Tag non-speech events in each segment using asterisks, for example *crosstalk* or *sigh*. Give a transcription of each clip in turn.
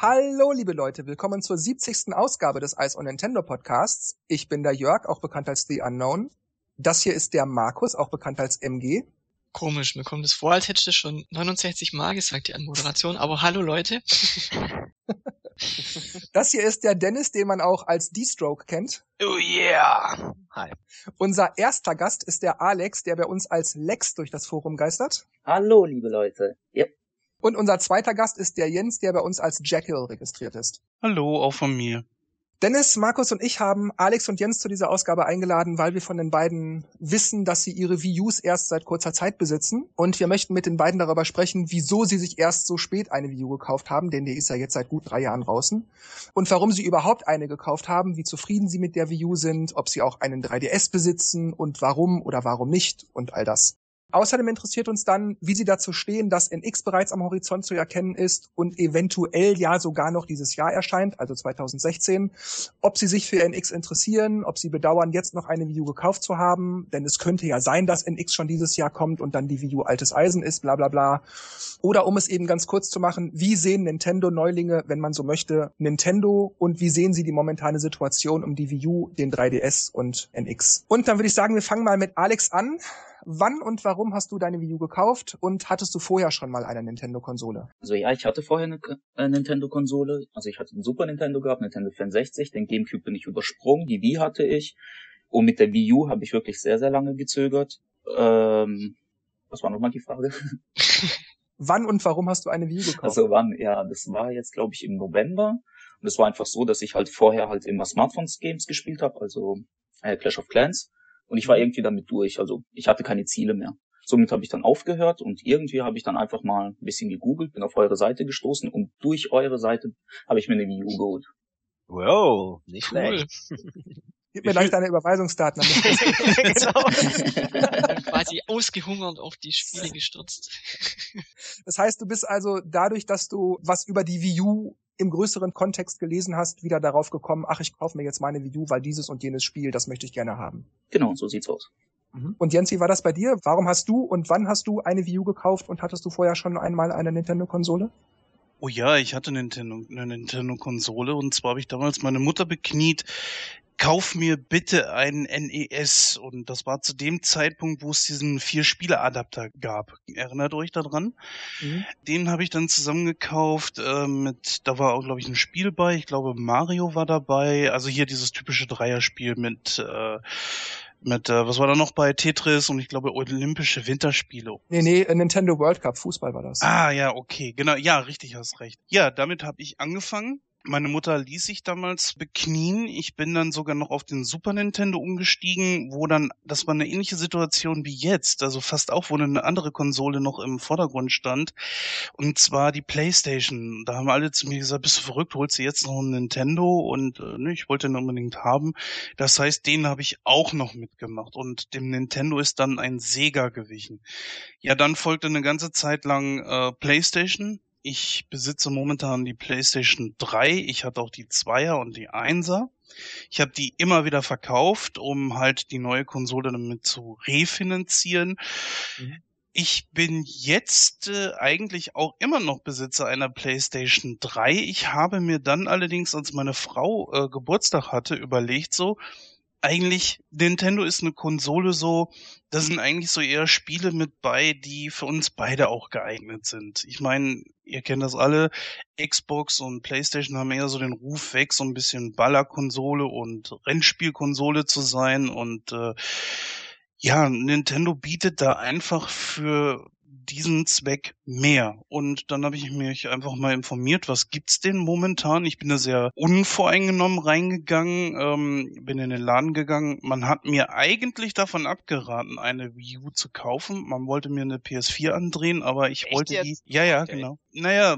Hallo, liebe Leute, willkommen zur 70. Ausgabe des Ice on Nintendo Podcasts. Ich bin der Jörg, auch bekannt als The Unknown. Das hier ist der Markus, auch bekannt als MG. Komisch, mir kommt es vor, als hättest du schon 69 Mal gesagt, die Anmoderation, aber hallo Leute. *laughs* Das hier ist der Dennis, den man auch als D-Stroke kennt. Oh yeah! Hi. Unser erster Gast ist der Alex, der bei uns als Lex durch das Forum geistert. Hallo, liebe Leute. Yep. Und unser zweiter Gast ist der Jens, der bei uns als Jekyll registriert ist. Hallo, auch von mir. Dennis, Markus und ich haben Alex und Jens zu dieser Ausgabe eingeladen, weil wir von den beiden wissen, dass sie ihre Wii Us erst seit kurzer Zeit besitzen. Und wir möchten mit den beiden darüber sprechen, wieso sie sich erst so spät eine Wii U gekauft haben, denn die ist ja jetzt seit gut drei Jahren draußen. Und warum sie überhaupt eine gekauft haben, wie zufrieden sie mit der Wii U sind, ob sie auch einen 3DS besitzen und warum oder warum nicht und all das. Außerdem interessiert uns dann, wie Sie dazu stehen, dass NX bereits am Horizont zu erkennen ist und eventuell ja sogar noch dieses Jahr erscheint, also 2016. Ob Sie sich für NX interessieren, ob Sie bedauern, jetzt noch eine Wii U gekauft zu haben, denn es könnte ja sein, dass NX schon dieses Jahr kommt und dann die Wii U altes Eisen ist, bla bla bla. Oder um es eben ganz kurz zu machen, wie sehen Nintendo-Neulinge, wenn man so möchte, Nintendo und wie sehen Sie die momentane Situation um die Wii U, den 3DS und NX? Und dann würde ich sagen, wir fangen mal mit Alex an wann und warum hast du deine Wii U gekauft und hattest du vorher schon mal eine Nintendo-Konsole? Also ja, ich hatte vorher eine, eine Nintendo-Konsole. Also ich hatte einen Super Nintendo gehabt, Nintendo 64, den Gamecube bin ich übersprungen, die Wii hatte ich. Und mit der Wii U habe ich wirklich sehr, sehr lange gezögert. Ähm, was war nochmal die Frage? *laughs* *laughs* wann und warum hast du eine Wii U gekauft? Also wann, ja, das war jetzt, glaube ich, im November. Und es war einfach so, dass ich halt vorher halt immer Smartphones-Games gespielt habe, also äh, Clash of Clans. Und ich war irgendwie damit durch. Also ich hatte keine Ziele mehr. Somit habe ich dann aufgehört und irgendwie habe ich dann einfach mal ein bisschen gegoogelt, bin auf eure Seite gestoßen und durch eure Seite habe ich mir eine Wii U geholt. Wow, nicht schlecht. *laughs* Gib mir gleich deine Überweisungsdaten. *laughs* genau. quasi ausgehungert auf die Spiele gestürzt. Das heißt, du bist also dadurch, dass du was über die Wii U im größeren Kontext gelesen hast, wieder darauf gekommen, ach, ich kaufe mir jetzt meine Wii U, weil dieses und jenes Spiel, das möchte ich gerne haben. Genau, so sieht's aus. Mhm. Und Jens, wie war das bei dir? Warum hast du und wann hast du eine Wii U gekauft und hattest du vorher schon einmal eine Nintendo-Konsole? Oh ja, ich hatte Nintendo, eine Nintendo-Konsole und zwar habe ich damals meine Mutter bekniet, kauf mir bitte einen NES. Und das war zu dem Zeitpunkt, wo es diesen Vier-Spiele-Adapter gab. Erinnert euch daran? Mhm. Den habe ich dann zusammengekauft äh, mit, da war auch, glaube ich, ein Spiel bei. Ich glaube, Mario war dabei. Also hier dieses typische Dreierspiel mit äh, mit, äh, was war da noch bei Tetris und ich glaube Olympische Winterspiele. Nee, nee, Nintendo World Cup, Fußball war das. Ah, ja, okay, genau, ja, richtig, hast recht. Ja, damit habe ich angefangen meine Mutter ließ sich damals beknien. Ich bin dann sogar noch auf den Super Nintendo umgestiegen, wo dann, das war eine ähnliche Situation wie jetzt, also fast auch, wo eine andere Konsole noch im Vordergrund stand. Und zwar die Playstation. Da haben alle zu mir gesagt, bist du verrückt, holst du jetzt noch einen Nintendo? Und äh, ne, ich wollte ihn unbedingt haben. Das heißt, den habe ich auch noch mitgemacht. Und dem Nintendo ist dann ein Sega gewichen. Ja, dann folgte eine ganze Zeit lang äh, Playstation ich besitze momentan die PlayStation 3. Ich hatte auch die Zweier und die Einser. Ich habe die immer wieder verkauft, um halt die neue Konsole damit zu refinanzieren. Mhm. Ich bin jetzt äh, eigentlich auch immer noch Besitzer einer PlayStation 3. Ich habe mir dann allerdings, als meine Frau äh, Geburtstag hatte, überlegt so, eigentlich, Nintendo ist eine Konsole so, da sind eigentlich so eher Spiele mit bei, die für uns beide auch geeignet sind. Ich meine, ihr kennt das alle, Xbox und PlayStation haben eher so den Ruf weg, so ein bisschen Ballerkonsole und Rennspielkonsole zu sein und äh, ja, Nintendo bietet da einfach für diesen Zweck mehr. Und dann habe ich mich einfach mal informiert, was gibt's denn momentan? Ich bin da sehr unvoreingenommen reingegangen, ähm, bin in den Laden gegangen. Man hat mir eigentlich davon abgeraten, eine Wii U zu kaufen. Man wollte mir eine PS4 andrehen, aber ich Echt wollte jetzt? die. Ja, ja, Okay. genau. Naja,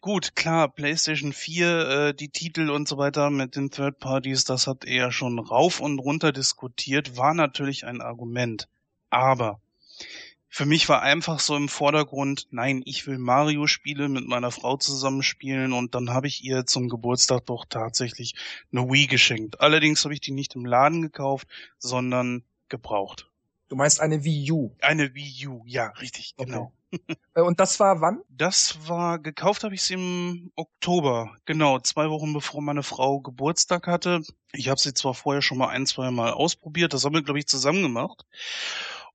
Gut, klar, PlayStation 4, äh, die Titel und so weiter mit den Third Parties, das hat er schon rauf und runter diskutiert, war natürlich ein Argument. Aber für mich war einfach so im Vordergrund, nein, ich will Mario-Spiele mit meiner Frau zusammenspielen und dann habe ich ihr zum Geburtstag doch tatsächlich eine Wii geschenkt. Allerdings habe ich die nicht im Laden gekauft, sondern gebraucht. Du meinst eine Wii U. Eine Wii U, ja, richtig, Okay. genau. *laughs* Äh, Und das war wann? Das war, gekauft habe ich es im Oktober, genau, zwei Wochen bevor meine Frau Geburtstag hatte. Ich habe sie zwar vorher schon mal ein, zwei Mal ausprobiert, das haben wir, glaube ich, zusammen gemacht.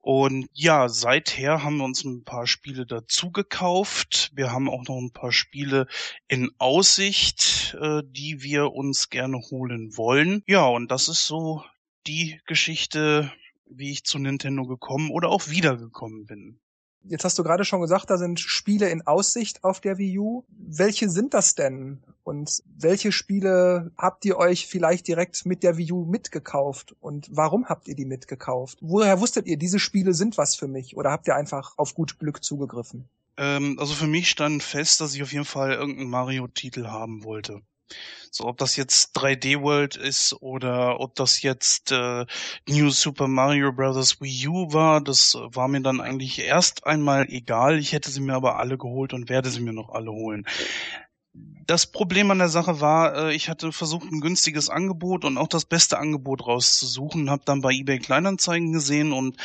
Und ja, seither haben wir uns ein paar Spiele dazu gekauft. Wir haben auch noch ein paar Spiele in Aussicht, äh, die wir uns gerne holen wollen. Ja, und das ist so die Geschichte, wie ich zu Nintendo gekommen oder auch wiedergekommen bin. Jetzt hast du gerade schon gesagt, da sind Spiele in Aussicht auf der Wii U. Welche sind das denn? Und welche Spiele habt ihr euch vielleicht direkt mit der Wii U mitgekauft? Und warum habt ihr die mitgekauft? Woher wusstet ihr, diese Spiele sind was für mich? Oder habt ihr einfach auf gut Glück zugegriffen? Ähm, also für mich stand fest, dass ich auf jeden Fall irgendeinen Mario-Titel haben wollte. So, ob das jetzt 3D World ist oder ob das jetzt äh, New Super Mario Bros. Wii U war, das war mir dann eigentlich erst einmal egal. Ich hätte sie mir aber alle geholt und werde sie mir noch alle holen. Das Problem an der Sache war, äh, ich hatte versucht, ein günstiges Angebot und auch das beste Angebot rauszusuchen, habe dann bei eBay Kleinanzeigen gesehen und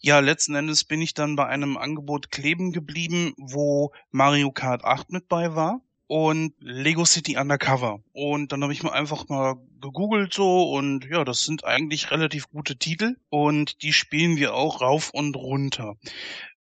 ja, letzten Endes bin ich dann bei einem Angebot kleben geblieben, wo Mario Kart 8 mit bei war und Lego City Undercover. Und dann habe ich mir einfach mal gegoogelt so und ja, das sind eigentlich relativ gute Titel und die spielen wir auch rauf und runter.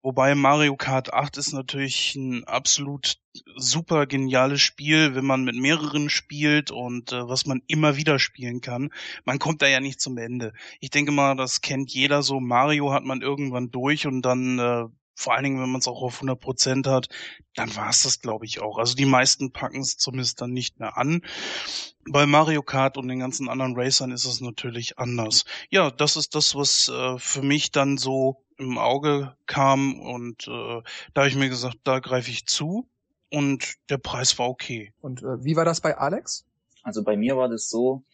Wobei Mario Kart 8 ist natürlich ein absolut super geniales Spiel, wenn man mit mehreren spielt und äh, was man immer wieder spielen kann. Man kommt da ja nicht zum Ende. Ich denke mal, das kennt jeder so. Mario hat man irgendwann durch und dann äh, vor allen Dingen, wenn man es auch auf 100 Prozent hat, dann war es das, glaube ich, auch. Also die meisten packen es zumindest dann nicht mehr an. Bei Mario Kart und den ganzen anderen Racern ist es natürlich anders. Ja, das ist das, was äh, für mich dann so im Auge kam und äh, da habe ich mir gesagt, da greife ich zu und der Preis war okay. Und äh, wie war das bei Alex? Also bei mir war das so,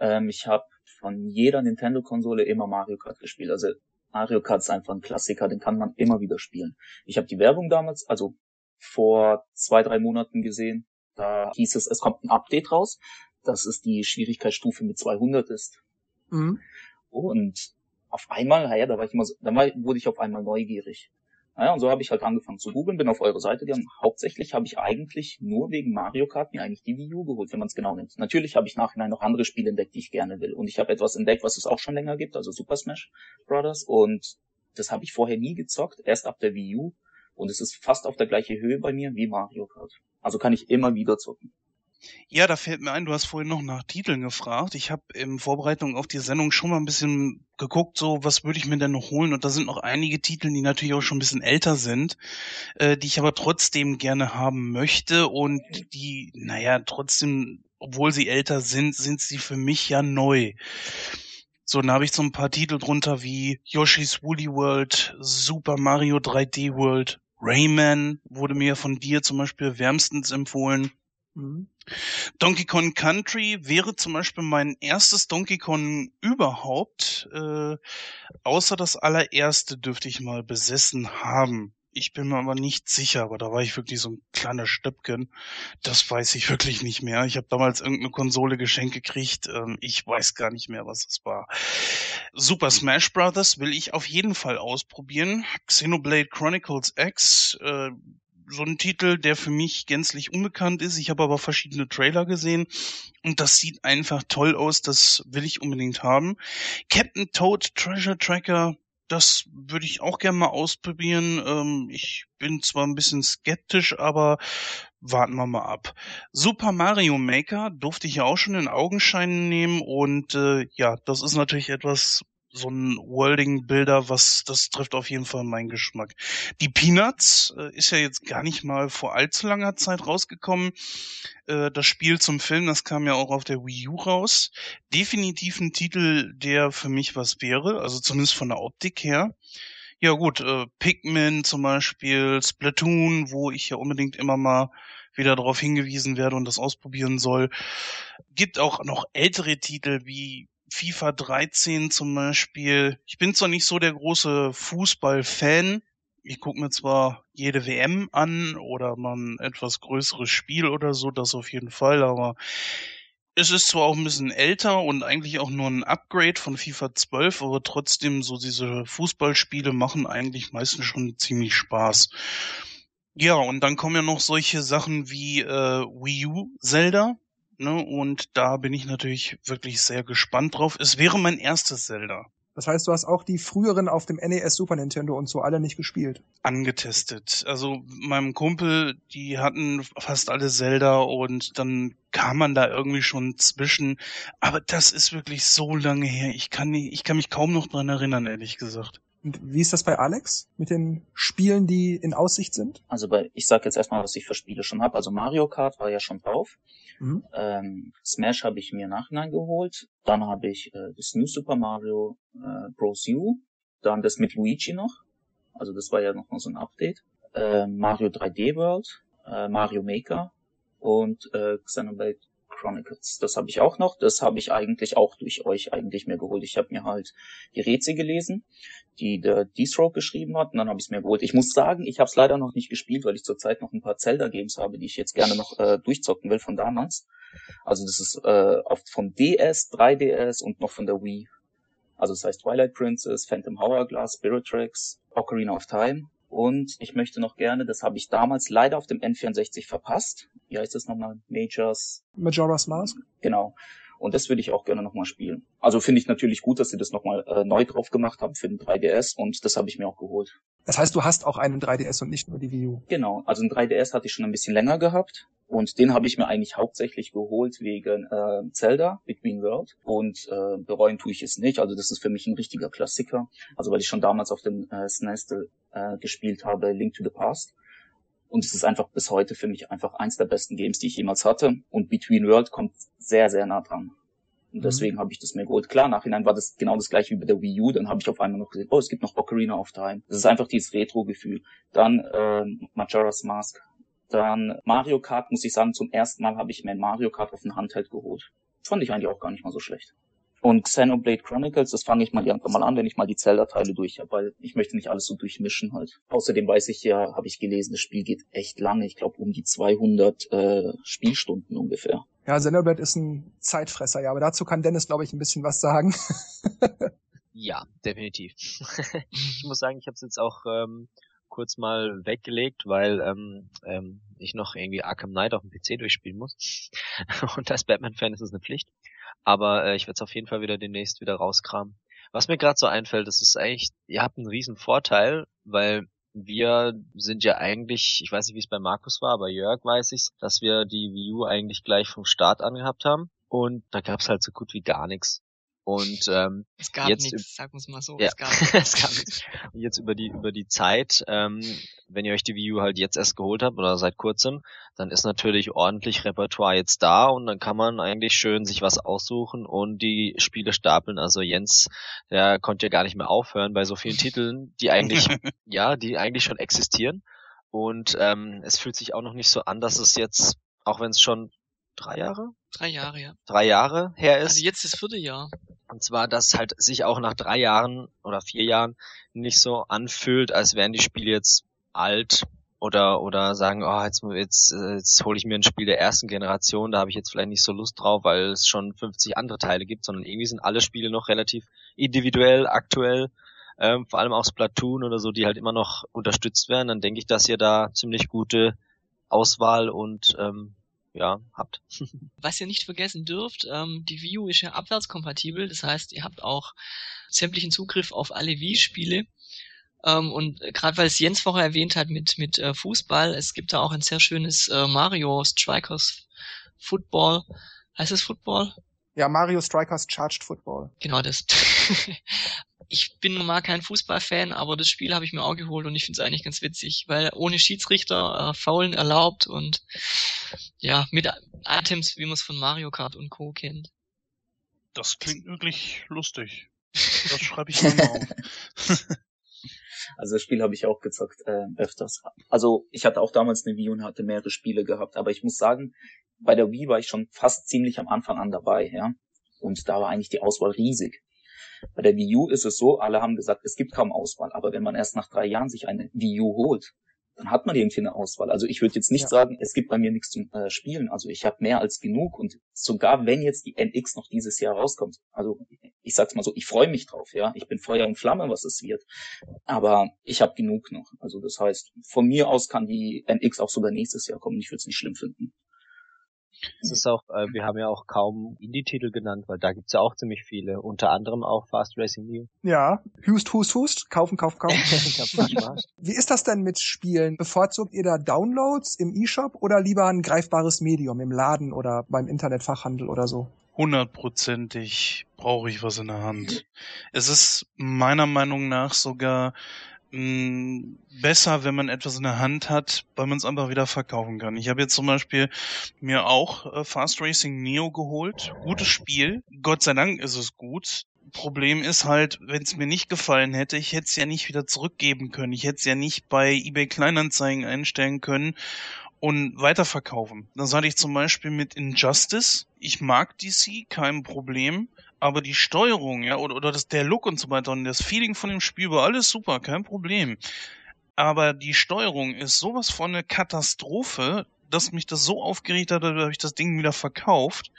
ähm, ich habe von jeder Nintendo-Konsole immer Mario Kart gespielt. Also Mario Kart ist einfach ein Klassiker, den kann man immer wieder spielen. Ich habe die Werbung damals, also vor zwei, drei Monaten gesehen. Da hieß es, es kommt ein Update raus, dass es die Schwierigkeitsstufe mit 200 ist. Mhm. Und auf einmal, naja, da war ich immer so, dann war, wurde ich auf einmal neugierig. Naja, und so habe ich halt angefangen zu googeln, bin auf eure Seite gegangen. Hauptsächlich habe ich eigentlich nur wegen Mario Kart mir eigentlich die Wii U geholt, wenn man es genau nimmt. Natürlich habe ich nachhinein noch andere Spiele entdeckt, die ich gerne will. Und ich habe etwas entdeckt, was es auch schon länger gibt, also Super Smash Brothers. Und das habe ich vorher nie gezockt, erst ab der Wii U. Und es ist fast auf der gleichen Höhe bei mir wie Mario Kart. Also kann ich immer wieder zocken. Ja, da fällt mir ein, du hast vorhin noch nach Titeln gefragt. Ich habe in Vorbereitung auf die Sendung schon mal ein bisschen geguckt, so was würde ich mir denn noch holen. Und da sind noch einige Titel, die natürlich auch schon ein bisschen älter sind, äh, die ich aber trotzdem gerne haben möchte und die, naja, trotzdem, obwohl sie älter sind, sind sie für mich ja neu. So, dann habe ich so ein paar Titel drunter wie Yoshi's Woolly World, Super Mario 3D World, Rayman wurde mir von dir zum Beispiel wärmstens empfohlen. Mhm. Donkey Kong Country wäre zum Beispiel mein erstes Donkey Kong überhaupt. Äh, außer das allererste dürfte ich mal besessen haben. Ich bin mir aber nicht sicher, aber da war ich wirklich so ein kleiner Stöpken. Das weiß ich wirklich nicht mehr. Ich habe damals irgendeine Konsole geschenkt gekriegt. Ähm, ich weiß gar nicht mehr, was es war. Super Smash Brothers will ich auf jeden Fall ausprobieren. Xenoblade Chronicles X, äh, so ein Titel, der für mich gänzlich unbekannt ist. Ich habe aber verschiedene Trailer gesehen und das sieht einfach toll aus. Das will ich unbedingt haben. Captain Toad Treasure Tracker, das würde ich auch gerne mal ausprobieren. Ähm, ich bin zwar ein bisschen skeptisch, aber warten wir mal ab. Super Mario Maker durfte ich ja auch schon in Augenschein nehmen und äh, ja, das ist natürlich etwas, so ein Worlding-Bilder, was das trifft auf jeden Fall meinen Geschmack. Die Peanuts äh, ist ja jetzt gar nicht mal vor allzu langer Zeit rausgekommen. Äh, das Spiel zum Film, das kam ja auch auf der Wii U raus. Definitiv ein Titel, der für mich was wäre, also zumindest von der Optik her. Ja gut, äh, Pikmin zum Beispiel, Splatoon, wo ich ja unbedingt immer mal wieder darauf hingewiesen werde und das ausprobieren soll. Gibt auch noch ältere Titel wie FIFA 13 zum Beispiel. Ich bin zwar nicht so der große Fußball-Fan. Ich gucke mir zwar jede WM an oder mal ein etwas größeres Spiel oder so, das auf jeden Fall, aber Es ist zwar auch ein bisschen älter und eigentlich auch nur ein Upgrade von FIFA 12, aber trotzdem so diese Fußballspiele machen eigentlich meistens schon ziemlich Spaß. Ja, und dann kommen ja noch solche Sachen wie äh, Wii U Zelda, ne? Und da bin ich natürlich wirklich sehr gespannt drauf. Es wäre mein erstes Zelda. Das heißt, du hast auch die früheren auf dem NES Super Nintendo und so alle nicht gespielt. Angetestet. Also meinem Kumpel, die hatten fast alle Zelda und dann kam man da irgendwie schon zwischen. Aber das ist wirklich so lange her. Ich kann, nicht, ich kann mich kaum noch dran erinnern, ehrlich gesagt. Und wie ist das bei Alex mit den Spielen, die in Aussicht sind? Also bei, ich sag jetzt erstmal, was ich für Spiele schon habe. Also Mario Kart war ja schon drauf. Mhm. Ähm, Smash habe ich mir nachhinein geholt. Dann habe ich äh, das New Super Mario äh, Bros. U. Dann das mit Luigi noch. Also das war ja noch mal so ein Update. Äh, Mario 3D World, äh, Mario Maker und äh, Xenoblade Chronicles. Das habe ich auch noch. Das habe ich eigentlich auch durch euch eigentlich mir geholt. Ich habe mir halt die Rätsel gelesen, die der D-Stroke geschrieben hat, und dann habe ich es mir geholt. Ich muss sagen, ich habe es leider noch nicht gespielt, weil ich zurzeit noch ein paar Zelda-Games habe, die ich jetzt gerne noch äh, durchzocken will von damals. Also das ist äh, oft vom DS, 3DS und noch von der Wii. Also das heißt Twilight Princess, Phantom Hourglass, Spirit Tracks, Ocarina of Time und ich möchte noch gerne, das habe ich damals leider auf dem N64 verpasst. Wie heißt das nochmal? Majors? Majora's Mask? Genau. Und das würde ich auch gerne nochmal spielen. Also finde ich natürlich gut, dass sie das nochmal äh, neu drauf gemacht haben für den 3DS und das habe ich mir auch geholt. Das heißt, du hast auch einen 3DS und nicht nur die Wii U. Genau, also ein 3DS hatte ich schon ein bisschen länger gehabt und den habe ich mir eigentlich hauptsächlich geholt wegen äh, Zelda, Between World. Und äh, bereuen tue ich es nicht. Also das ist für mich ein richtiger Klassiker. Also weil ich schon damals auf dem äh, SNES äh, gespielt habe, Link to the Past. Und es ist einfach bis heute für mich einfach eins der besten Games, die ich jemals hatte. Und Between World kommt sehr, sehr nah dran. Und mhm. deswegen mhm. habe ich das mir geholt. Klar, nachhinein war das genau das gleiche wie bei der Wii U. Dann habe ich auf einmal noch gesehen, oh, es gibt noch Ocarina of Time. Das ist einfach dieses Retro-Gefühl. Dann äh, Majora's Mask dann Mario Kart, muss ich sagen, zum ersten Mal habe ich mir ein Mario Kart auf den Handheld geholt. Fand ich eigentlich auch gar nicht mal so schlecht. Und Xenoblade Chronicles, das fange ich mal irgendwann mal an, wenn ich mal die Zelda-Teile durch habe, weil ich möchte nicht alles so durchmischen halt. Außerdem weiß ich ja, habe ich gelesen, das Spiel geht echt lange. Ich glaube um die 200 äh, Spielstunden ungefähr. Ja, Xenoblade ist ein Zeitfresser, ja, aber dazu kann Dennis, glaube ich, ein bisschen was sagen. *laughs* ja, definitiv. *laughs* ich muss sagen, ich habe es jetzt auch ähm, kurz mal weggelegt, weil ähm, ähm, ich noch irgendwie Arkham Knight auf dem PC durchspielen muss. *laughs* Und als Batman-Fan ist es eine Pflicht. Aber äh, ich werde es auf jeden Fall wieder demnächst wieder rauskramen. Was mir gerade so einfällt, das ist eigentlich, ihr habt einen riesen Vorteil, weil wir sind ja eigentlich, ich weiß nicht, wie es bei Markus war, aber Jörg weiß ich, dass wir die Wii U eigentlich gleich vom Start an gehabt haben. Und da gab es halt so gut wie gar nichts. Und ähm, es gab jetzt nichts, sagen wir mal so. Ja, es gab, *laughs* es gab nichts. Und jetzt über die über die Zeit, ähm, wenn ihr euch die Wii U halt jetzt erst geholt habt oder seit kurzem, dann ist natürlich ordentlich Repertoire jetzt da und dann kann man eigentlich schön sich was aussuchen und die Spiele stapeln. Also Jens, der konnte ja gar nicht mehr aufhören bei so vielen Titeln, die eigentlich *laughs* ja, die eigentlich schon existieren. Und ähm, es fühlt sich auch noch nicht so an, dass es jetzt, auch wenn es schon drei Jahre? Drei Jahre, ja. Drei Jahre her ist. Also jetzt das vierte Jahr. Und zwar, dass halt sich auch nach drei Jahren oder vier Jahren nicht so anfühlt, als wären die Spiele jetzt alt oder oder sagen, oh, jetzt jetzt, jetzt hole ich mir ein Spiel der ersten Generation, da habe ich jetzt vielleicht nicht so Lust drauf, weil es schon 50 andere Teile gibt, sondern irgendwie sind alle Spiele noch relativ individuell, aktuell, ähm, vor allem auch Splatoon oder so, die halt immer noch unterstützt werden. Dann denke ich, dass ihr da ziemlich gute Auswahl und ähm, ja, habt. *laughs* Was ihr nicht vergessen dürft, ähm, die Wii U ist ja abwärtskompatibel, das heißt, ihr habt auch sämtlichen Zugriff auf alle Wii-Spiele. Ähm, und gerade weil es Jens vorher erwähnt hat mit, mit äh, Fußball, es gibt da auch ein sehr schönes äh, Mario Strikers Football. Heißt es Football? Ja, Mario Strikers Charged Football. Genau das. *laughs* ich bin normal kein Fußballfan, aber das Spiel habe ich mir auch geholt und ich finde es eigentlich ganz witzig, weil ohne Schiedsrichter äh, Faulen erlaubt und ja, mit Items, wie man es von Mario Kart und Co. kennt. Das klingt wirklich lustig. Das schreibe ich mir mal auf. *laughs* Also das Spiel habe ich auch gezockt äh, öfters. Also ich hatte auch damals eine Wii und hatte mehrere Spiele gehabt, aber ich muss sagen, bei der Wii war ich schon fast ziemlich am Anfang an dabei, ja. Und da war eigentlich die Auswahl riesig. Bei der Wii U ist es so, alle haben gesagt, es gibt kaum Auswahl, aber wenn man erst nach drei Jahren sich eine Wii U holt, dann hat man irgendwie eine Auswahl. Also ich würde jetzt nicht ja. sagen, es gibt bei mir nichts zum äh, Spielen. Also ich habe mehr als genug und sogar wenn jetzt die NX noch dieses Jahr rauskommt, also ich sag's mal so, ich freue mich drauf, ja. Ich bin Feuer und Flamme, was es wird. Aber ich habe genug noch. Also das heißt, von mir aus kann die NX auch sogar nächstes Jahr kommen. Ich würde es nicht schlimm finden. Es ist auch, äh, wir haben ja auch kaum Indie-Titel genannt, weil da gibt's ja auch ziemlich viele. Unter anderem auch Fast Racing New. Ja, Hust, Hust, Hust, kaufen, kaufen, kaufen. *laughs* Wie ist das denn mit Spielen? Bevorzugt ihr da Downloads im E-Shop oder lieber ein greifbares Medium im Laden oder beim Internetfachhandel oder so? Hundertprozentig brauche ich was in der Hand. Es ist meiner Meinung nach sogar mh, besser, wenn man etwas in der Hand hat, weil man es einfach wieder verkaufen kann. Ich habe jetzt zum Beispiel mir auch äh, Fast Racing Neo geholt. Gutes Spiel. Gott sei Dank ist es gut. Problem ist halt, wenn es mir nicht gefallen hätte, ich hätte es ja nicht wieder zurückgeben können. Ich hätte es ja nicht bei eBay Kleinanzeigen einstellen können und weiterverkaufen. Das hatte ich zum Beispiel mit Injustice. Ich mag DC, kein Problem aber die Steuerung, ja, oder, oder das, der Look und so weiter und das Feeling von dem Spiel war alles super, kein Problem. Aber die Steuerung ist sowas von eine Katastrophe, dass mich das so aufgeregt hat, da habe ich das Ding wieder verkauft.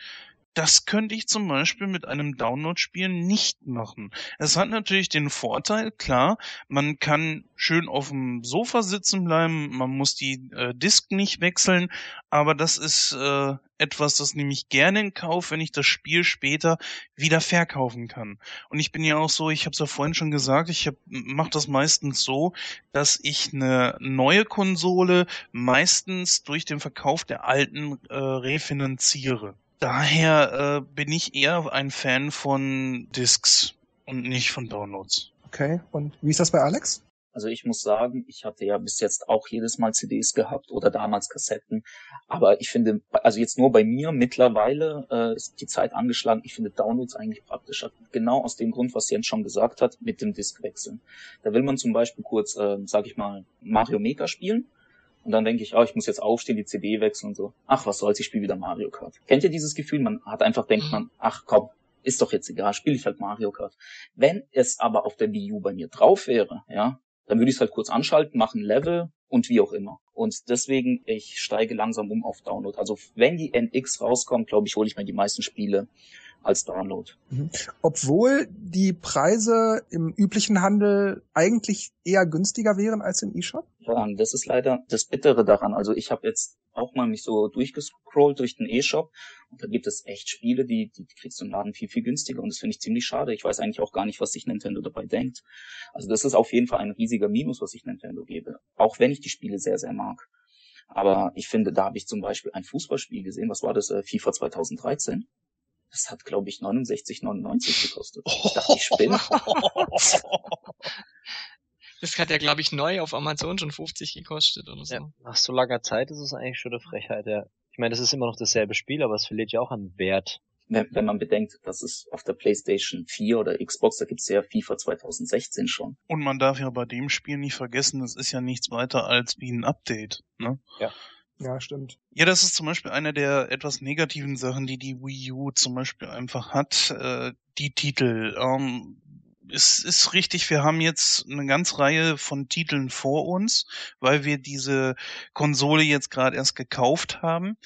Das könnte ich zum Beispiel mit einem Download-Spiel nicht machen. Es hat natürlich den Vorteil, klar, man kann schön auf dem Sofa sitzen bleiben, man muss die äh, Disk nicht wechseln, aber das ist äh, etwas, das nehme ich gerne in Kauf, wenn ich das Spiel später wieder verkaufen kann. Und ich bin ja auch so, ich habe es ja vorhin schon gesagt, ich mache das meistens so, dass ich eine neue Konsole meistens durch den Verkauf der alten äh, refinanziere daher äh, bin ich eher ein Fan von Discs und nicht von Downloads. Okay, und wie ist das bei Alex? Also ich muss sagen, ich hatte ja bis jetzt auch jedes Mal CDs gehabt oder damals Kassetten. Aber ich finde, also jetzt nur bei mir mittlerweile äh, ist die Zeit angeschlagen. Ich finde Downloads eigentlich praktischer. Genau aus dem Grund, was Jens schon gesagt hat, mit dem Diskwechseln. Da will man zum Beispiel kurz, äh, sag ich mal, Mario Maker spielen und dann denke ich, oh, ich muss jetzt aufstehen, die CD wechseln und so. Ach, was soll's, ich spiele wieder Mario Kart. Kennt ihr dieses Gefühl? Man hat einfach, denkt mhm. man, ach komm, ist doch jetzt egal, spiele ich halt Mario Kart. Wenn es aber auf der Wii U bei mir drauf wäre, ja, dann würde ich es halt kurz anschalten, machen Level und wie auch immer. Und deswegen, ich steige langsam um auf Download. Also wenn die NX rauskommt, glaube ich, hole ich mir die meisten Spiele als Download. Mhm. Obwohl die Preise im üblichen Handel eigentlich eher günstiger wären als im E-Shop? Ja, das ist leider das Bittere daran. Also ich habe jetzt auch mal mich so durchgescrollt durch den E-Shop und da gibt es echt Spiele, die, die, kriegst du im Laden viel, viel günstiger und das finde ich ziemlich schade. Ich weiß eigentlich auch gar nicht, was sich Nintendo dabei denkt. Also das ist auf jeden Fall ein riesiger Minus, was ich Nintendo gebe. Auch wenn ich die Spiele sehr, sehr mag. Aber ich finde, da habe ich zum Beispiel ein Fußballspiel gesehen. Was war das? Äh, FIFA 2013. Das hat, glaube ich, 69,99 gekostet. Ich dachte, ich spinne. *laughs* Das hat ja, glaube ich, neu auf Amazon schon 50 gekostet oder so. Ja, nach so langer Zeit ist es eigentlich schon eine Frechheit, ja. Ich meine, das ist immer noch dasselbe Spiel, aber es verliert ja auch an Wert. Wenn, wenn man bedenkt, dass es auf der PlayStation 4 oder Xbox, da gibt's ja FIFA 2016 schon. Und man darf ja bei dem Spiel nicht vergessen, es ist ja nichts weiter als wie ein Update, ne? Ja. Ja, stimmt. Ja, das ist zum Beispiel eine der etwas negativen Sachen, die die Wii U zum Beispiel einfach hat. Äh, die Titel. Ähm, es ist richtig, wir haben jetzt eine ganze Reihe von Titeln vor uns, weil wir diese Konsole jetzt gerade erst gekauft haben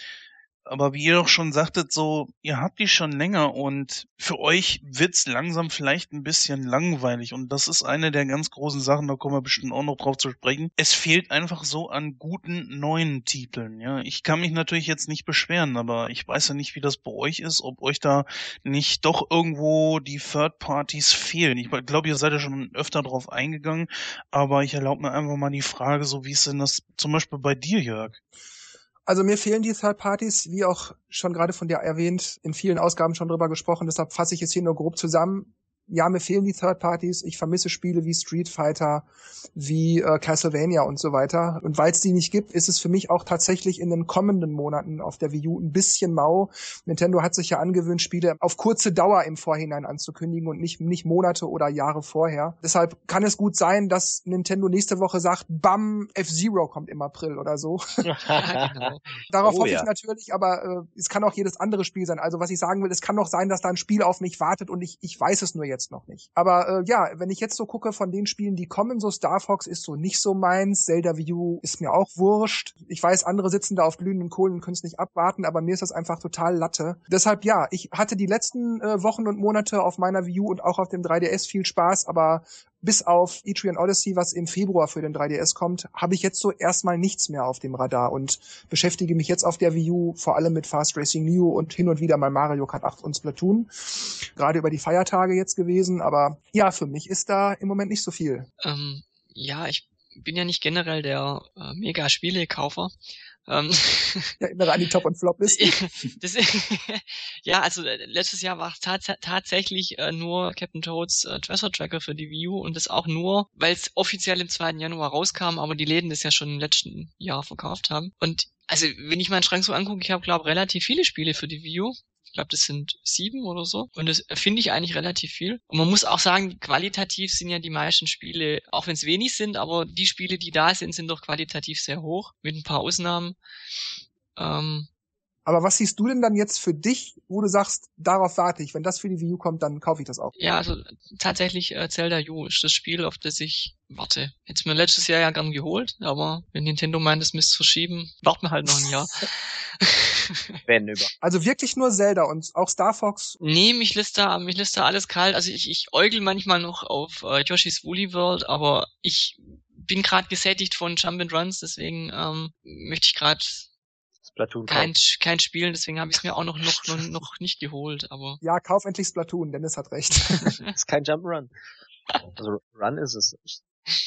aber wie ihr doch schon sagtet, so, ihr habt die schon länger und für euch wird's langsam vielleicht ein bisschen langweilig und das ist eine der ganz großen Sachen, da kommen wir bestimmt auch noch drauf zu sprechen. Es fehlt einfach so an guten neuen Titeln, ja. Ich kann mich natürlich jetzt nicht beschweren, aber ich weiß ja nicht, wie das bei euch ist, ob euch da nicht doch irgendwo die Third Parties fehlen. Ich glaube, ihr seid ja schon öfter drauf eingegangen, aber ich erlaube mir einfach mal die Frage, so wie ist denn das zum Beispiel bei dir, Jörg? Also mir fehlen die Third Parties, wie auch schon gerade von dir erwähnt, in vielen Ausgaben schon drüber gesprochen. Deshalb fasse ich es hier nur grob zusammen ja, mir fehlen die Third Parties. Ich vermisse Spiele wie Street Fighter, wie äh, Castlevania und so weiter. Und weil es die nicht gibt, ist es für mich auch tatsächlich in den kommenden Monaten auf der Wii U ein bisschen mau. Nintendo hat sich ja angewöhnt, Spiele auf kurze Dauer im Vorhinein anzukündigen und nicht, nicht Monate oder Jahre vorher. Deshalb kann es gut sein, dass Nintendo nächste Woche sagt, bam, F-Zero kommt im April oder so. *laughs* *laughs* Darauf oh, hoffe ja. ich natürlich, aber äh, es kann auch jedes andere Spiel sein. Also was ich sagen will, es kann doch sein, dass da ein Spiel auf mich wartet und ich, ich weiß es nur jetzt jetzt noch nicht. Aber äh, ja, wenn ich jetzt so gucke von den Spielen, die kommen, so Star Fox ist so nicht so meins, Zelda View ist mir auch wurscht. Ich weiß, andere sitzen da auf glühenden Kohlen und können es nicht abwarten, aber mir ist das einfach total Latte. Deshalb ja, ich hatte die letzten äh, Wochen und Monate auf meiner View und auch auf dem 3DS viel Spaß, aber bis auf Etrian Odyssey, was im Februar für den 3DS kommt, habe ich jetzt so erstmal nichts mehr auf dem Radar und beschäftige mich jetzt auf der Wii U vor allem mit Fast Racing Neo und hin und wieder mal Mario Kart 8 und Splatoon. Gerade über die Feiertage jetzt gewesen, aber ja, für mich ist da im Moment nicht so viel. Ähm, ja, ich bin ja nicht generell der äh, Mega-Spiele-Kaufer. Ähm, *laughs* ja, immer an die Top- und Flop-Liste. *laughs* ja, also äh, letztes Jahr war es tats tatsächlich äh, nur Captain Toads äh, Treasure Tracker für die Wii U und das auch nur, weil es offiziell im 2. Januar rauskam, aber die Läden das ja schon im letzten Jahr verkauft haben. Und also wenn ich meinen Schrank so angucke, ich habe glaube relativ viele Spiele für die Wii U glaube, das sind sieben oder so. Und das finde ich eigentlich relativ viel. Und man muss auch sagen, qualitativ sind ja die meisten Spiele, auch wenn es wenig sind, aber die Spiele, die da sind, sind doch qualitativ sehr hoch, mit ein paar Ausnahmen. Ähm, aber was siehst du denn dann jetzt für dich, wo du sagst, darauf warte ich, wenn das für die Wii U kommt, dann kaufe ich das auch? Ja, also tatsächlich äh, Zelda U ist das Spiel, auf das ich warte. Jetzt mir letztes Jahr ja gern geholt, aber wenn Nintendo meint, es müsste verschieben, warten wir halt noch ein Jahr. *laughs* wenn über. Also wirklich nur Zelda und auch Star Fox? Nee, mich lässt da, mich lässt da alles kalt. Also ich, ich äugel manchmal noch auf äh, Yoshi's Woolly World, aber ich bin gerade gesättigt von Jump and Runs, deswegen ähm, möchte ich gerade Splatoon kein, kein Spiel, deswegen habe ich es mir auch noch, noch, noch, *laughs* noch nicht geholt, aber. Ja, kauf endlich Splatoon, Dennis hat recht. *laughs* ist kein Jump'n'Run. Also Run ist es.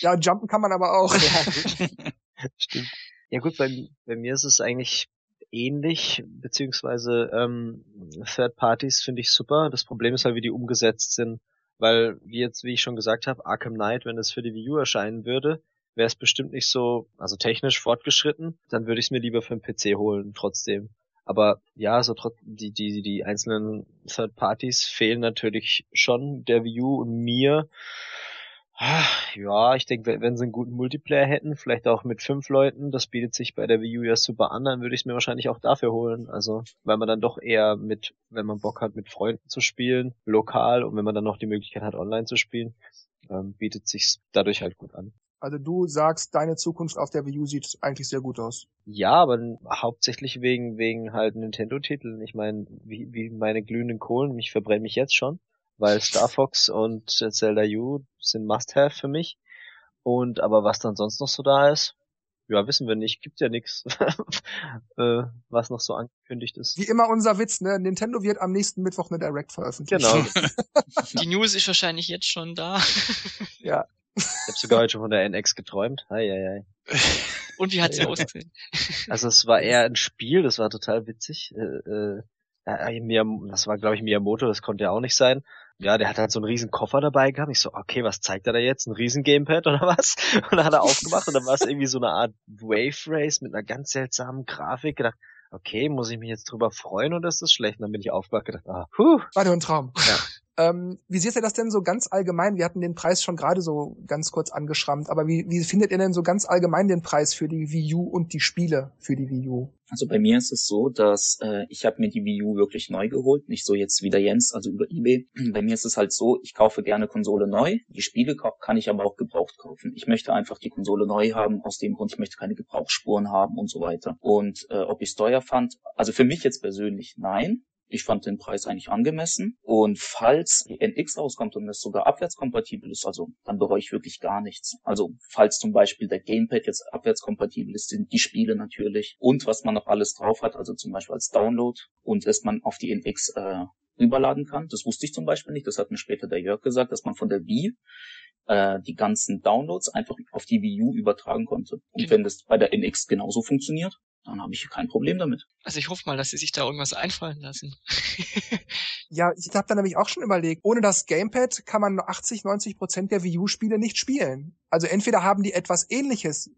Ja, jumpen kann man aber auch. Ja, *laughs* Stimmt. Ja gut, bei, bei mir ist es eigentlich ähnlich, beziehungsweise ähm, Third Parties finde ich super. Das Problem ist halt, wie die umgesetzt sind. Weil, wie jetzt, wie ich schon gesagt habe, Arkham Knight, wenn es für die Wii U erscheinen würde, wäre es bestimmt nicht so, also technisch fortgeschritten, dann würde ich es mir lieber für den PC holen, trotzdem. Aber ja, so die, die, die einzelnen Third Parties fehlen natürlich schon der View und mir. Ja, ich denke, wenn sie einen guten Multiplayer hätten, vielleicht auch mit fünf Leuten, das bietet sich bei der Wii U ja super an, dann würde ich es mir wahrscheinlich auch dafür holen. Also, weil man dann doch eher mit, wenn man Bock hat, mit Freunden zu spielen, lokal und wenn man dann noch die Möglichkeit hat, online zu spielen, ähm, bietet sich dadurch halt gut an. Also du sagst, deine Zukunft auf der Wii U sieht eigentlich sehr gut aus. Ja, aber hauptsächlich wegen wegen halt Nintendo-Titeln. Ich meine, wie, wie meine glühenden Kohlen, mich verbrenne mich jetzt schon, weil Star Fox und Zelda U sind Must-Have für mich. Und aber was dann sonst noch so da ist, ja, wissen wir nicht. Gibt ja nichts, *laughs* äh, was noch so angekündigt ist. Wie immer unser Witz, ne? Nintendo wird am nächsten Mittwoch eine Direct veröffentlichen. Genau. *laughs* Die News ist wahrscheinlich jetzt schon da. *laughs* ja. Ich habe sogar heute schon von der NX geträumt. Hei, hei, hei. Und wie hat sie ausgesehen? Also es war eher ein Spiel, das war total witzig. Äh, äh, das war, glaube ich, Miyamoto, das konnte ja auch nicht sein. Ja, der hat halt so einen riesen Koffer dabei gehabt. Ich so, okay, was zeigt er da jetzt? Ein riesen Gamepad oder was? Und dann hat er aufgemacht und dann war es irgendwie so eine Art Wave Race mit einer ganz seltsamen Grafik. Gedacht, okay, muss ich mich jetzt drüber freuen oder ist das schlecht? Und dann bin ich aufgewacht gedacht, ah, puh. War nur ein Traum. Ja. Ähm, wie seht ihr das denn so ganz allgemein? Wir hatten den Preis schon gerade so ganz kurz angeschrammt, aber wie, wie findet ihr denn so ganz allgemein den Preis für die Wii U und die Spiele für die Wii U? Also bei mir ist es so, dass äh, ich habe mir die Wii U wirklich neu geholt, nicht so jetzt wie der Jens, also über eBay. *clears throat* Bei mir ist es halt so, ich kaufe gerne Konsole neu, die Spiele kann ich aber auch gebraucht kaufen. Ich möchte einfach die Konsole neu haben, aus dem Grund, ich möchte keine Gebrauchsspuren haben und so weiter. Und äh, ob ich es teuer fand, also für mich jetzt persönlich nein, ich fand den Preis eigentlich angemessen. Und falls die NX rauskommt und es sogar abwärtskompatibel ist, also dann bereue ich wirklich gar nichts. Also falls zum Beispiel der Gamepad jetzt abwärtskompatibel ist, sind die Spiele natürlich und was man noch alles drauf hat, also zum Beispiel als Download und es man auf die NX äh, überladen kann. Das wusste ich zum Beispiel nicht. Das hat mir später der Jörg gesagt, dass man von der Wii äh, die ganzen Downloads einfach auf die Wii U übertragen konnte. Und genau. wenn das bei der NX genauso funktioniert, dann habe ich kein Problem damit. Also ich hoffe mal, dass sie sich da irgendwas einfallen lassen. *laughs* ja, ich habe da nämlich auch schon überlegt, ohne das Gamepad kann man 80, 90 Prozent der Wii U-Spiele nicht spielen. Also entweder haben die etwas ähnliches,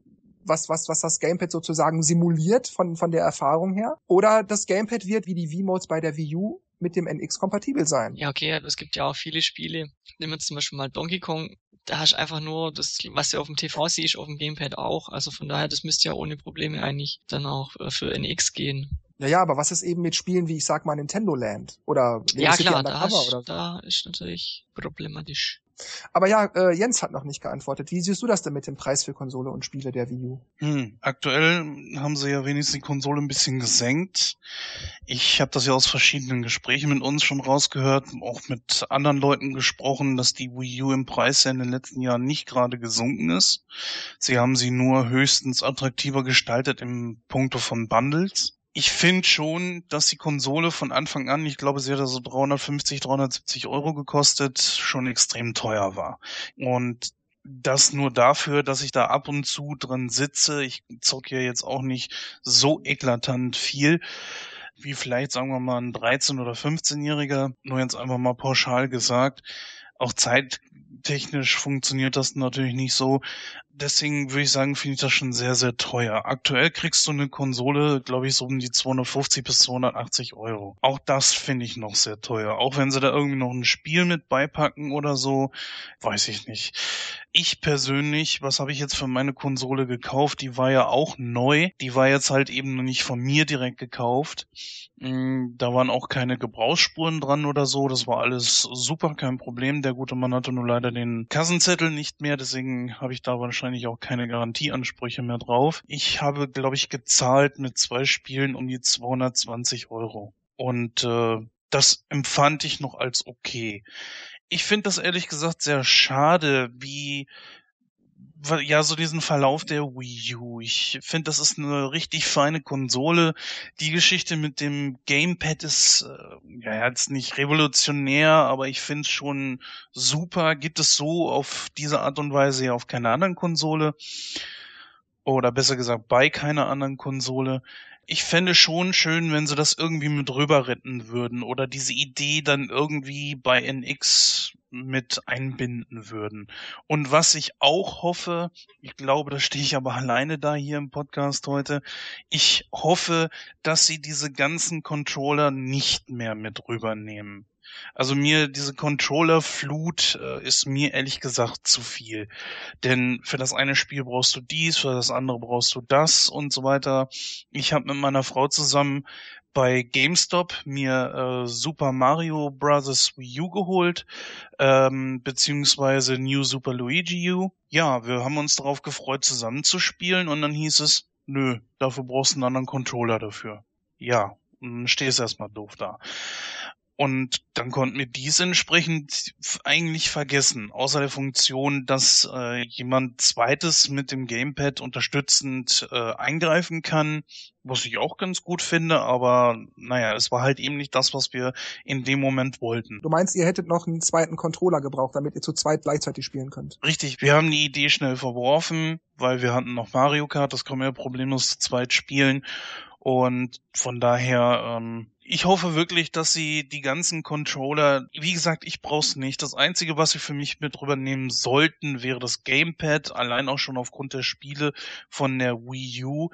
was, was, was das Gamepad sozusagen simuliert von, von der Erfahrung her, oder das Gamepad wird wie die Wii-Modes bei der Wii U mit dem NX kompatibel sein. Ja, okay, es gibt ja auch viele Spiele. Nehmen wir zum Beispiel mal Donkey Kong da hast du einfach nur das, was du auf dem TV siehst, auf dem Gamepad auch. Also von daher, das müsste ja ohne Probleme eigentlich dann auch äh, für NX gehen. Ja, ja, aber was ist eben mit Spielen wie, ich sag mal, Nintendo Land oder Lego ja City klar, da, ist, oder so? da ist natürlich problematisch. Aber ja, äh, Jens hat noch nicht geantwortet. Wie siehst du das denn mit dem Preis für Konsole und Spiele der Wii U? Hm, aktuell haben sie ja wenigstens die Konsole ein bisschen gesenkt. Ich habe das ja aus verschiedenen Gesprächen mit uns schon rausgehört, auch mit anderen Leuten gesprochen, dass die Wii U im Preis ja in den letzten Jahren nicht gerade gesunken ist. Sie haben sie nur höchstens attraktiver gestaltet im Punkto von Bundles. Ich finde schon, dass die Konsole von Anfang an, ich glaube, sie hat so 350, 370 Euro gekostet, schon extrem teuer war. Und das nur dafür, dass ich da ab und zu drin sitze. Ich zocke ja jetzt auch nicht so eklatant viel, wie vielleicht, sagen wir mal, ein 13- oder 15-Jähriger. Nur jetzt einfach mal pauschal gesagt. Auch zeittechnisch funktioniert das natürlich nicht so. Deswegen würde ich sagen, finde ich das schon sehr, sehr teuer. Aktuell kriegst du eine Konsole, glaube ich, so um die 250 bis 280 Euro. Auch das finde ich noch sehr teuer. Auch wenn sie da irgendwie noch ein Spiel mit beipacken oder so, weiß ich nicht. Ich persönlich, was habe ich jetzt für meine Konsole gekauft? Die war ja auch neu. Die war jetzt halt eben noch nicht von mir direkt gekauft. Mm, Da waren auch keine Gebrauchsspuren dran oder so. Das war alles super, kein Problem. Der gute Mann hatte nur leider den Kassenzettel nicht mehr. Deswegen habe ich da wahrscheinlich auch keine Garantieansprüche mehr drauf. Ich habe, glaube ich, gezahlt mit zwei Spielen um die 220 Euro. Und äh, das empfand ich noch als okay. Ich finde das ehrlich gesagt sehr schade, wie ja, so diesen Verlauf der Wii U. Ich finde, das ist eine richtig feine Konsole. Die Geschichte mit dem Gamepad ist äh, ja jetzt nicht revolutionär, aber ich finde es schon super. Gibt es so auf diese Art und Weise ja auf keiner anderen Konsole. Oder besser gesagt bei keiner anderen Konsole. Ich fände schon schön, wenn sie das irgendwie mit rüber retten würden oder diese Idee dann irgendwie bei NX mit einbinden würden. Und was ich auch hoffe, ich glaube, da stehe ich aber alleine da hier im Podcast heute, ich hoffe, dass sie diese ganzen Controller nicht mehr mit rübernehmen. Also mir diese Controller-Flut äh, ist mir ehrlich gesagt zu viel. Denn für das eine Spiel brauchst du dies, für das andere brauchst du das und so weiter. Ich habe mit meiner Frau zusammen bei GameStop mir äh, Super Mario Bros. Wii U geholt, ähm, beziehungsweise New Super Luigi U. Ja, wir haben uns darauf gefreut, zusammen zu spielen und dann hieß es, nö, dafür brauchst du einen anderen Controller dafür. Ja, und dann stehst erstmal doof da. Und dann konnten wir dies entsprechend eigentlich vergessen, außer der Funktion, dass äh, jemand zweites mit dem Gamepad unterstützend äh, eingreifen kann, was ich auch ganz gut finde, aber naja, es war halt eben nicht das, was wir in dem Moment wollten. Du meinst, ihr hättet noch einen zweiten Controller gebraucht, damit ihr zu zweit gleichzeitig spielen könnt. Richtig, wir haben die Idee schnell verworfen, weil wir hatten noch Mario Kart, das können wir ja problemlos zu zweit spielen. Und von daher, ähm, ich hoffe wirklich, dass sie die ganzen Controller, wie gesagt, ich brauch's nicht. Das Einzige, was sie für mich mit rübernehmen sollten, wäre das Gamepad, allein auch schon aufgrund der Spiele von der Wii U.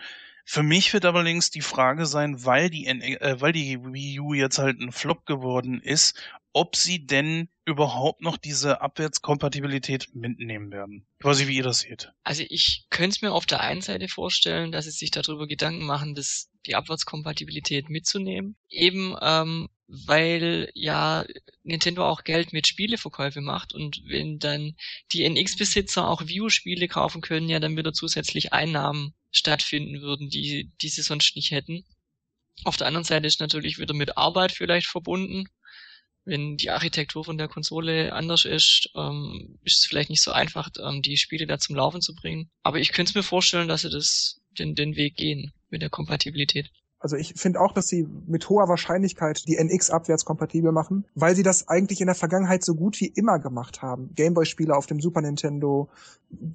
Für mich wird allerdings die Frage sein, weil die, N äh, weil die Wii U jetzt halt ein Flop geworden ist, ob sie denn überhaupt noch diese Abwärtskompatibilität mitnehmen werden. Ich weiß nicht, wie ihr das seht. Also ich könnte es mir auf der einen Seite vorstellen, dass sie sich darüber Gedanken machen, das, die Abwärtskompatibilität mitzunehmen. Eben ähm, weil ja Nintendo auch Geld mit Spieleverkäufe macht und wenn dann die NX-Besitzer auch Wii U-Spiele kaufen können, ja dann wieder zusätzlich Einnahmen stattfinden würden, die, die sie sonst nicht hätten. Auf der anderen Seite ist natürlich wieder mit Arbeit vielleicht verbunden. Wenn die Architektur von der Konsole anders ist, ähm, ist es vielleicht nicht so einfach, ähm, die Spiele da zum Laufen zu bringen. Aber ich könnte mir vorstellen, dass sie das den, den Weg gehen mit der Kompatibilität. Also ich finde auch, dass sie mit hoher Wahrscheinlichkeit die NX abwärtskompatibel machen, weil sie das eigentlich in der Vergangenheit so gut wie immer gemacht haben. Gameboy-Spiele auf dem Super Nintendo,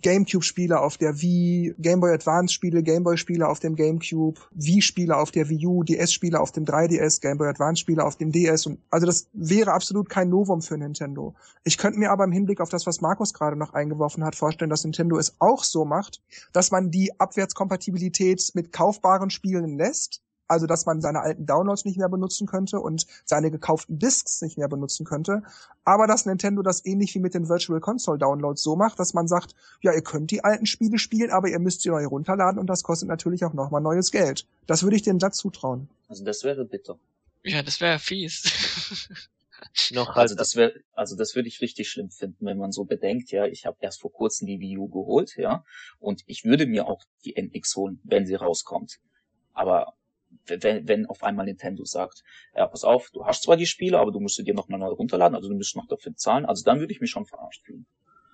Gamecube-Spiele auf der Wii, Gameboy Advance-Spiele, Gameboy-Spiele auf dem Gamecube, Wii-Spiele auf der Wii U, DS-Spiele auf dem 3DS, Gameboy Advance-Spiele auf dem DS. Und also das wäre absolut kein Novum für Nintendo. Ich könnte mir aber im Hinblick auf das, was Markus gerade noch eingeworfen hat, vorstellen, dass Nintendo es auch so macht, dass man die Abwärtskompatibilität mit kaufbaren Spielen lässt, also dass man seine alten Downloads nicht mehr benutzen könnte und seine gekauften Discs nicht mehr benutzen könnte, aber dass Nintendo das ähnlich wie mit den Virtual Console Downloads so macht, dass man sagt, ja, ihr könnt die alten Spiele spielen, aber ihr müsst sie neu runterladen und das kostet natürlich auch nochmal neues Geld. Das würde ich dem Satz zutrauen. Also das wäre bitter. Ja, das wäre fies. *laughs* Noch halt Also das wäre, also das würde ich richtig schlimm finden, wenn man so bedenkt, ja, ich habe erst vor kurzem die Wii U geholt, ja, und ich würde mir auch die NX holen, wenn sie rauskommt. Aber wenn, wenn auf einmal Nintendo sagt, ja, pass auf, du hast zwar die Spiele, aber du musst sie dir noch mal neu runterladen, also du musst noch dafür zahlen, also dann würde ich mich schon verarscht fühlen.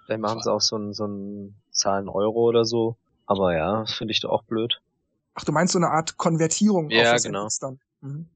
Vielleicht machen sie auch so ein, so ein Zahlen Euro oder so. Aber ja, das finde ich doch auch blöd. Ach, du meinst so eine Art Konvertierung Ja, auf das genau. NX dann. Mhm.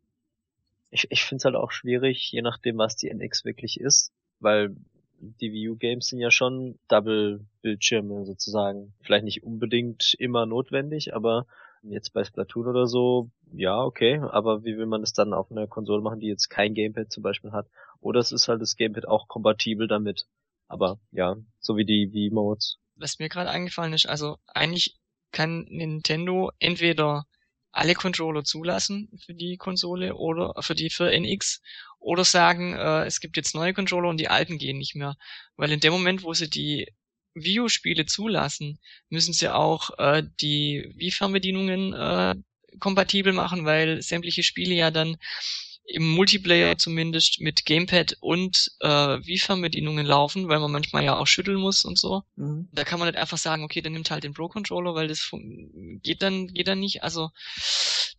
Ich, ich finde es halt auch schwierig, je nachdem, was die NX wirklich ist. Weil die Wii U Games sind ja schon Double-Bildschirme sozusagen. Vielleicht nicht unbedingt immer notwendig, aber jetzt bei Splatoon oder so, ja, okay. Aber wie will man das dann auf einer Konsole machen, die jetzt kein Gamepad zum Beispiel hat? Oder es ist halt das Gamepad auch kompatibel damit. Aber ja, so wie die Wii Modes. Was mir gerade eingefallen ist, also eigentlich kann Nintendo entweder alle Controller zulassen für die Konsole oder für die für NX oder sagen, äh, es gibt jetzt neue Controller und die alten gehen nicht mehr. Weil in dem Moment, wo sie die Wii U-Spiele zulassen, müssen sie auch äh, die Wii-Fernbedienungen äh, kompatibel machen, weil sämtliche Spiele ja dann im Multiplayer zumindest mit Gamepad und äh, Wii-Fernbedienungen laufen, weil man manchmal ja auch schütteln muss und so. Mhm. Da kann man nicht einfach sagen, okay, dann nimmt halt den Pro-Controller, weil das geht dann, geht dann nicht. Also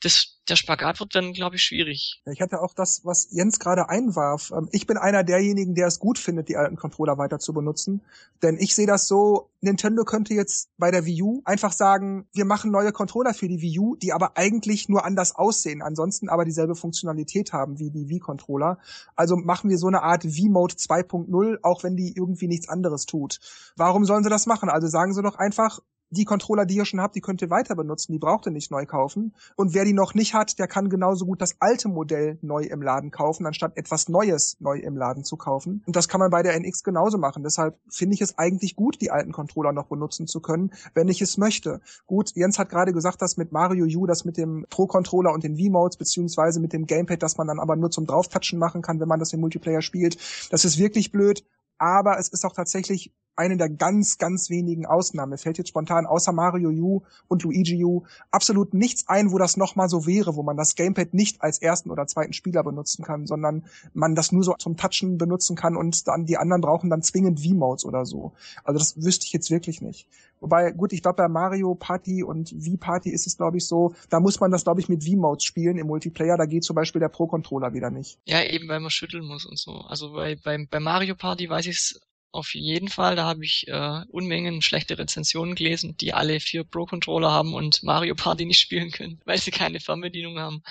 das, der Spagat wird dann, glaube ich, schwierig. Ich hatte auch das, was Jens gerade einwarf. Ähm, Ich bin einer derjenigen, der es gut findet, die alten Controller weiter zu benutzen. Denn ich sehe das so, Nintendo könnte jetzt bei der Wii U einfach sagen, wir machen neue Controller für die Wii U, die aber eigentlich nur anders aussehen, ansonsten aber dieselbe Funktionalität haben wie die Wii-Controller. Also machen wir so eine Art Wii-Mode 2.0, auch wenn die irgendwie nichts anderes tut. Warum sollen sie das machen? Also sagen sie doch einfach, die Controller, die ihr schon habt, die könnt ihr weiter benutzen, die braucht ihr nicht neu kaufen. Und wer die noch nicht hat, der kann genauso gut das alte Modell neu im Laden kaufen, anstatt etwas Neues neu im Laden zu kaufen. Und das kann man bei der NX genauso machen. Deshalb finde ich es eigentlich gut, die alten Controller noch benutzen zu können, wenn ich es möchte. Gut, Jens hat gerade gesagt, dass mit Mario U, das mit dem Pro-Controller und den V-Modes, beziehungsweise mit dem Gamepad, das man dann aber nur zum Drauftatschen machen kann, wenn man das im Multiplayer spielt. Das ist wirklich blöd. Aber es ist auch tatsächlich eine der ganz, ganz wenigen Ausnahmen. Mir fällt jetzt spontan außer Mario U und Luigi U absolut nichts ein, wo das nochmal so wäre, wo man das Gamepad nicht als ersten oder zweiten Spieler benutzen kann, sondern man das nur so zum Touchen benutzen kann und dann die anderen brauchen dann zwingend V-Modes oder so. Also das wüsste ich jetzt wirklich nicht. Wobei, gut, ich glaube bei Mario Party und V-Party ist es, glaube ich, so, da muss man das, glaube ich, mit V-Modes spielen im Multiplayer, da geht zum Beispiel der Pro-Controller wieder nicht. Ja, eben weil man schütteln muss und so. Also bei, bei, bei Mario Party weiß ich es auf jeden Fall. Da habe ich äh, Unmengen schlechte Rezensionen gelesen, die alle vier Pro-Controller haben und Mario Party nicht spielen können, *laughs* weil sie keine Fernbedienung haben.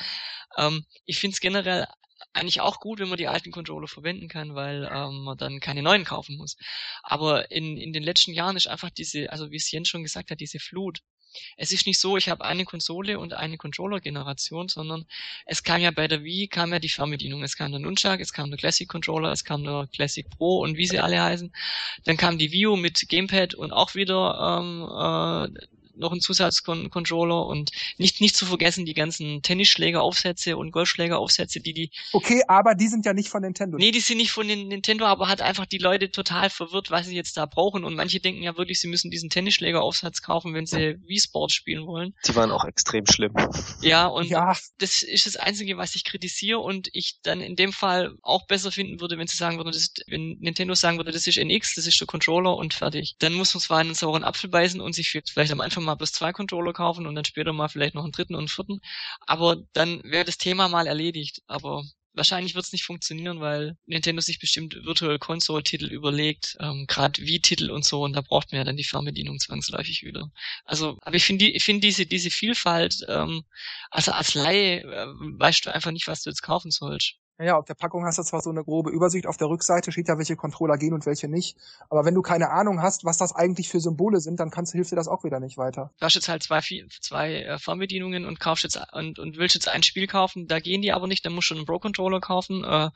Ähm, ich finde es generell eigentlich auch gut, wenn man die alten Controller verwenden kann, weil ähm, man dann keine neuen kaufen muss. Aber in, in den letzten Jahren ist einfach diese, also wie es Jens schon gesagt hat, diese Flut. Es ist nicht so, ich habe eine Konsole und eine Controller-Generation, sondern es kam ja bei der Wii, kam ja die Fernbedienung. Es kam der Nunchuck, es kam der Classic Controller, es kam der Classic Pro und wie sie alle heißen. Dann kam die Wii U mit Gamepad und auch wieder ähm, äh, noch ein Zusatzcontroller und nicht, nicht zu vergessen die ganzen Tennisschlägeraufsätze und Golfschlägeraufsätze, die die Okay, aber die sind ja nicht von Nintendo. Nee, die sind nicht von den Nintendo, aber hat einfach die Leute total verwirrt, was sie jetzt da brauchen. Und manche denken ja wirklich, sie müssen diesen Tennisschlägeraufsatz kaufen, wenn sie Wii Sport spielen wollen. Die waren auch extrem schlimm. Ja, und ja, das ist das Einzige, was ich kritisiere und ich dann in dem Fall auch besser finden würde, wenn sie sagen würden, das, wenn Nintendo sagen würde, das ist NX, das ist der Controller und fertig. Dann muss man zwar einen sauren Apfel beißen und sich vielleicht am Anfang mal bloß zwei Controller kaufen und dann später mal vielleicht noch einen dritten und einen vierten. Aber dann wäre das Thema mal erledigt. Aber wahrscheinlich wird es nicht funktionieren, weil Nintendo sich bestimmt Virtual Console Titel überlegt, ähm, gerade Wii-Titel und so, und da braucht man ja dann die Fernbedienung zwangsläufig wieder. Also, aber ich finde die, ich finde diese diese Vielfalt, ähm, also als Laie äh, weißt du einfach nicht, was du jetzt kaufen sollst. Ja, auf der Packung hast du zwar so eine grobe Übersicht, auf der Rückseite steht ja, welche Controller gehen und welche nicht. Aber wenn du keine Ahnung hast, was das eigentlich für Symbole sind, dann kannst, hilft dir das auch wieder nicht weiter. Du hast jetzt halt zwei, zwei äh, Fernbedienungen und kaufst jetzt und, und willst jetzt ein Spiel kaufen, da gehen die aber nicht, dann musst du einen Pro-Controller kaufen. Äh,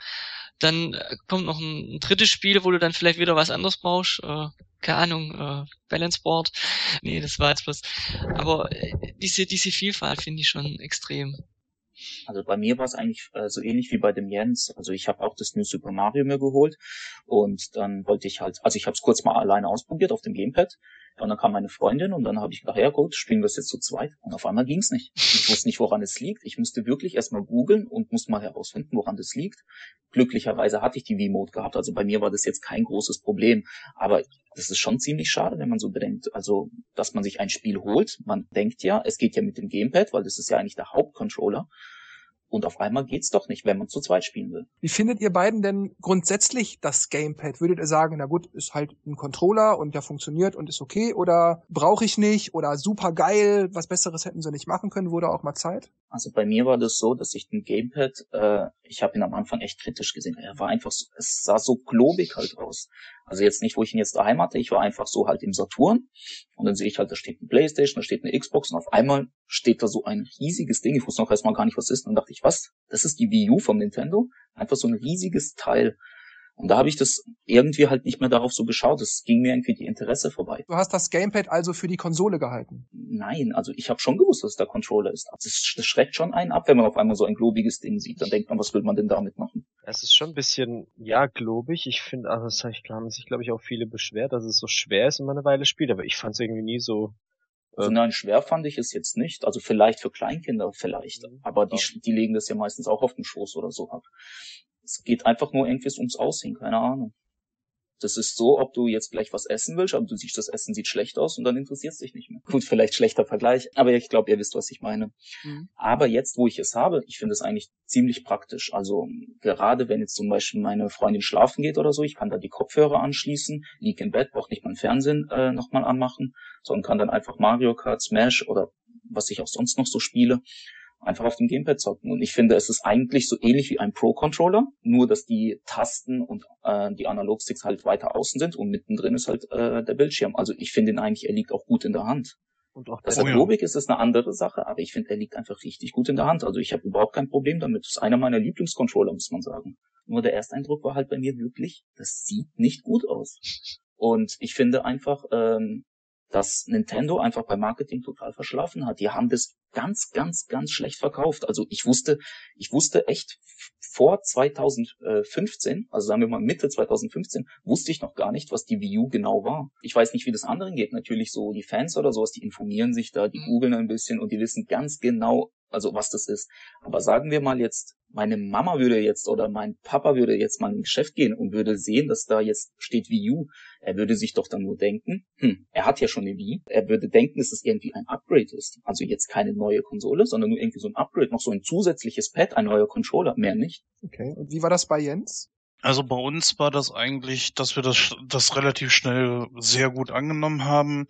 dann äh, kommt noch ein, ein drittes Spiel, wo du dann vielleicht wieder was anderes brauchst. Äh, keine Ahnung, äh, Balance Board. Nee, das war jetzt was. Aber äh, diese, diese Vielfalt finde ich schon extrem. Also bei mir war es eigentlich äh, so ähnlich wie bei dem Jens. Also ich habe auch das New Super Mario mir geholt und dann wollte ich halt, also ich habe es kurz mal alleine ausprobiert auf dem Gamepad und dann kam meine Freundin und dann habe ich gedacht, ja gut, spielen wir es jetzt zu zweit. Und auf einmal ging es nicht. Ich wusste nicht, woran es liegt. Ich musste wirklich erstmal googeln und musste mal herausfinden, woran das liegt. Glücklicherweise hatte ich die V-Mode gehabt, also bei mir war das jetzt kein großes Problem. Aber das ist schon ziemlich schade, wenn man so bedenkt, also dass man sich ein Spiel holt. Man denkt ja, es geht ja mit dem Gamepad, weil das ist ja eigentlich der Hauptcontroller. Und auf einmal geht's doch nicht, wenn man zu zweit spielen will. Wie findet ihr beiden denn grundsätzlich das Gamepad? Würdet ihr sagen, na gut, ist halt ein Controller und der funktioniert und ist okay oder brauche ich nicht oder super geil, was besseres hätten sie nicht machen können, wurde auch mal Zeit? Also bei mir war das so, dass ich den Gamepad, äh, ich habe ihn am Anfang echt kritisch gesehen. Er war einfach so, es sah so globig halt aus. Also jetzt nicht, wo ich ihn jetzt daheim hatte, ich war einfach so halt im Saturn und dann sehe ich halt, da steht eine Playstation, da steht eine Xbox und auf einmal steht da so ein riesiges Ding. Ich wusste noch erstmal gar nicht, was ist. Und dann dachte ich, was? Das ist die Wii U vom Nintendo? Einfach so ein riesiges Teil. Und da habe ich das irgendwie halt nicht mehr darauf so geschaut. Es ging mir irgendwie die Interesse vorbei. Du hast das Gamepad also für die Konsole gehalten? Nein, also ich habe schon gewusst, dass es der Controller ist. Das, das schreckt schon einen ab, wenn man auf einmal so ein globiges Ding sieht. Dann denkt man, was will man denn damit machen? Es ist schon ein bisschen, ja, globig. Ich finde, also das haben sich, glaube ich, auch viele beschwert, dass es so schwer ist, wenn man eine Weile spielt. Aber ich fand es irgendwie nie so also nein, schwer fand ich es jetzt nicht. Also vielleicht für Kleinkinder vielleicht. Mhm. Aber die, die legen das ja meistens auch auf den Schoß oder so ab. Es geht einfach nur irgendwie ums Aussehen, keine Ahnung. Das ist so, ob du jetzt gleich was essen willst, aber du siehst, das Essen sieht schlecht aus und dann interessiert es dich nicht mehr. Gut, vielleicht schlechter Vergleich, aber ich glaube, ihr wisst, was ich meine. Mhm. Aber jetzt, wo ich es habe, ich finde es eigentlich ziemlich praktisch. Also gerade wenn jetzt zum Beispiel meine Freundin schlafen geht oder so, ich kann da die Kopfhörer anschließen, lieg im Bett, brauche nicht mein Fernsehen äh, nochmal anmachen, sondern kann dann einfach Mario Kart, Smash oder was ich auch sonst noch so spiele, einfach auf dem Gamepad zocken. Und ich finde, es ist eigentlich so ähnlich wie ein Pro-Controller, nur dass die Tasten und äh, die Analogsticks halt weiter außen sind und mittendrin ist halt äh, der Bildschirm. Also ich finde ihn eigentlich, er liegt auch gut in der Hand. Und auch Dass er klobig ist, ist eine andere Sache, aber ich finde, er liegt einfach richtig gut in der Hand. Also ich habe überhaupt kein Problem damit. Das ist einer meiner Lieblingscontroller, muss man sagen. Nur der Ersteindruck war halt bei mir wirklich, das sieht nicht gut aus. Und ich finde einfach, ähm, dass Nintendo einfach beim Marketing total verschlafen hat. Die haben das ganz, ganz, ganz schlecht verkauft. Also ich wusste, ich wusste echt vor 2015, also sagen wir mal Mitte 2015, wusste ich noch gar nicht, was die Wii U genau war. Ich weiß nicht, wie das anderen geht. Natürlich so die Fans oder sowas, die informieren sich da, die mhm. googeln ein bisschen und die wissen ganz genau, also was das ist. Aber sagen wir mal jetzt, meine Mama würde jetzt oder mein Papa würde jetzt mal in ein Geschäft gehen und würde sehen, dass da jetzt steht Wii U. Er würde sich doch dann nur denken, hm, er hat ja schon eine Wii. Er würde denken, dass es irgendwie ein Upgrade ist. Also jetzt keine neue Konsole, sondern nur irgendwie so ein Upgrade, noch so ein zusätzliches Pad, ein neuer Controller, mehr nicht. Okay. Und wie war das bei Jens? Also bei uns war das eigentlich, dass wir das, das relativ schnell sehr gut angenommen haben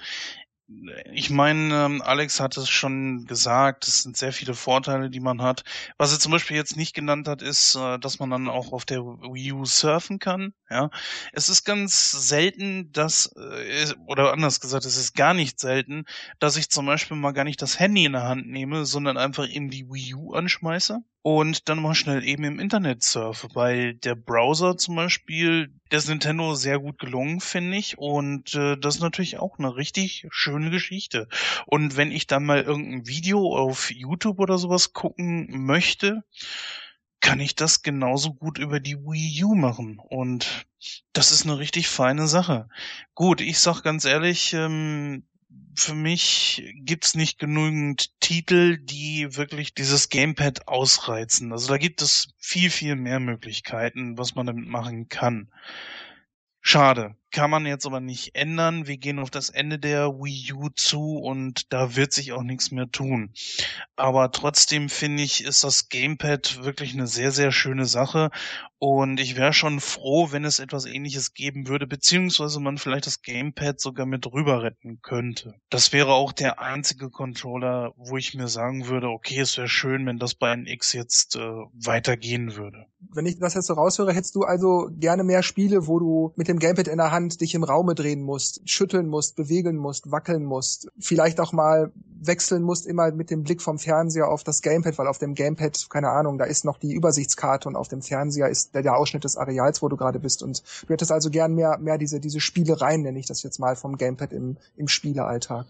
ich meine, ähm, Alex hat es schon gesagt, es sind sehr viele Vorteile, die man hat. Was er zum Beispiel jetzt nicht genannt hat, ist, äh, dass man dann auch auf der Wii U surfen kann. Ja, es ist ganz selten, dass äh, oder anders gesagt, es ist gar nicht selten, dass ich zum Beispiel mal gar nicht das Handy in der Hand nehme, sondern einfach eben die Wii U anschmeiße und dann mal schnell eben im Internet surfe, weil der Browser zum Beispiel, der ist Nintendo sehr gut gelungen, finde ich, und äh, das ist natürlich auch eine richtig schöne Geschichte. Und wenn ich dann mal irgendein Video auf YouTube oder sowas gucken möchte, kann ich das genauso gut über die Wii U machen. Und das ist eine richtig feine Sache. Gut, ich sag ganz ehrlich, ähm, für mich gibt's nicht genügend Titel, die wirklich dieses Gamepad ausreizen. Also da gibt es viel, viel mehr Möglichkeiten, was man damit machen kann. Schade. Kann man jetzt aber nicht ändern. Wir gehen auf das Ende der Wii U zu und da wird sich auch nichts mehr tun. Aber trotzdem finde ich, ist das Gamepad wirklich eine sehr, sehr schöne Sache und ich wäre schon froh, wenn es etwas ähnliches geben würde, beziehungsweise man vielleicht das Gamepad sogar mit rüber retten könnte. Das wäre auch der einzige Controller, wo ich mir sagen würde, okay, es wäre schön, wenn das bei einem X jetzt äh, weitergehen würde. Wenn ich das jetzt so raushöre, hättest du also gerne mehr Spiele, wo du mit dem Gamepad in der Hand dich im Raume drehen musst, schütteln musst, bewegen musst, wackeln musst, vielleicht auch mal wechseln musst, immer mit dem Blick vom Fernseher auf das Gamepad, weil auf dem Gamepad, keine Ahnung, da ist noch die Übersichtskarte und auf dem Fernseher ist der, der Ausschnitt des Areals, wo du gerade bist. Und du hättest also gern mehr, mehr diese, diese Spielereien, nenne ich das jetzt mal, vom Gamepad im, im Spielealltag.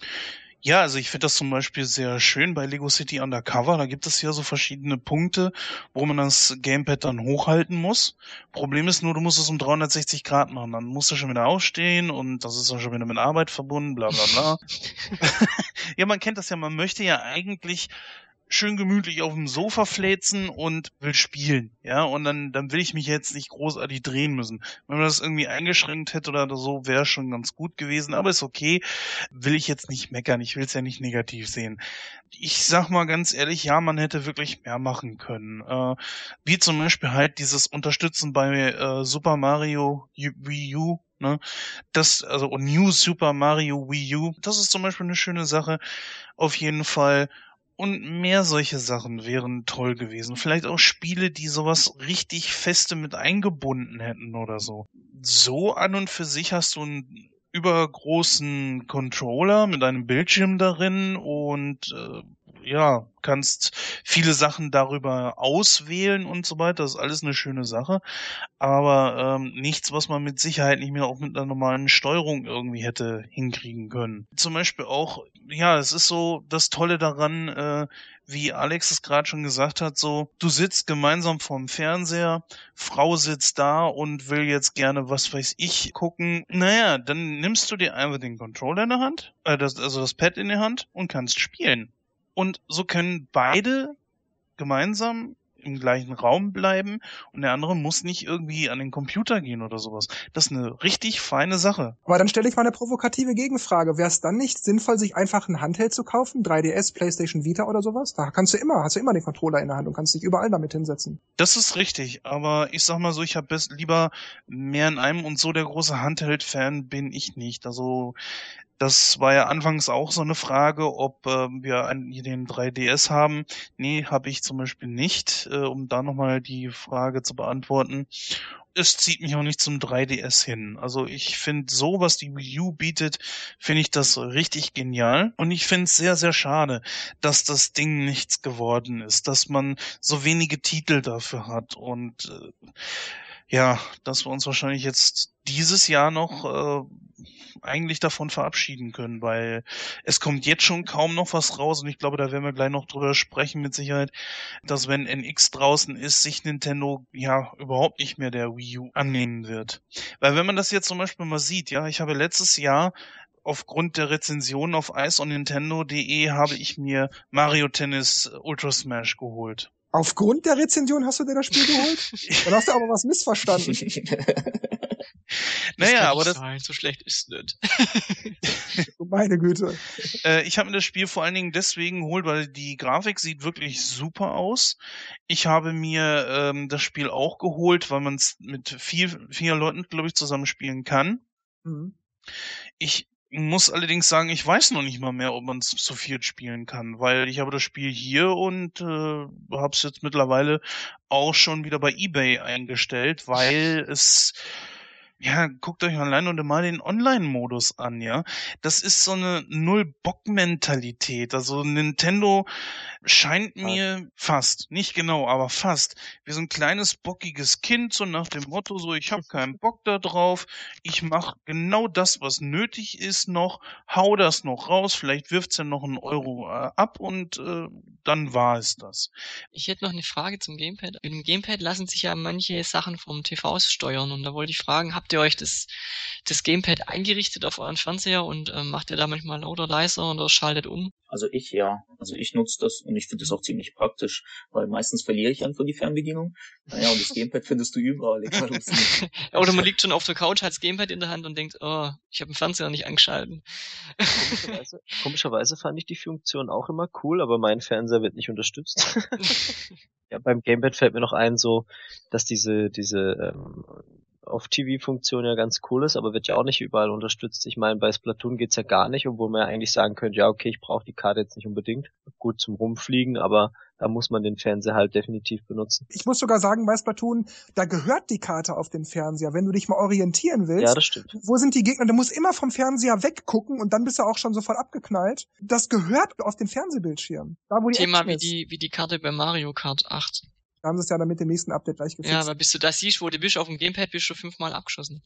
Ja, also ich finde das zum Beispiel sehr schön bei Lego City Undercover. Da gibt es ja so verschiedene Punkte, wo man das Gamepad dann hochhalten muss. Problem ist nur, du musst es um 360 Grad machen. Dann musst du schon wieder aufstehen und das ist dann schon wieder mit Arbeit verbunden, bla bla bla. *laughs* *laughs* ja, man kennt das ja, man möchte ja eigentlich schön gemütlich auf dem Sofa fläzen und will spielen, ja, und dann, dann will ich mich jetzt nicht großartig drehen müssen. Wenn man das irgendwie eingeschränkt hätte oder so, wäre schon ganz gut gewesen, aber ist okay, will ich jetzt nicht meckern, ich will es ja nicht negativ sehen. Ich sag mal ganz ehrlich, ja, man hätte wirklich mehr machen können. Äh, wie zum Beispiel halt dieses Unterstützen bei äh, Super Mario Wii U, Ne? Das, also New Super Mario Wii U, das ist zum Beispiel eine schöne Sache. Auf jeden Fall. Und mehr solche Sachen wären toll gewesen. Vielleicht auch Spiele, die sowas richtig feste mit eingebunden hätten oder so. So an und für sich hast du einen übergroßen Controller mit einem Bildschirm darin und äh, ja, kannst viele Sachen darüber auswählen und so weiter. Das ist alles eine schöne Sache. Aber ähm, nichts, was man mit Sicherheit nicht mehr auch mit einer normalen Steuerung irgendwie hätte hinkriegen können. Zum Beispiel auch, ja, es ist so das Tolle daran, äh, wie Alex es gerade schon gesagt hat, so, du sitzt gemeinsam vorm Fernseher, Frau sitzt da und will jetzt gerne, was weiß ich, gucken. Naja, dann nimmst du dir einfach den Controller in der Hand, äh, das, also das Pad in der Hand und kannst spielen. Und so können beide gemeinsam im gleichen Raum bleiben und der andere muss nicht irgendwie an den Computer gehen oder sowas. Das ist eine richtig feine Sache. Aber dann stelle ich mal eine provokative Gegenfrage. Wäre es dann nicht sinnvoll, sich einfach ein Handheld zu kaufen? 3DS, PlayStation Vita oder sowas? Da kannst du immer, hast du immer den Controller in der Hand und kannst dich überall damit hinsetzen. Das ist richtig, aber ich sag mal so, ich habe lieber mehr in einem und so der große Handheld-Fan bin ich nicht. Also das war ja anfangs auch so eine Frage, ob äh, wir einen, den 3DS haben. Nee, habe ich zum Beispiel nicht, äh, um da nochmal die Frage zu beantworten. Es zieht mich auch nicht zum 3DS hin. Also ich finde so, was die Wii U bietet, finde ich das richtig genial. Und ich finde es sehr, sehr schade, dass das Ding nichts geworden ist, dass man so wenige Titel dafür hat. Und äh, ja, dass wir uns wahrscheinlich jetzt dieses Jahr noch äh, eigentlich davon verabschieden können, weil es kommt jetzt schon kaum noch was raus und ich glaube, da werden wir gleich noch drüber sprechen mit Sicherheit, dass wenn NX draußen ist, sich Nintendo ja überhaupt nicht mehr der Wii U annehmen wird. Weil wenn man das jetzt zum Beispiel mal sieht, ja, ich habe letztes Jahr aufgrund der Rezension auf iceonnintendo.de habe ich mir Mario Tennis Ultra Smash geholt. Aufgrund der Rezension hast du dir das Spiel geholt? Dann hast du aber was missverstanden. *laughs* naja, aber das sein, so schlecht ist nicht. *laughs* Meine Güte. Äh, ich habe mir das Spiel vor allen Dingen deswegen geholt, weil die Grafik sieht wirklich super aus. Ich habe mir ähm, das Spiel auch geholt, weil man es mit vier, vier Leuten, glaube ich, zusammen spielen kann. Mhm. Ich muss allerdings sagen, ich weiß noch nicht mal mehr, ob man es zu viert spielen kann, weil ich habe das Spiel hier und äh, habe es jetzt mittlerweile auch schon wieder bei eBay eingestellt, weil *laughs* es ja, guckt euch allein und mal den Online-Modus an, ja. Das ist so eine Null-Bock-Mentalität. Also Nintendo scheint mir fast, nicht genau, aber fast, wie so ein kleines bockiges Kind, so nach dem Motto, so ich habe keinen *laughs* Bock da drauf, ich mache genau das, was nötig ist noch, hau das noch raus, vielleicht wirft's ja noch einen Euro äh, ab und äh, dann war es das. Ich hätte noch eine Frage zum Gamepad. Mit dem Gamepad lassen sich ja manche Sachen vom TV steuern und da wollte ich fragen, habt ihr euch das, das Gamepad eingerichtet auf euren Fernseher und äh, macht ihr da manchmal lauter, leiser oder schaltet um? Also ich ja. Also ich nutze das und ich finde das auch ziemlich praktisch, weil meistens verliere ich einfach die Fernbedienung. Naja, und das Gamepad findest du überall, egal *laughs* ob Oder man liegt schon auf der Couch, hat das Gamepad in der Hand und denkt, oh, ich habe den Fernseher nicht angeschalten. Komischerweise, komischerweise fand ich die Funktion auch immer cool, aber mein Fernseher wird nicht unterstützt. *laughs* ja, beim Gamepad fällt mir noch ein, so, dass diese, diese ähm, Off-TV-Funktion ja ganz cool ist, aber wird ja auch nicht überall unterstützt. Ich meine, bei Splatoon geht's ja gar nicht, obwohl man ja eigentlich sagen könnte, ja, okay, ich brauche die Karte jetzt nicht unbedingt. Gut zum Rumfliegen, aber da muss man den Fernseher halt definitiv benutzen. Ich muss sogar sagen, bei Splatoon, da gehört die Karte auf den Fernseher. Wenn du dich mal orientieren willst, ja, das stimmt. wo sind die Gegner? Du musst immer vom Fernseher weggucken und dann bist du auch schon sofort abgeknallt. Das gehört auf den Fernsehbildschirm. Da, wo die Thema wie die, wie die Karte bei Mario Kart 8. Haben sie es ja dann mit dem nächsten Update gleich gefixt. Ja, aber bis du das siehst, wo du bist auf dem Gamepad, bist du fünfmal abgeschossen.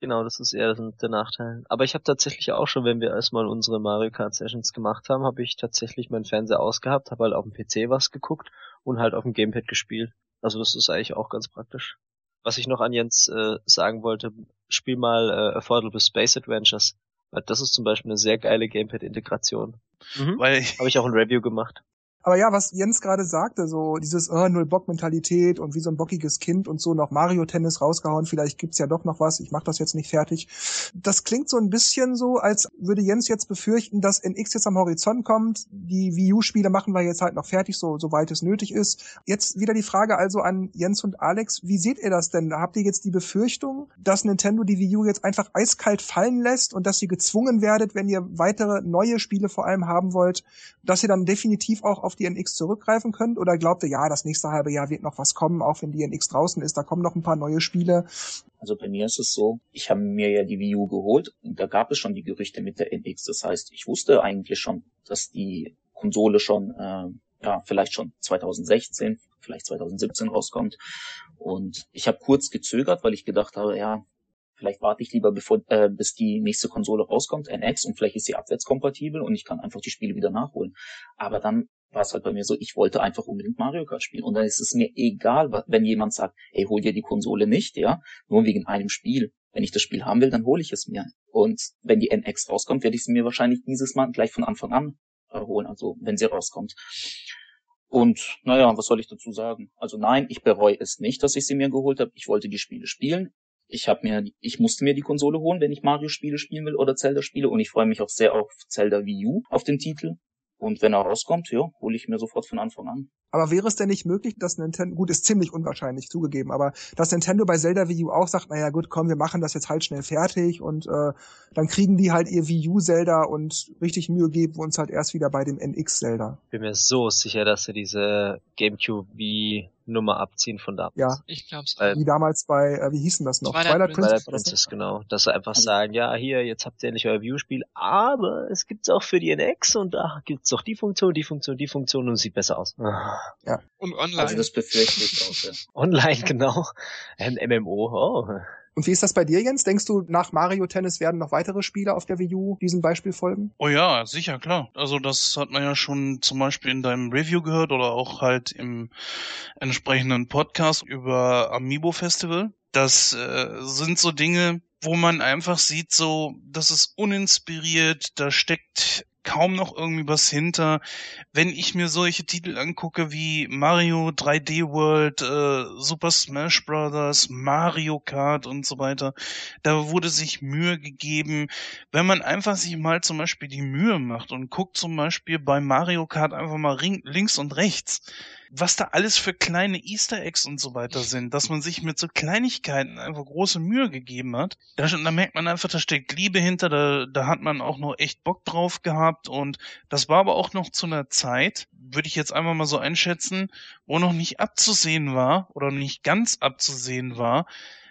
Genau, das ist eher der Nachteil. Aber ich habe tatsächlich auch schon, wenn wir erstmal unsere Mario Kart Sessions gemacht haben, habe ich tatsächlich meinen Fernseher ausgehabt, habe halt auf dem PC was geguckt und halt auf dem Gamepad gespielt. Also das ist eigentlich auch ganz praktisch. Was ich noch an Jens äh, sagen wollte, spiel mal äh, Affordable Space Adventures. Weil das ist zum Beispiel eine sehr geile Gamepad-Integration. Mhm. Weil habe ich auch ein Review gemacht. Aber ja, was Jens gerade sagte, so dieses oh, Null-Bock-Mentalität und wie so ein bockiges Kind und so noch Mario-Tennis rausgehauen, vielleicht gibt's ja doch noch was, ich mach das jetzt nicht fertig. Das klingt so ein bisschen so, als würde Jens jetzt befürchten, dass NX jetzt am Horizont kommt, die Wii U-Spiele machen wir jetzt halt noch fertig, so soweit es nötig ist. Jetzt wieder die Frage also an Jens und Alex, wie seht ihr das denn? Habt ihr jetzt die Befürchtung, dass Nintendo die Wii U jetzt einfach eiskalt fallen lässt und dass ihr gezwungen werdet, wenn ihr weitere neue Spiele vor allem haben wollt, dass ihr dann definitiv auch auf die NX zurückgreifen könnt? Oder glaubt ihr, ja, das nächste halbe Jahr wird noch was kommen, auch wenn die NX draußen ist, da kommen noch ein paar neue Spiele? Also bei mir ist es so, ich habe mir ja die Wii U geholt und da gab es schon die Gerüchte mit der NX. Das heißt, ich wusste eigentlich schon, dass die Konsole schon, äh, ja, vielleicht schon 2016, vielleicht 2017 rauskommt. Und ich habe kurz gezögert, weil ich gedacht habe, ja, vielleicht warte ich lieber, bevor, äh, bis die nächste Konsole rauskommt, NX, und vielleicht ist sie abwärtskompatibel und ich kann einfach die Spiele wieder nachholen. Aber dann war es halt bei mir so, ich wollte einfach unbedingt Mario Kart spielen. Und dann ist es mir egal, wenn jemand sagt, ey, hol dir die Konsole nicht, ja, nur wegen einem Spiel. Wenn ich das Spiel haben will, dann hole ich es mir. Und wenn die NX rauskommt, werde ich sie mir wahrscheinlich dieses Mal gleich von Anfang an holen, also wenn sie rauskommt. Und naja, was soll ich dazu sagen? Also nein, ich bereue es nicht, dass ich sie mir geholt habe. Ich wollte die Spiele spielen. Ich habe mir, ich musste mir die Konsole holen, wenn ich Mario-Spiele spielen will oder Zelda-Spiele. Und ich freue mich auch sehr auf Zelda Wii U, auf den Titel. Und wenn er rauskommt, ja, hole ich mir sofort von Anfang an. Aber wäre es denn nicht möglich, dass Nintendo, gut, ist ziemlich unwahrscheinlich zugegeben, aber dass Nintendo bei Zelda Wii U auch sagt, naja gut, komm, wir machen das jetzt halt schnell fertig und äh, dann kriegen die halt ihr Wii U Zelda und richtig Mühe geben wir uns halt erst wieder bei dem NX Zelda. Bin mir so sicher, dass sie diese GameCube Wii Nummer abziehen von damals. Ja. Ich glaub's auch. Wie damals bei, äh, wie hießen das noch? Twilight, Twilight Princess, Twilight Princess genau. Dass sie einfach sagen, ja, hier, jetzt habt ihr endlich euer View-Spiel, aber es gibt's auch für die NX und da gibt's doch die Funktion, die Funktion, die Funktion und sieht besser aus. Ja. Und online. Also das befürchte ich auch, ja. *laughs* Online, genau. Ein MMO, oh. Und wie ist das bei dir, Jens? Denkst du, nach Mario Tennis werden noch weitere Spiele auf der Wii U diesem Beispiel folgen? Oh ja, sicher, klar. Also das hat man ja schon zum Beispiel in deinem Review gehört oder auch halt im entsprechenden Podcast über Amiibo Festival. Das äh, sind so Dinge, wo man einfach sieht, so, das ist uninspiriert, da steckt kaum noch irgendwie was hinter. Wenn ich mir solche Titel angucke wie Mario 3D World, äh, Super Smash Bros., Mario Kart und so weiter, da wurde sich Mühe gegeben. Wenn man einfach sich mal zum Beispiel die Mühe macht und guckt zum Beispiel bei Mario Kart einfach mal links und rechts, was da alles für kleine Easter Eggs und so weiter sind, dass man sich mit so Kleinigkeiten einfach große Mühe gegeben hat. Da, da merkt man einfach, da steckt Liebe hinter, da, da hat man auch noch echt Bock drauf gehabt und das war aber auch noch zu einer Zeit, würde ich jetzt einfach mal so einschätzen, wo noch nicht abzusehen war oder nicht ganz abzusehen war,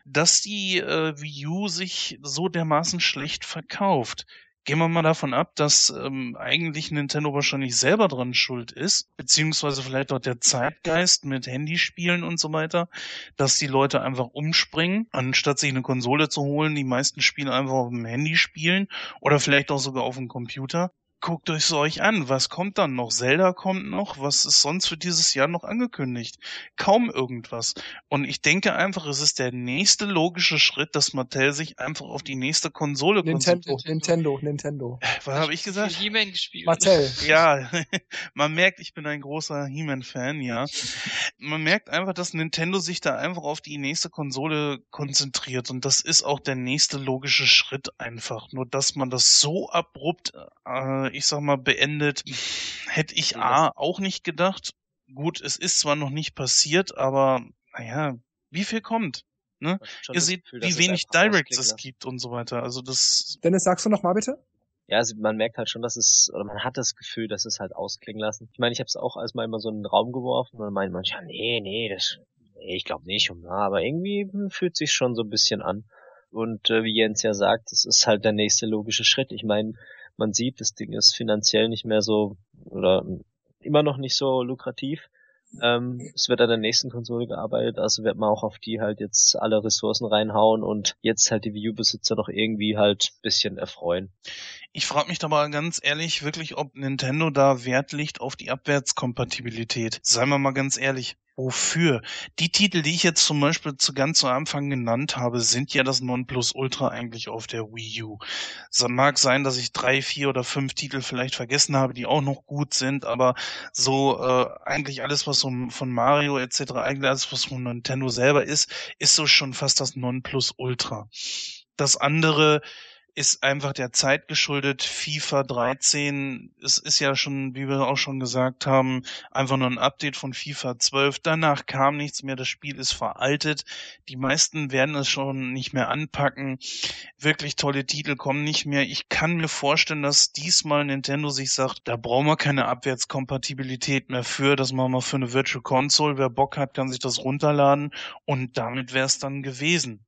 dass die äh, Wii U sich so dermaßen schlecht verkauft gehen wir mal davon ab, dass ähm, eigentlich Nintendo wahrscheinlich selber dran schuld ist, beziehungsweise vielleicht auch der Zeitgeist mit Handyspielen und so weiter, dass die Leute einfach umspringen, anstatt sich eine Konsole zu holen, die meisten Spiele einfach auf dem Handy spielen oder vielleicht auch sogar auf dem Computer guckt euch so euch an. Was kommt dann noch? Zelda kommt noch. Was ist sonst für dieses Jahr noch angekündigt? Kaum irgendwas. Und ich denke einfach, es ist der nächste logische Schritt, dass Mattel sich einfach auf die nächste Konsole Nintendo, Nintendo, Nintendo. Was habe ich gesagt? He-Man gespielt. Mattel. *laughs* Ja, *laughs* man merkt, ich bin ein großer He-Man-Fan, ja. Man merkt einfach, dass Nintendo sich da einfach auf die nächste Konsole konzentriert. Und das ist auch der nächste logische Schritt einfach. Nur, dass man das so abrupt äh, ich sag mal, beendet, hätte ich A auch nicht gedacht. Gut, es ist zwar noch nicht passiert, aber naja, wie viel kommt? Ne? Ihr seht, Gefühl, wie wenig Directs es gibt und so weiter. Also das. Dennis, sagst du noch mal bitte? Ja, also man merkt halt schon, dass es, oder man hat das Gefühl, dass es halt ausklingen lassen. Ich meine, ich habe es auch als mal immer so in den Raum geworfen und dann meint man, ja, nee, nee, das, nee, ich glaube nicht. Und, na, aber irgendwie fühlt sich schon so ein bisschen an. Und äh, wie Jens ja sagt, es ist halt der nächste logische Schritt. Ich meine, man sieht, das Ding ist finanziell nicht mehr so oder immer noch nicht so lukrativ. Ähm, es wird an der nächsten Konsole gearbeitet, also wird man auch auf die halt jetzt alle Ressourcen reinhauen und jetzt halt die Wii U-Besitzer noch irgendwie halt bisschen erfreuen. Ich frage mich aber ganz ehrlich wirklich, ob Nintendo da Wert legt auf die Abwärtskompatibilität. Seien wir mal ganz ehrlich. Wofür? Die Titel, die ich jetzt zum Beispiel zu ganz zu Anfang genannt habe, sind ja das Nonplusultra eigentlich auf der Wii U. Es mag sein, dass ich drei, vier oder fünf Titel vielleicht vergessen habe, die auch noch gut sind, aber so äh, eigentlich alles, was so von Mario etc., eigentlich alles, was von Nintendo selber ist, ist so schon fast das Nonplusultra. Das andere ist einfach der Zeit geschuldet. FIFA 13, es ist ja schon, wie wir auch schon gesagt haben, einfach nur ein Update von FIFA 12. Danach kam nichts mehr, das Spiel ist veraltet. Die meisten werden es schon nicht mehr anpacken. Wirklich tolle Titel kommen nicht mehr. Ich kann mir vorstellen, dass diesmal Nintendo sich sagt, da brauchen wir keine Abwärtskompatibilität mehr für, das machen wir für eine Virtual Console. Wer Bock hat, kann sich das runterladen und damit wäre es dann gewesen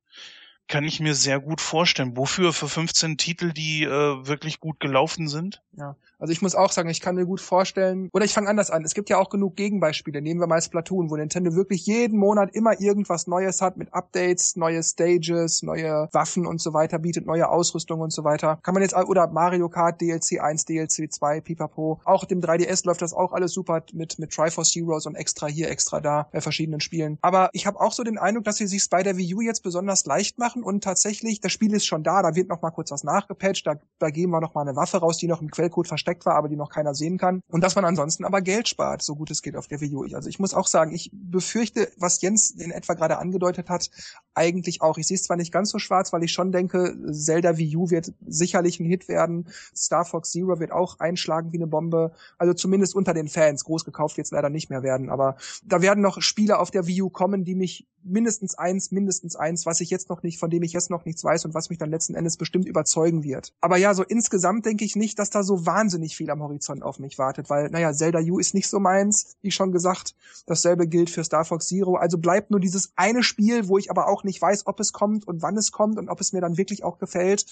kann ich mir sehr gut vorstellen. Wofür? Für 15 Titel, die äh, wirklich gut gelaufen sind? Ja, also ich muss auch sagen, ich kann mir gut vorstellen, oder ich fange anders an. Es gibt ja auch genug Gegenbeispiele. Nehmen wir mal Splatoon, wo Nintendo wirklich jeden Monat immer irgendwas Neues hat mit Updates, neue Stages, neue Waffen und so weiter, bietet neue Ausrüstung und so weiter. Kann man jetzt, oder Mario Kart DLC 1, DLC 2, Pipapo. Auch dem 3DS läuft das auch alles super mit, mit Triforce Heroes und extra hier, extra da bei verschiedenen Spielen. Aber ich habe auch so den Eindruck, dass sie sich bei der Wii U jetzt besonders leicht machen und tatsächlich, das Spiel ist schon da, da wird noch mal kurz was nachgepatcht, da, da geben wir noch mal eine Waffe raus, die noch im Quellcode versteckt war, aber die noch keiner sehen kann. Und dass man ansonsten aber Geld spart, so gut es geht auf der Wii U. Also ich muss auch sagen, ich befürchte, was Jens in etwa gerade angedeutet hat, eigentlich auch. Ich sehe es zwar nicht ganz so schwarz, weil ich schon denke, Zelda Wii U wird sicherlich ein Hit werden. Star Fox Zero wird auch einschlagen wie eine Bombe. Also zumindest unter den Fans. Groß gekauft wird es leider nicht mehr werden. Aber da werden noch Spiele auf der Wii U kommen, die mich mindestens eins, mindestens eins, was ich jetzt noch nicht, von dem ich jetzt noch nichts weiß und was mich dann letzten Endes bestimmt überzeugen wird. Aber ja, so insgesamt denke ich nicht, dass da so wahnsinnig viel am Horizont auf mich wartet, weil, naja, Zelda U ist nicht so meins, wie schon gesagt. Dasselbe gilt für Star Fox Zero. Also bleibt nur dieses eine Spiel, wo ich aber auch nicht weiß, ob es kommt und wann es kommt und ob es mir dann wirklich auch gefällt.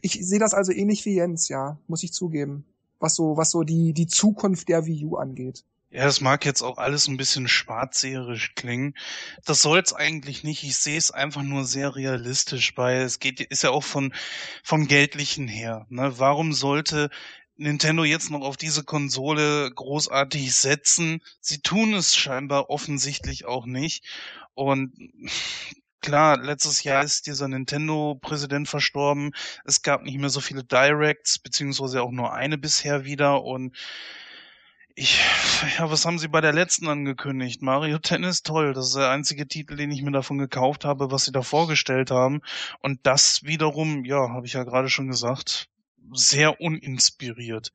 Ich sehe das also ähnlich wie Jens, ja, muss ich zugeben. Was so, was so die, die Zukunft der Wii U angeht. Ja, es mag jetzt auch alles ein bisschen schwarzseherisch klingen. Das soll's eigentlich nicht. Ich sehe es einfach nur sehr realistisch, weil es geht, ist ja auch von, vom Geldlichen her. Ne? Warum sollte Nintendo jetzt noch auf diese Konsole großartig setzen? Sie tun es scheinbar offensichtlich auch nicht. Und klar, letztes Jahr ist dieser Nintendo-Präsident verstorben. Es gab nicht mehr so viele Directs, beziehungsweise auch nur eine bisher wieder. Und ich, ja, was haben sie bei der letzten angekündigt? Mario Tennis, toll. Das ist der einzige Titel, den ich mir davon gekauft habe, was sie da vorgestellt haben. Und das wiederum, ja, habe ich ja gerade schon gesagt, sehr uninspiriert.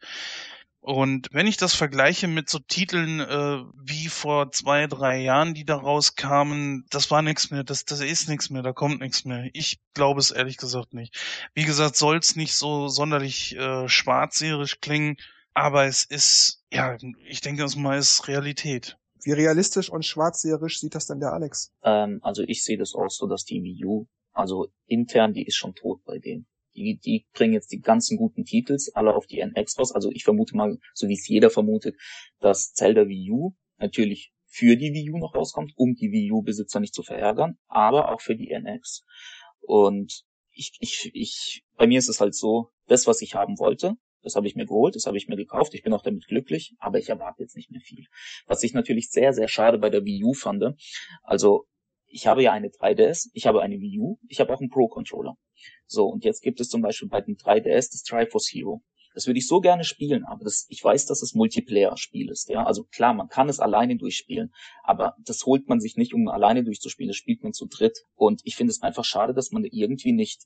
Und wenn ich das vergleiche mit so Titeln äh, wie vor zwei, drei Jahren, die da rauskamen, das war nichts mehr, das, das ist nichts mehr, da kommt nichts mehr. Ich glaube es ehrlich gesagt nicht. Wie gesagt, soll es nicht so sonderlich äh, schwarzseherisch klingen, aber es ist, ja, ich denke, das mal ist Realität. Wie realistisch und schwarzseherisch sieht das denn der Alex? Ähm, also ich sehe das auch so, dass die Wii U, also intern, die ist schon tot bei denen. Die, die bringen jetzt die ganzen guten Titels alle auf die NX raus. Also ich vermute mal, so wie es jeder vermutet, dass Zelda Wii U natürlich für die Wii U noch rauskommt, um die Wii U-Besitzer nicht zu verärgern, aber auch für die NX. Und ich, ich, ich, bei mir ist es halt so, das, was ich haben wollte, das habe ich mir geholt, das habe ich mir gekauft, ich bin auch damit glücklich, aber ich erwarte jetzt nicht mehr viel. Was ich natürlich sehr, sehr schade bei der Wii U fand, also ich habe ja eine 3DS, ich habe eine Wii U, ich habe auch einen Pro-Controller. So, und jetzt gibt es zum Beispiel bei dem 3DS das Triforce Hero. Das würde ich so gerne spielen, aber das, ich weiß, dass es Multiplayer-Spiel ist, ja. Also klar, man kann es alleine durchspielen, aber das holt man sich nicht, um alleine durchzuspielen, das spielt man zu dritt. Und ich finde es einfach schade, dass man irgendwie nicht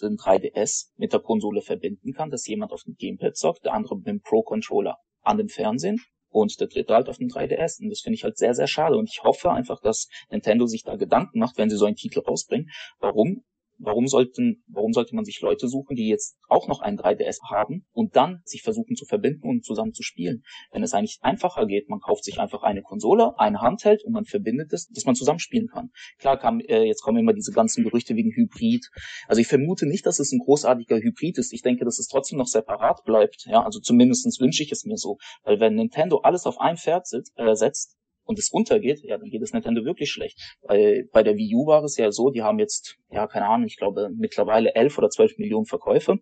den 3DS mit der Konsole verbinden kann, dass jemand auf dem Gamepad zockt, der andere mit dem Pro-Controller an dem Fernsehen und der dritte halt auf dem 3DS. Und das finde ich halt sehr, sehr schade. Und ich hoffe einfach, dass Nintendo sich da Gedanken macht, wenn sie so einen Titel rausbringen, warum Warum sollten, warum sollte man sich Leute suchen, die jetzt auch noch einen 3DS haben und dann sich versuchen zu verbinden und zusammen zu spielen? Wenn es eigentlich einfacher geht, man kauft sich einfach eine Konsole, eine Handheld und man verbindet es, dass man zusammen spielen kann. Klar, kam, äh, jetzt kommen immer diese ganzen Gerüchte wegen Hybrid. Also ich vermute nicht, dass es ein großartiger Hybrid ist. Ich denke, dass es trotzdem noch separat bleibt. Ja, also zumindestens wünsche ich es mir so. Weil wenn Nintendo alles auf ein Pferd sitzt, äh, setzt, und es untergeht, ja, dann geht es Nintendo wirklich schlecht. Weil bei der Wii U war es ja so, die haben jetzt, ja, keine Ahnung, ich glaube mittlerweile elf oder zwölf Millionen Verkäufe.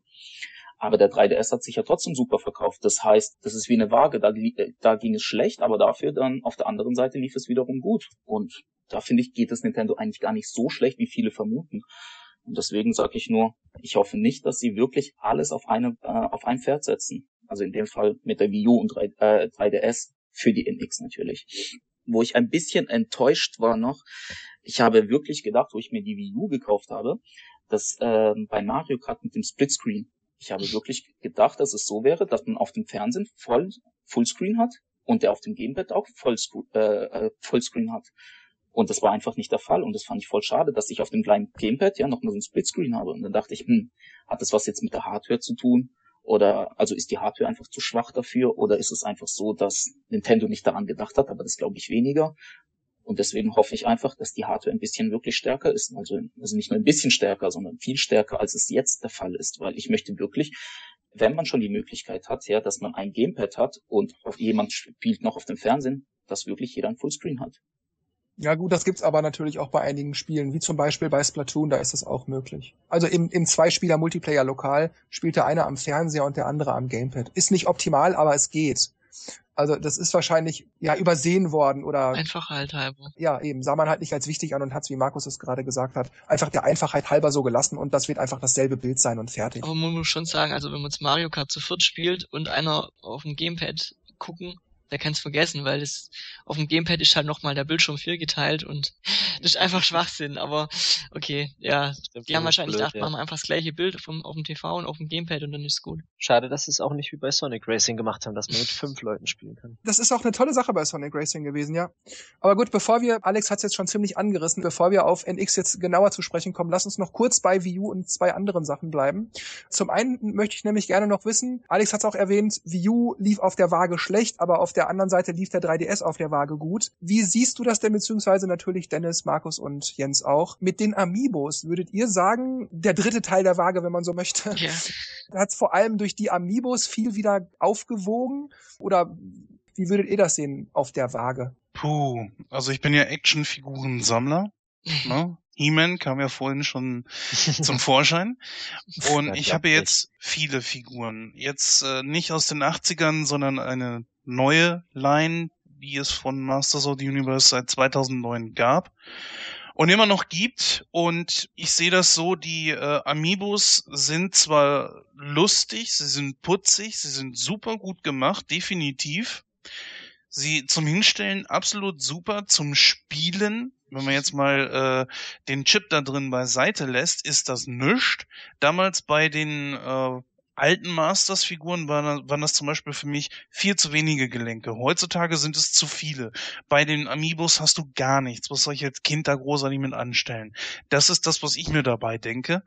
Aber der 3DS hat sich ja trotzdem super verkauft. Das heißt, das ist wie eine Waage. Da, äh, da ging es schlecht, aber dafür dann auf der anderen Seite lief es wiederum gut. Und da finde ich, geht es Nintendo eigentlich gar nicht so schlecht, wie viele vermuten. Und deswegen sage ich nur, ich hoffe nicht, dass sie wirklich alles auf eine äh, auf ein Pferd setzen. Also in dem Fall mit der Wii U und 3, äh, 3DS für die NX natürlich wo ich ein bisschen enttäuscht war noch. Ich habe wirklich gedacht, wo ich mir die Wii U gekauft habe, dass äh, bei Mario Kart mit dem Splitscreen, ich habe wirklich gedacht, dass es so wäre, dass man auf dem Fernsehen voll Fullscreen hat und der auf dem Gamepad auch Vollscreen, äh, äh, Fullscreen hat. Und das war einfach nicht der Fall. Und das fand ich voll schade, dass ich auf dem kleinen Gamepad ja noch mal so ein Splitscreen habe. Und dann dachte ich, hm, hat das was jetzt mit der Hardware zu tun? Oder also ist die Hardware einfach zu schwach dafür? Oder ist es einfach so, dass Nintendo nicht daran gedacht hat, aber das glaube ich weniger. Und deswegen hoffe ich einfach, dass die Hardware ein bisschen wirklich stärker ist. Also, also nicht nur ein bisschen stärker, sondern viel stärker, als es jetzt der Fall ist. Weil ich möchte wirklich, wenn man schon die Möglichkeit hat, ja, dass man ein Gamepad hat und jemand spielt noch auf dem Fernsehen, dass wirklich jeder ein Fullscreen hat. Ja gut, das gibt's aber natürlich auch bei einigen Spielen, wie zum Beispiel bei Splatoon, da ist das auch möglich. Also im, im Zweispieler-Multiplayer-Lokal spielt der eine am Fernseher und der andere am Gamepad. Ist nicht optimal, aber es geht. Also das ist wahrscheinlich ja übersehen worden oder einfach halt halber. Ja, eben sah man halt nicht als wichtig an und hat's, wie Markus es gerade gesagt hat, einfach der Einfachheit halber so gelassen und das wird einfach dasselbe Bild sein und fertig. Aber man muss schon sagen, also wenn man jetzt Mario Kart zu viert spielt und einer auf dem Gamepad gucken, der kann es vergessen, weil das auf dem Gamepad ist halt nochmal der Bildschirm geteilt und *laughs* das ist einfach Schwachsinn. Aber okay, ja, die haben wahrscheinlich blöd, gedacht, ja. machen wir einfach das gleiche Bild vom, auf dem TV und auf dem Gamepad und dann ist es gut. Schade, dass sie es auch nicht wie bei Sonic Racing gemacht haben, dass man mit *laughs* fünf Leuten spielen kann. Das ist auch eine tolle Sache bei Sonic Racing gewesen, ja. Aber gut, bevor wir, Alex hat es jetzt schon ziemlich angerissen, bevor wir auf NX jetzt genauer zu sprechen kommen, lass uns noch kurz bei Wii U und zwei anderen Sachen bleiben. Zum einen möchte ich nämlich gerne noch wissen, Alex hat es auch erwähnt, Wii U lief auf der Waage schlecht, aber auf der anderen Seite lief der 3DS auf der Waage gut. Wie siehst du das denn, beziehungsweise natürlich Dennis, Markus und Jens auch? Mit den Amiibos, würdet ihr sagen, der dritte Teil der Waage, wenn man so möchte, ja. *laughs* hat es vor allem durch die Amiibos viel wieder aufgewogen? Oder wie würdet ihr das sehen auf der Waage? Puh, also ich bin ja Actionfiguren-Sammler. *laughs* Ne? He-Man kam ja vorhin schon *laughs* zum Vorschein. Und ich habe jetzt viele Figuren. Jetzt äh, nicht aus den 80ern, sondern eine neue Line, die es von Masters of the Universe seit 2009 gab und immer noch gibt. Und ich sehe das so, die äh, Amiibos sind zwar lustig, sie sind putzig, sie sind super gut gemacht, definitiv. Sie zum Hinstellen absolut super, zum Spielen wenn man jetzt mal äh, den Chip da drin beiseite lässt, ist das nüscht. Damals bei den äh, alten Masters-Figuren waren, waren das zum Beispiel für mich viel zu wenige Gelenke. Heutzutage sind es zu viele. Bei den Amiibos hast du gar nichts. Was soll ich als Kind da großartig mit anstellen? Das ist das, was ich mir dabei denke.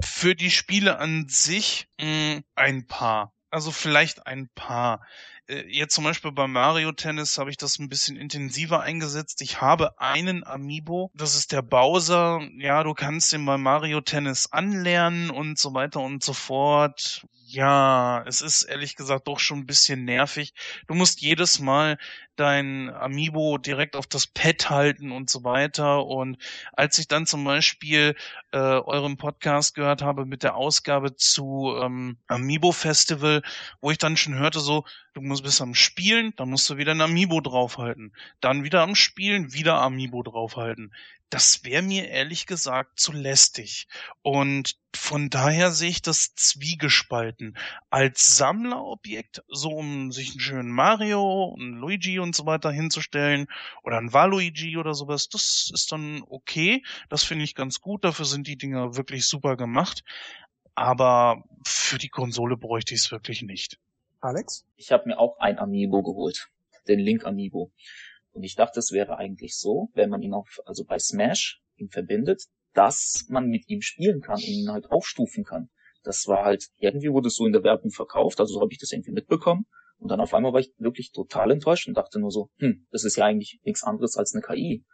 Für die Spiele an sich mh, mm, ein paar. Also vielleicht ein paar. Äh, jetzt zum Beispiel bei Mario Tennis habe ich das ein bisschen intensiver eingesetzt. Ich habe einen Amiibo, das ist der Bowser. Ja, du kannst den bei Mario Tennis anlernen und so weiter und so fort. Ja, es ist ehrlich gesagt doch schon ein bisschen nervig. Du musst jedes Mal dein Amiibo direkt auf das Pad halten und so weiter. Und als ich dann zum Beispiel äh, euren Podcast gehört habe mit der Ausgabe zu ähm, Amiibo Festival, wo ich dann schon hörte so, du musst bis am Spielen, dann musst du wieder ein Amiibo draufhalten. Dann wieder am Spielen, wieder Amiibo draufhalten das wäre mir ehrlich gesagt zu lästig. Und von daher sehe ich das zwiegespalten. Als Sammlerobjekt, so um sich einen schönen Mario, einen Luigi und so weiter hinzustellen oder einen Waluigi oder sowas, das ist dann okay. Das finde ich ganz gut. Dafür sind die Dinger wirklich super gemacht. Aber für die Konsole bräuchte ich es wirklich nicht. Alex? Ich habe mir auch ein Amiibo geholt. Den Link Amiibo. Und ich dachte, es wäre eigentlich so, wenn man ihn auf, also bei Smash ihn verbindet, dass man mit ihm spielen kann und ihn halt aufstufen kann. Das war halt, irgendwie wurde es so in der Werbung verkauft, also so habe ich das irgendwie mitbekommen. Und dann auf einmal war ich wirklich total enttäuscht und dachte nur so, hm, das ist ja eigentlich nichts anderes als eine KI,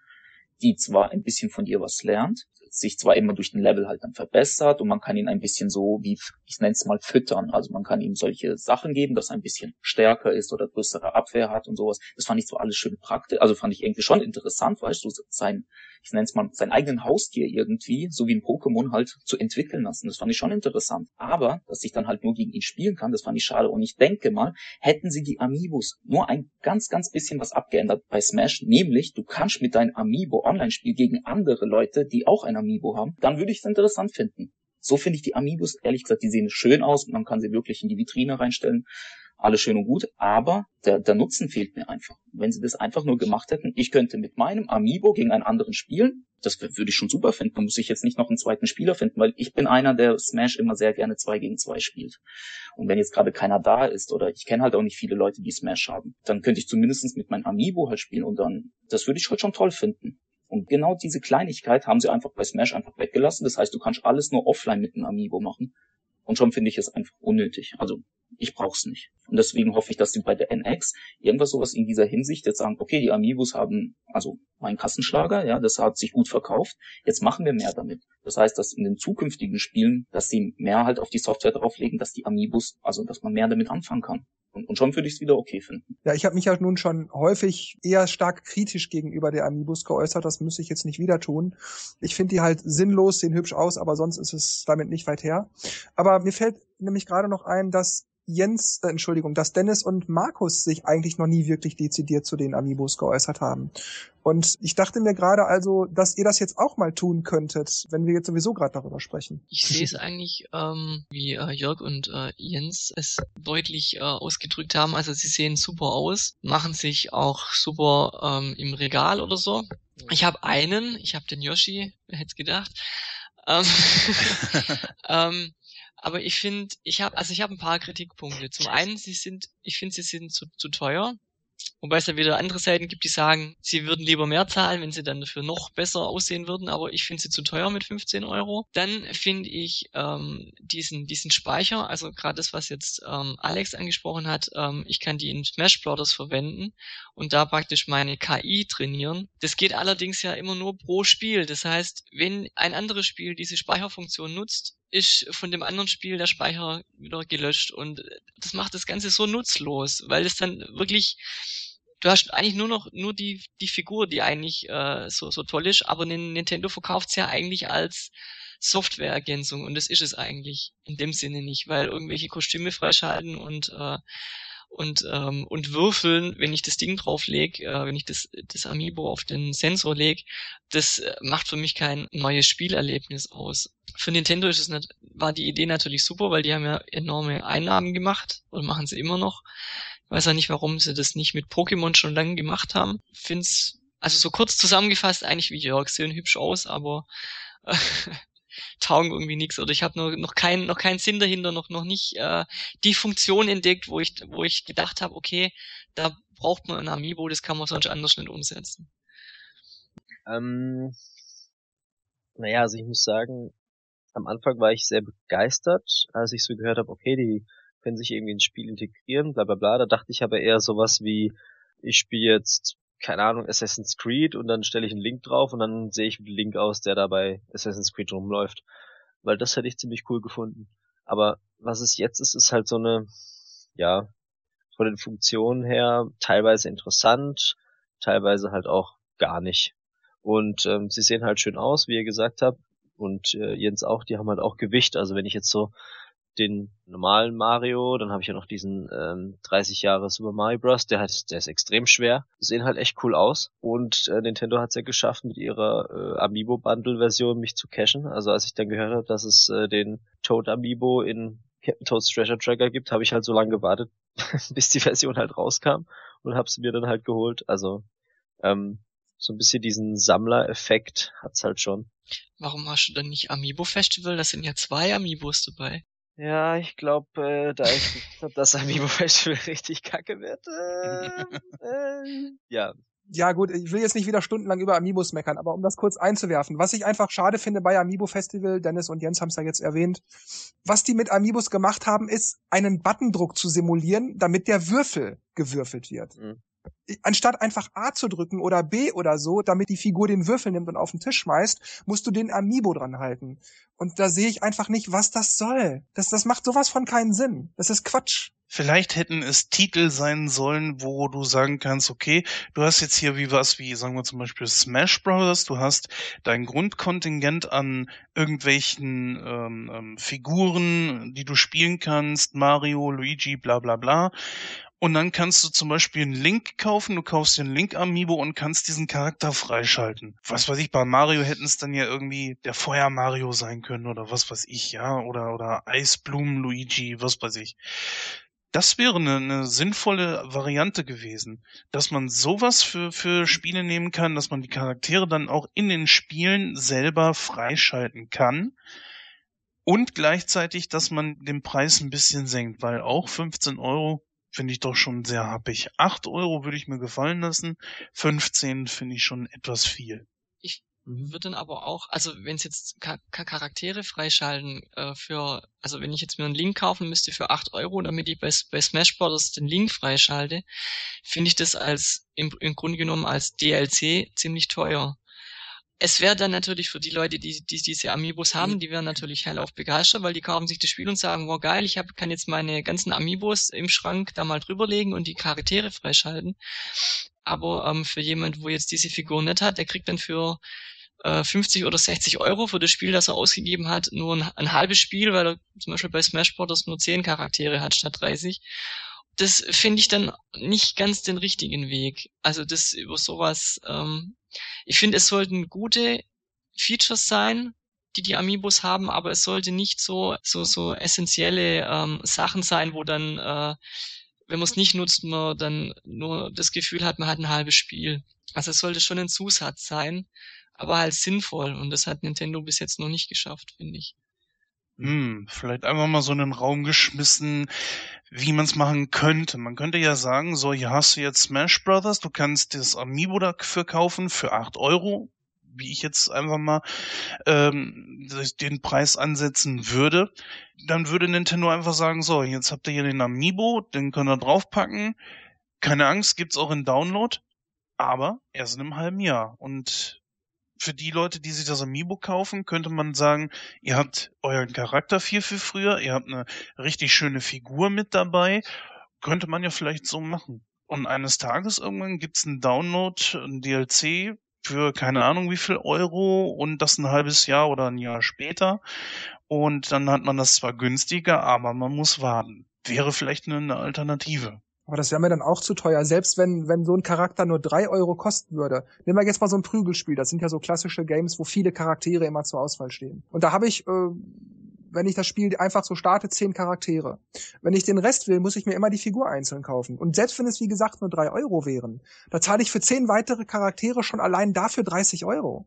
die zwar ein bisschen von dir was lernt, sich zwar immer durch den Level halt dann verbessert und man kann ihn ein bisschen so, wie ich nenne es mal, füttern. Also man kann ihm solche Sachen geben, dass er ein bisschen stärker ist oder größere Abwehr hat und sowas. Das fand ich so alles schön praktisch. Also fand ich irgendwie schon interessant, weißt du, sein, ich nenne es mal, seinen eigenen Haustier irgendwie, so wie ein Pokémon halt zu entwickeln lassen. Das fand ich schon interessant. Aber, dass ich dann halt nur gegen ihn spielen kann, das fand ich schade. Und ich denke mal, hätten sie die Amiibos nur ein ganz, ganz bisschen was abgeändert bei Smash, nämlich du kannst mit deinem Amiibo Online-Spiel gegen andere Leute, die auch ein Amiibo haben, dann würde ich es interessant finden. So finde ich die Amiibos, ehrlich gesagt, die sehen schön aus, man kann sie wirklich in die Vitrine reinstellen. Alles schön und gut, aber der, der Nutzen fehlt mir einfach. Wenn sie das einfach nur gemacht hätten, ich könnte mit meinem Amiibo gegen einen anderen spielen, das würde ich schon super finden. Da muss ich jetzt nicht noch einen zweiten Spieler finden, weil ich bin einer, der Smash immer sehr gerne zwei gegen zwei spielt. Und wenn jetzt gerade keiner da ist oder ich kenne halt auch nicht viele Leute, die Smash haben, dann könnte ich zumindest mit meinem Amiibo halt spielen und dann, das würde ich halt schon toll finden. Und genau diese Kleinigkeit haben sie einfach bei Smash einfach weggelassen. Das heißt, du kannst alles nur offline mit einem Amiibo machen. Und schon finde ich es einfach unnötig. Also ich brauch's nicht. Und deswegen hoffe ich, dass sie bei der NX irgendwas sowas in dieser Hinsicht jetzt sagen, okay, die Amiibos haben, also mein Kassenschlager, ja, das hat sich gut verkauft, jetzt machen wir mehr damit. Das heißt, dass in den zukünftigen Spielen, dass sie mehr halt auf die Software drauflegen, dass die Amiibos, also dass man mehr damit anfangen kann. Und, und schon würde ich es wieder okay finden. Ja, ich habe mich ja nun schon häufig eher stark kritisch gegenüber der Amiibos geäußert. Das müsste ich jetzt nicht wieder tun. Ich finde die halt sinnlos, sehen hübsch aus, aber sonst ist es damit nicht weit her. Aber mir fällt nämlich gerade noch ein, dass Jens, äh, Entschuldigung, dass Dennis und Markus sich eigentlich noch nie wirklich dezidiert zu den Amiibos geäußert haben. Und ich dachte mir gerade also, dass ihr das jetzt auch mal tun könntet, wenn wir jetzt sowieso gerade darüber sprechen. Ich sehe es eigentlich, ähm, wie äh, Jörg und äh, Jens es deutlich äh, ausgedrückt haben. Also sie sehen super aus, machen sich auch super ähm, im Regal oder so. Ich habe einen, ich habe den Yoshi, wer hätte gedacht. Ähm, *laughs* ähm, aber ich finde, ich habe, also ich habe ein paar Kritikpunkte. Zum einen, sie sind, ich finde, sie sind zu, zu teuer. Wobei es da wieder andere Seiten gibt, die sagen, sie würden lieber mehr zahlen, wenn sie dann dafür noch besser aussehen würden, aber ich finde sie zu teuer mit 15 Euro. Dann finde ich ähm, diesen, diesen Speicher, also gerade das, was jetzt ähm, Alex angesprochen hat, ähm, ich kann die in Smash Brothers verwenden und da praktisch meine KI trainieren. Das geht allerdings ja immer nur pro Spiel. Das heißt, wenn ein anderes Spiel diese Speicherfunktion nutzt, ist von dem anderen Spiel der Speicher wieder gelöscht und das macht das Ganze so nutzlos, weil es dann wirklich du hast eigentlich nur noch nur die die Figur, die eigentlich äh, so so toll ist, aber Nintendo verkauft's ja eigentlich als Softwareergänzung und das ist es eigentlich in dem Sinne nicht, weil irgendwelche Kostüme freischalten und äh, und ähm, und würfeln, wenn ich das Ding drauflege, äh, wenn ich das das Amiibo auf den Sensor lege, das äh, macht für mich kein neues Spielerlebnis aus. Für Nintendo ist es nicht, war die Idee natürlich super, weil die haben ja enorme Einnahmen gemacht und machen sie immer noch. Ich weiß auch nicht, warum sie das nicht mit Pokémon schon lange gemacht haben. Find's also so kurz zusammengefasst eigentlich wie Jörg sehen hübsch aus, aber *laughs* taugen irgendwie nichts oder ich habe noch noch keinen noch keinen Sinn dahinter, noch noch nicht äh, die Funktion entdeckt, wo ich wo ich gedacht habe, okay, da braucht man ein Amiibo, das kann man sonst anders nicht umsetzen. Ähm, naja, also ich muss sagen, am Anfang war ich sehr begeistert, als ich so gehört habe, okay, die können sich irgendwie ins Spiel integrieren, bla bla bla. Da dachte ich aber eher sowas wie, ich spiele jetzt keine Ahnung, Assassin's Creed und dann stelle ich einen Link drauf und dann sehe ich den Link aus, der da bei Assassin's Creed rumläuft. Weil das hätte ich ziemlich cool gefunden. Aber was es jetzt ist, ist halt so eine, ja, von den Funktionen her teilweise interessant, teilweise halt auch gar nicht. Und ähm, sie sehen halt schön aus, wie ihr gesagt habt. Und äh, Jens auch, die haben halt auch Gewicht. Also wenn ich jetzt so den normalen Mario, dann habe ich ja noch diesen ähm, 30 Jahre Super Mario Bros. Der hat, der ist extrem schwer, sehen halt echt cool aus und äh, Nintendo hat es ja geschafft mit ihrer äh, Amiibo Bundle Version mich zu cashen. Also als ich dann gehört habe, dass es äh, den Toad Amiibo in Captain Toads Treasure Tracker gibt, habe ich halt so lange gewartet, *laughs* bis die Version halt rauskam und habe sie mir dann halt geholt. Also ähm, so ein bisschen diesen Sammler-Effekt hat's halt schon. Warum hast du denn nicht Amiibo Festival? Da sind ja zwei Amiibos dabei. Ja, ich glaube, äh, da ich glaub, *laughs* das Amiibo Festival richtig kacke wird. *laughs* Äh, äh, ja, ja gut, ich will jetzt nicht wieder stundenlang über Amiibos meckern, aber um das kurz einzuwerfen, was ich einfach schade finde bei Amiibo Festival, Dennis und Jens haben es ja jetzt erwähnt, was die mit Amiibos gemacht haben, ist einen Buttondruck zu simulieren, damit der Würfel gewürfelt wird. Mhm anstatt einfach A zu drücken oder B oder so, damit die Figur den Würfel nimmt und auf den Tisch schmeißt, musst du den Amiibo dran halten. Und da sehe ich einfach nicht, was das soll. Das, das macht sowas von keinen Sinn. Das ist Quatsch. Vielleicht hätten es Titel sein sollen, wo du sagen kannst, okay, du hast jetzt hier wie was wie, sagen wir zum Beispiel Smash Brothers, du hast dein Grundkontingent an irgendwelchen ähm, ähm, Figuren, die du spielen kannst, Mario, Luigi, bla bla bla. Und dann kannst du zum Beispiel einen Link kaufen, du kaufst den Link Amiibo und kannst diesen Charakter freischalten. Was weiß ich, bei Mario hätten es dann ja irgendwie der Feuer Mario sein können oder was weiß ich, ja, oder, oder Eisblumen Luigi, was weiß ich. Das wäre eine, eine sinnvolle Variante gewesen, dass man sowas für, für Spiele nehmen kann, dass man die Charaktere dann auch in den Spielen selber freischalten kann und gleichzeitig, dass man den Preis ein bisschen senkt, weil auch 15 Euro finde ich doch schon sehr happig. Acht Euro würde ich mir gefallen lassen, 15 finde ich schon etwas viel. Ich würde dann aber auch, also wenn es jetzt Charaktere freischalten äh, für, also wenn ich jetzt mir einen Link kaufen müsste für acht Euro, damit ich bei, bei Smash Bros. den Link freischalte, finde ich das als im, im Grunde genommen als DLC ziemlich teuer es wäre dann natürlich für die Leute, die, die diese Amiibos haben, die wären natürlich hellauf begeistert, weil die kaufen sich das Spiel und sagen, wow geil, ich hab, kann jetzt meine ganzen Amiibos im Schrank da mal drüberlegen und die Charaktere freischalten. Aber ähm, für jemand, wo jetzt diese Figur nicht hat, der kriegt dann für äh, 50 oder 60 Euro für das Spiel, das er ausgegeben hat, nur ein, ein halbes Spiel, weil er zum Beispiel bei Smash Bros. nur 10 Charaktere hat statt 30 das finde ich dann nicht ganz den richtigen Weg. Also das über sowas ähm, ich finde, es sollten gute Features sein, die die Amiibos haben, aber es sollte nicht so so so essentielle ähm, Sachen sein, wo dann äh, wenn man es nicht nutzt, man dann nur das Gefühl hat, man hat ein halbes Spiel. Also es sollte schon ein Zusatz sein, aber halt sinnvoll und das hat Nintendo bis jetzt noch nicht geschafft, finde ich. Hm, vielleicht einfach mal so in den Raum geschmissen, wie man es machen könnte. Man könnte ja sagen, so, hier hast du jetzt Smash Brothers, du kannst das Amiibo dafür kaufen für acht Euro, wie ich jetzt einfach mal ähm, den Preis ansetzen würde. Dann würde Nintendo einfach sagen, so, jetzt habt ihr hier den Amiibo, den könnt ihr draufpacken. Keine Angst, gibt's auch in Download, aber erst in einem halben Jahr. Und für die Leute, die sich das Amiibo kaufen, könnte man sagen, ihr habt euren Charakter viel, viel früher, ihr habt eine richtig schöne Figur mit dabei. Könnte man ja vielleicht so machen. Und eines Tages irgendwann gibt's einen Download, ein DLC für keine Ahnung wie viel Euro und das ein halbes Jahr oder ein Jahr später. Und dann hat man das zwar günstiger, aber man muss warten. Wäre vielleicht eine Alternative. Aber das wäre mir dann auch zu teuer, selbst wenn, wenn so ein Charakter nur drei Euro kosten würde. Nehmen wir jetzt mal so ein Prügelspiel. Das sind ja so klassische Games, wo viele Charaktere immer zur Auswahl stehen. Und da habe ich, äh, wenn ich das Spiel einfach so starte, zehn Charaktere. Wenn ich den Rest will, muss ich mir immer die Figur einzeln kaufen. Und selbst wenn es, wie gesagt, nur drei Euro wären, da zahle ich für zehn weitere Charaktere schon allein dafür 30 Euro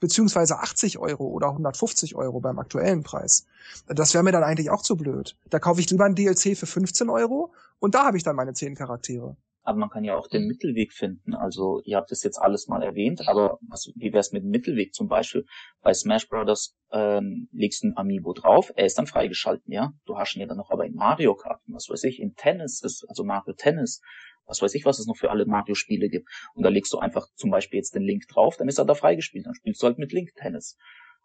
beziehungsweise 80 Euro oder 150 Euro beim aktuellen Preis. Das wäre mir dann eigentlich auch zu blöd. Da kaufe ich lieber ein DLC für 15 Euro und da habe ich dann meine 10 Charaktere. Aber man kann ja auch den Mittelweg finden. Also ihr habt das jetzt alles mal erwähnt, aber was, wie wär's mit dem Mittelweg? Zum Beispiel bei Smash Brothers ähm, legst du ein Amiibo drauf, er ist dann freigeschalten, ja. Du hast ihn ja dann noch aber in Mario Kart, was weiß ich, in Tennis, also Mario Tennis, was weiß ich, was es noch für alle Mario-Spiele gibt. Und da legst du einfach zum Beispiel jetzt den Link drauf, dann ist er da freigespielt. Dann spielst du halt mit Link Tennis.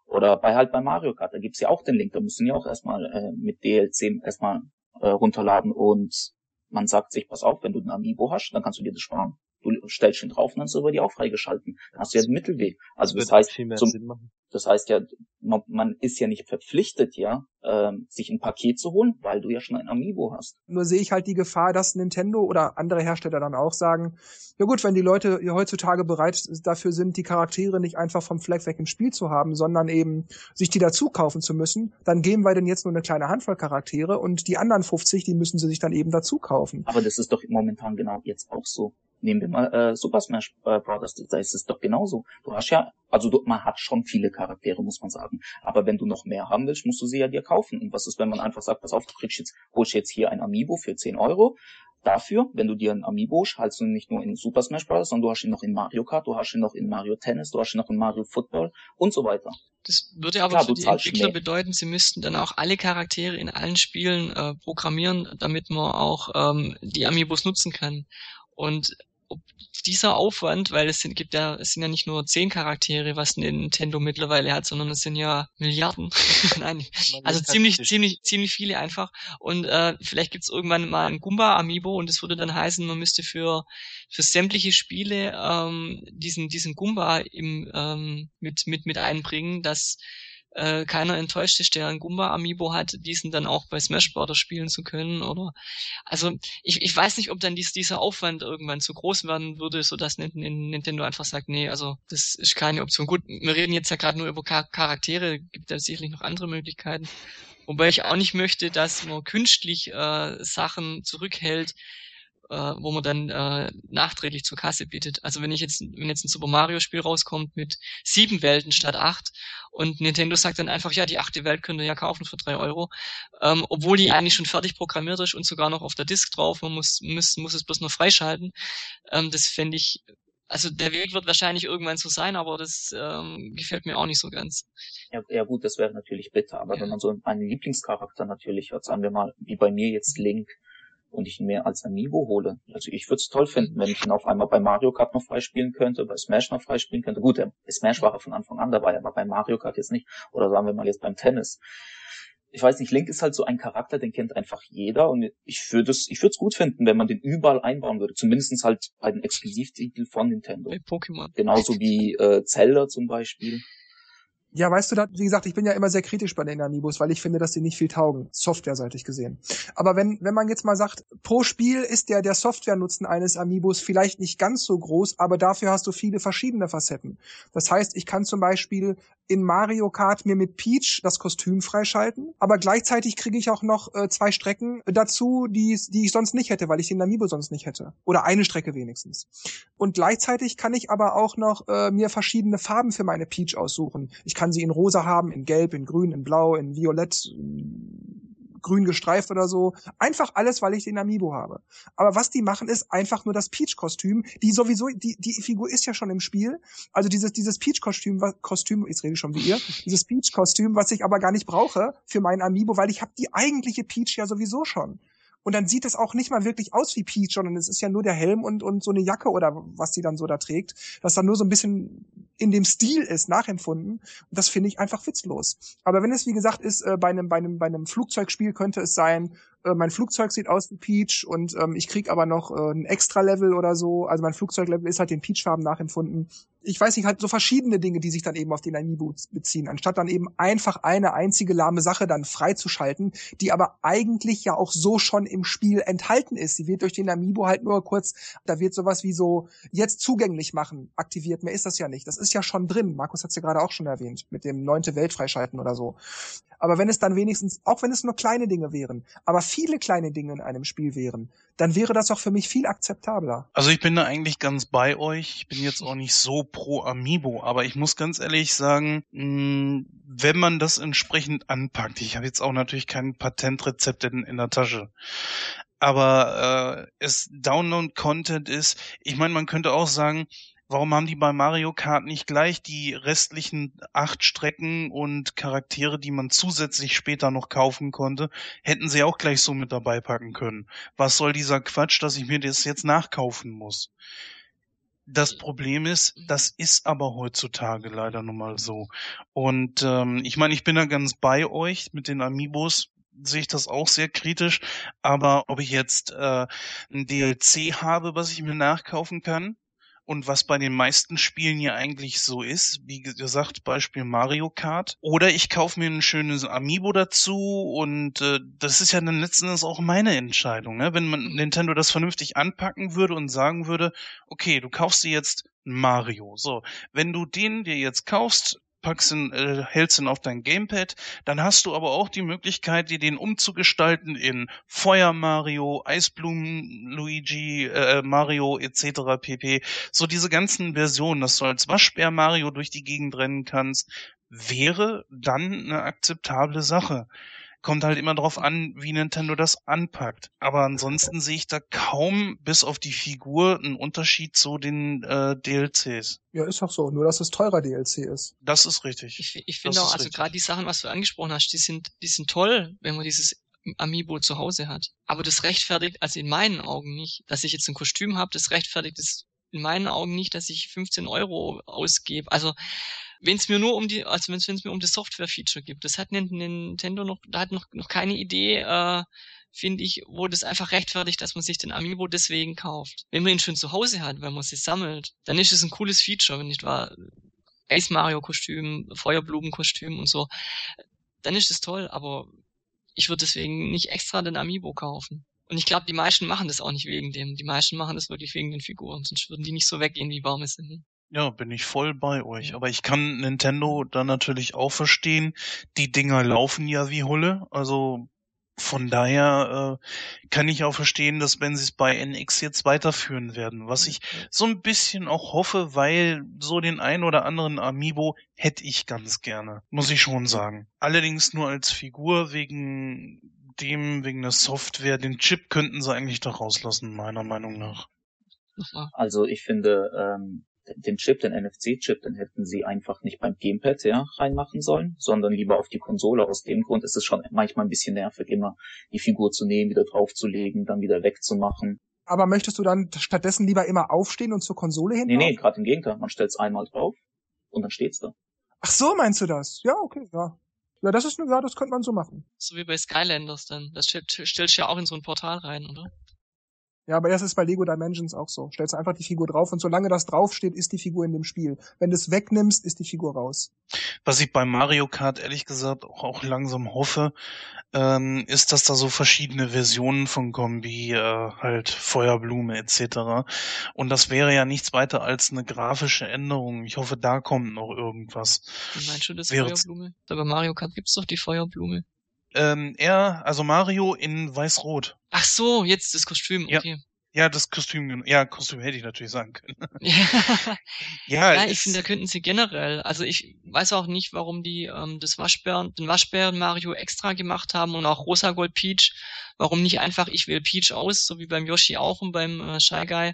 Oder bei halt bei Mario Kart, da gibt's ja auch den Link, da ihn ja auch erstmal äh, mit DLC erstmal äh, runterladen und man sagt sich, pass auf, wenn du ein Amiibo hast, dann kannst du dir das sparen. Du stellst ihn drauf und dann er über die auch freigeschalten. Dann hast du ja den Mittelweg. Also das, das heißt, zum, das heißt ja, man, man ist ja nicht verpflichtet, ja, ähm, sich ein Paket zu holen, weil du ja schon ein Amiibo hast. Nur sehe ich halt die Gefahr, dass Nintendo oder andere Hersteller dann auch sagen, ja gut, wenn die Leute heutzutage bereit dafür sind, die Charaktere nicht einfach vom Fleck weg im Spiel zu haben, sondern eben sich die dazu kaufen zu müssen, dann geben wir denn jetzt nur eine kleine Handvoll Charaktere und die anderen 50, die müssen sie sich dann eben dazu kaufen. Aber das ist doch momentan genau jetzt auch so. Nehmen wir mal äh, Super Smash äh, Bros. Da ist es doch genauso. Du hast ja, also du, man hat schon viele Charaktere, muss man sagen. Aber wenn du noch mehr haben willst, musst du sie ja dir kaufen. Und was ist, wenn man einfach sagt, pass auf, du kriegst jetzt, holst jetzt hier ein Amiibo für 10 Euro, Dafür, wenn du dir ein Amiibo hast du ihn nicht nur in Super Smash Bros., sondern du hast ihn noch in Mario Kart, du hast ihn noch in Mario Tennis, du hast ihn noch in Mario Football und so weiter. Das würde aber Klar, für die Entwickler mehr. bedeuten, sie müssten dann auch alle Charaktere in allen Spielen äh, programmieren, damit man auch ähm, die Amiibos nutzen kann. Und ob dieser Aufwand, weil es sind, gibt ja, es sind ja nicht nur zehn Charaktere, was Nintendo mittlerweile hat, sondern es sind ja Milliarden. *laughs* Nein, also ziemlich, ziemlich, ziemlich viele einfach. Und äh, vielleicht gibt's irgendwann mal ein Goomba Amiibo und das würde dann heißen, man müsste für für sämtliche Spiele ähm, diesen diesen Goomba im ähm, mit mit mit einbringen, dass äh, keiner enttäuscht ist, der ein Goomba Amiibo hat, diesen dann auch bei Smash Bros. spielen zu können, oder? Also ich, ich weiß nicht, ob dann dies, dieser Aufwand irgendwann zu groß werden würde, so dass Nintendo einfach sagt, nee, also das ist keine Option. Gut, wir reden jetzt ja gerade nur über Charaktere, gibt da sicherlich noch andere Möglichkeiten. Wobei ich auch nicht möchte, dass man künstlich äh, Sachen zurückhält, äh, wo man dann äh, nachträglich zur Kasse bietet. Also wenn ich jetzt, wenn jetzt ein Super Mario Spiel rauskommt mit sieben Welten statt acht und Nintendo sagt dann einfach, ja, die achte Welt könnt ihr ja kaufen für drei Euro, ähm, obwohl die eigentlich schon fertig programmiert ist und sogar noch auf der Disk drauf, man muss, muss, muss es bloß nur freischalten. Ähm, das fände ich, also der Weg wird wahrscheinlich irgendwann so sein, aber das ähm, gefällt mir auch nicht so ganz. Ja, ja gut, das wäre natürlich bitter, aber ja. wenn man so einen Lieblingscharakter natürlich hat, sagen wir mal, wie bei mir jetzt Link, und ich ihn mir als Amiibo hole. Also ich würde es toll finden, wenn ich ihn auf einmal bei Mario Kart noch freispielen könnte, bei Smash noch freispielen könnte. Gut, der Smash war von Anfang an dabei, aber bei Mario Kart jetzt nicht. Oder sagen wir mal jetzt beim Tennis. Ich weiß nicht, Link ist halt so ein Charakter, den kennt einfach jeder und ich würde es, ich würde es gut finden, wenn man den überall einbauen würde. Zumindestens halt bei den Exklusivtiteln von Nintendo. Bei Pokémon. Genauso wie äh, Zelda zum Beispiel. Ja, weißt du, wie gesagt, ich bin ja immer sehr kritisch bei den Amiibos, weil ich finde, dass die nicht viel taugen, softwareseitig gesehen. Aber wenn, wenn man jetzt mal sagt, pro Spiel ist der, der Software-Nutzen eines Amiibos vielleicht nicht ganz so groß, aber dafür hast du viele verschiedene Facetten. Das heißt, ich kann zum Beispiel in Mario Kart mir mit Peach das Kostüm freischalten, aber gleichzeitig kriege ich auch noch äh, zwei Strecken dazu, die, die ich sonst nicht hätte, weil ich den Amiibo sonst nicht hätte. Oder eine Strecke wenigstens. Und gleichzeitig kann ich aber auch noch äh, mir verschiedene Farben für meine Peach aussuchen. Ich kann sie in rosa haben, in gelb, in grün, in blau, in violett, grün gestreift oder so. Einfach alles, weil ich den Amiibo habe. Aber was die machen, ist einfach nur das Peach-Kostüm, die sowieso, die, die Figur ist ja schon im Spiel. Also dieses, dieses Peach-Kostüm, Kostüm, jetzt rede ich schon wie ihr, dieses Peach-Kostüm, was ich aber gar nicht brauche für meinen Amiibo, weil ich habe die eigentliche Peach ja sowieso schon. Und dann sieht es auch nicht mal wirklich aus wie Peach, sondern es ist ja nur der Helm und, und so eine Jacke oder was die dann so da trägt, das dann nur so ein bisschen in dem Stil ist, nachempfunden. Und das finde ich einfach witzlos. Aber wenn es, wie gesagt, ist, äh, bei einem, bei einem, bei einem Flugzeugspiel könnte es sein, äh, mein Flugzeug sieht aus wie Peach und ähm, ich krieg aber noch äh, ein Extra-Level oder so. Also mein Flugzeuglevel ist halt den Peach-Farben nachempfunden. Ich weiß nicht, halt so verschiedene Dinge, die sich dann eben auf den Amiibo beziehen, anstatt dann eben einfach eine einzige lahme Sache dann freizuschalten, die aber eigentlich ja auch so schon im Spiel enthalten ist. Sie wird durch den Amiibo halt nur kurz, da wird sowas wie so jetzt zugänglich machen aktiviert. Mehr ist das ja nicht. Das ist ja schon drin. Markus hat es ja gerade auch schon erwähnt mit dem neunte Welt freischalten oder so. Aber wenn es dann wenigstens, auch wenn es nur kleine Dinge wären, aber viele kleine Dinge in einem Spiel wären, dann wäre das auch für mich viel akzeptabler. Also ich bin da eigentlich ganz bei euch. Ich bin jetzt auch nicht so pro Amiibo, aber ich muss ganz ehrlich sagen, mh, wenn man das entsprechend anpackt, ich habe jetzt auch natürlich kein Patentrezept in, in der Tasche, aber äh, es Download-Content ist, ich meine, man könnte auch sagen, Warum haben die bei Mario Kart nicht gleich die restlichen acht Strecken und Charaktere, die man zusätzlich später noch kaufen konnte, hätten sie auch gleich so mit dabei packen können. Was soll dieser Quatsch, dass ich mir das jetzt nachkaufen muss? Das Problem ist, das ist aber heutzutage leider nun mal so. Und ähm, ich meine, ich bin da ganz bei euch mit den Amiibos sehe ich das auch sehr kritisch. Aber ob ich jetzt äh, ein DLC habe, was ich mir nachkaufen kann, und was bei den meisten Spielen ja eigentlich so ist, wie gesagt, Beispiel Mario Kart. Oder ich kaufe mir ein schönes Amiibo dazu und äh, das ist ja dann letztendlich auch meine Entscheidung. Ne? Wenn man Nintendo das vernünftig anpacken würde und sagen würde, okay, du kaufst dir jetzt Mario. So, wenn du den dir jetzt kaufst, packst ihn, äh, hältst ihn auf dein Gamepad, dann hast du aber auch die Möglichkeit, dir den umzugestalten in Feuer Mario, Eisblumen Luigi, äh, Mario etc. pp. So diese ganzen Versionen, dass du als Waschbär Mario durch die Gegend rennen kannst, wäre dann eine akzeptable Sache. Kommt halt immer drauf an, wie Nintendo das anpackt. Aber ansonsten sehe ich da kaum, bis auf die Figur, einen Unterschied zu den äh, DLCs. Ja, ist auch so. Nur, dass es teurer DLC ist. Das ist richtig. Ich, ich finde auch, also gerade die Sachen, was du angesprochen hast, die sind, die sind toll, wenn man dieses Amiibo zu Hause hat. Aber das rechtfertigt, also in meinen Augen nicht, dass ich jetzt ein Kostüm habe, das rechtfertigt es in meinen Augen nicht, dass ich 15 Euro ausgebe. Also wenn es mir nur um die, also wenn es mir um das Software-Feature gibt, das hat Nintendo noch, da hat noch, noch keine Idee, äh, finde ich, wo das einfach rechtfertigt, dass man sich den Amiibo deswegen kauft. Wenn man ihn schon zu Hause hat, wenn man sie sammelt, dann ist es ein cooles Feature, wenn nicht wahr, Ace Mario Kostüm, Feuerblumenkostüm und so, dann ist es toll, aber ich würde deswegen nicht extra den Amiibo kaufen. Und ich glaube, die meisten machen das auch nicht wegen dem. Die meisten machen das wirklich wegen den Figuren, sonst würden die nicht so weggehen, wie warm es sind. Ja, bin ich voll bei euch. Aber ich kann Nintendo dann natürlich auch verstehen. Die Dinger laufen ja wie Hulle. Also von daher äh, kann ich auch verstehen, dass wenn sie es bei NX jetzt weiterführen werden, was ich so ein bisschen auch hoffe, weil so den ein oder anderen Amiibo hätte ich ganz gerne, muss ich schon sagen. Allerdings nur als Figur wegen dem, wegen der Software, den Chip könnten sie eigentlich doch rauslassen, meiner Meinung nach. Also ich finde, ähm, den Chip, den NFC-Chip, den hätten sie einfach nicht beim Gamepad ja, reinmachen sollen, sondern lieber auf die Konsole. Aus dem Grund ist es schon manchmal ein bisschen nervig, immer die Figur zu nehmen, wieder draufzulegen, dann wieder wegzumachen. Aber möchtest du dann stattdessen lieber immer aufstehen und zur Konsole hin? Nee, nee, gerade im Gegenteil. Man stellt es einmal drauf und dann steht's da. Ach so, meinst du das? Ja, okay, ja. Ja, das ist, ja, das könnte man so machen. So wie bei Skylanders dann. Das stellst du ja auch in so ein Portal rein, oder? Ja, aber das ist bei Lego Dimensions auch so. Stellst einfach die Figur drauf und solange das draufsteht, ist die Figur in dem Spiel. Wenn du es wegnimmst, ist die Figur raus. Was ich bei Mario Kart ehrlich gesagt auch, auch langsam hoffe, ähm, ist, dass da so verschiedene Versionen von kommen, wie äh, halt Feuerblume etc. Und das wäre ja nichts weiter als eine grafische Änderung. Ich hoffe, da kommt noch irgendwas. Meinst du das Wäre Feuerblume? Aber Mario Kart gibt's doch die Feuerblume. Ähm, er, also Mario in weiß-rot. Ach so, jetzt das Kostüm, okay. Ja. Ja, das Kostüm, ja, Kostüm hätte ich natürlich sagen können. *laughs* ja, ja ich finde, da könnten sie generell, also ich weiß auch nicht, warum die ähm, das Waschbären, den Waschbären Mario extra gemacht haben und auch Rosa Gold Peach. Warum nicht einfach, ich wähle Peach aus, so wie beim Yoshi auch und beim äh, Shy Guy.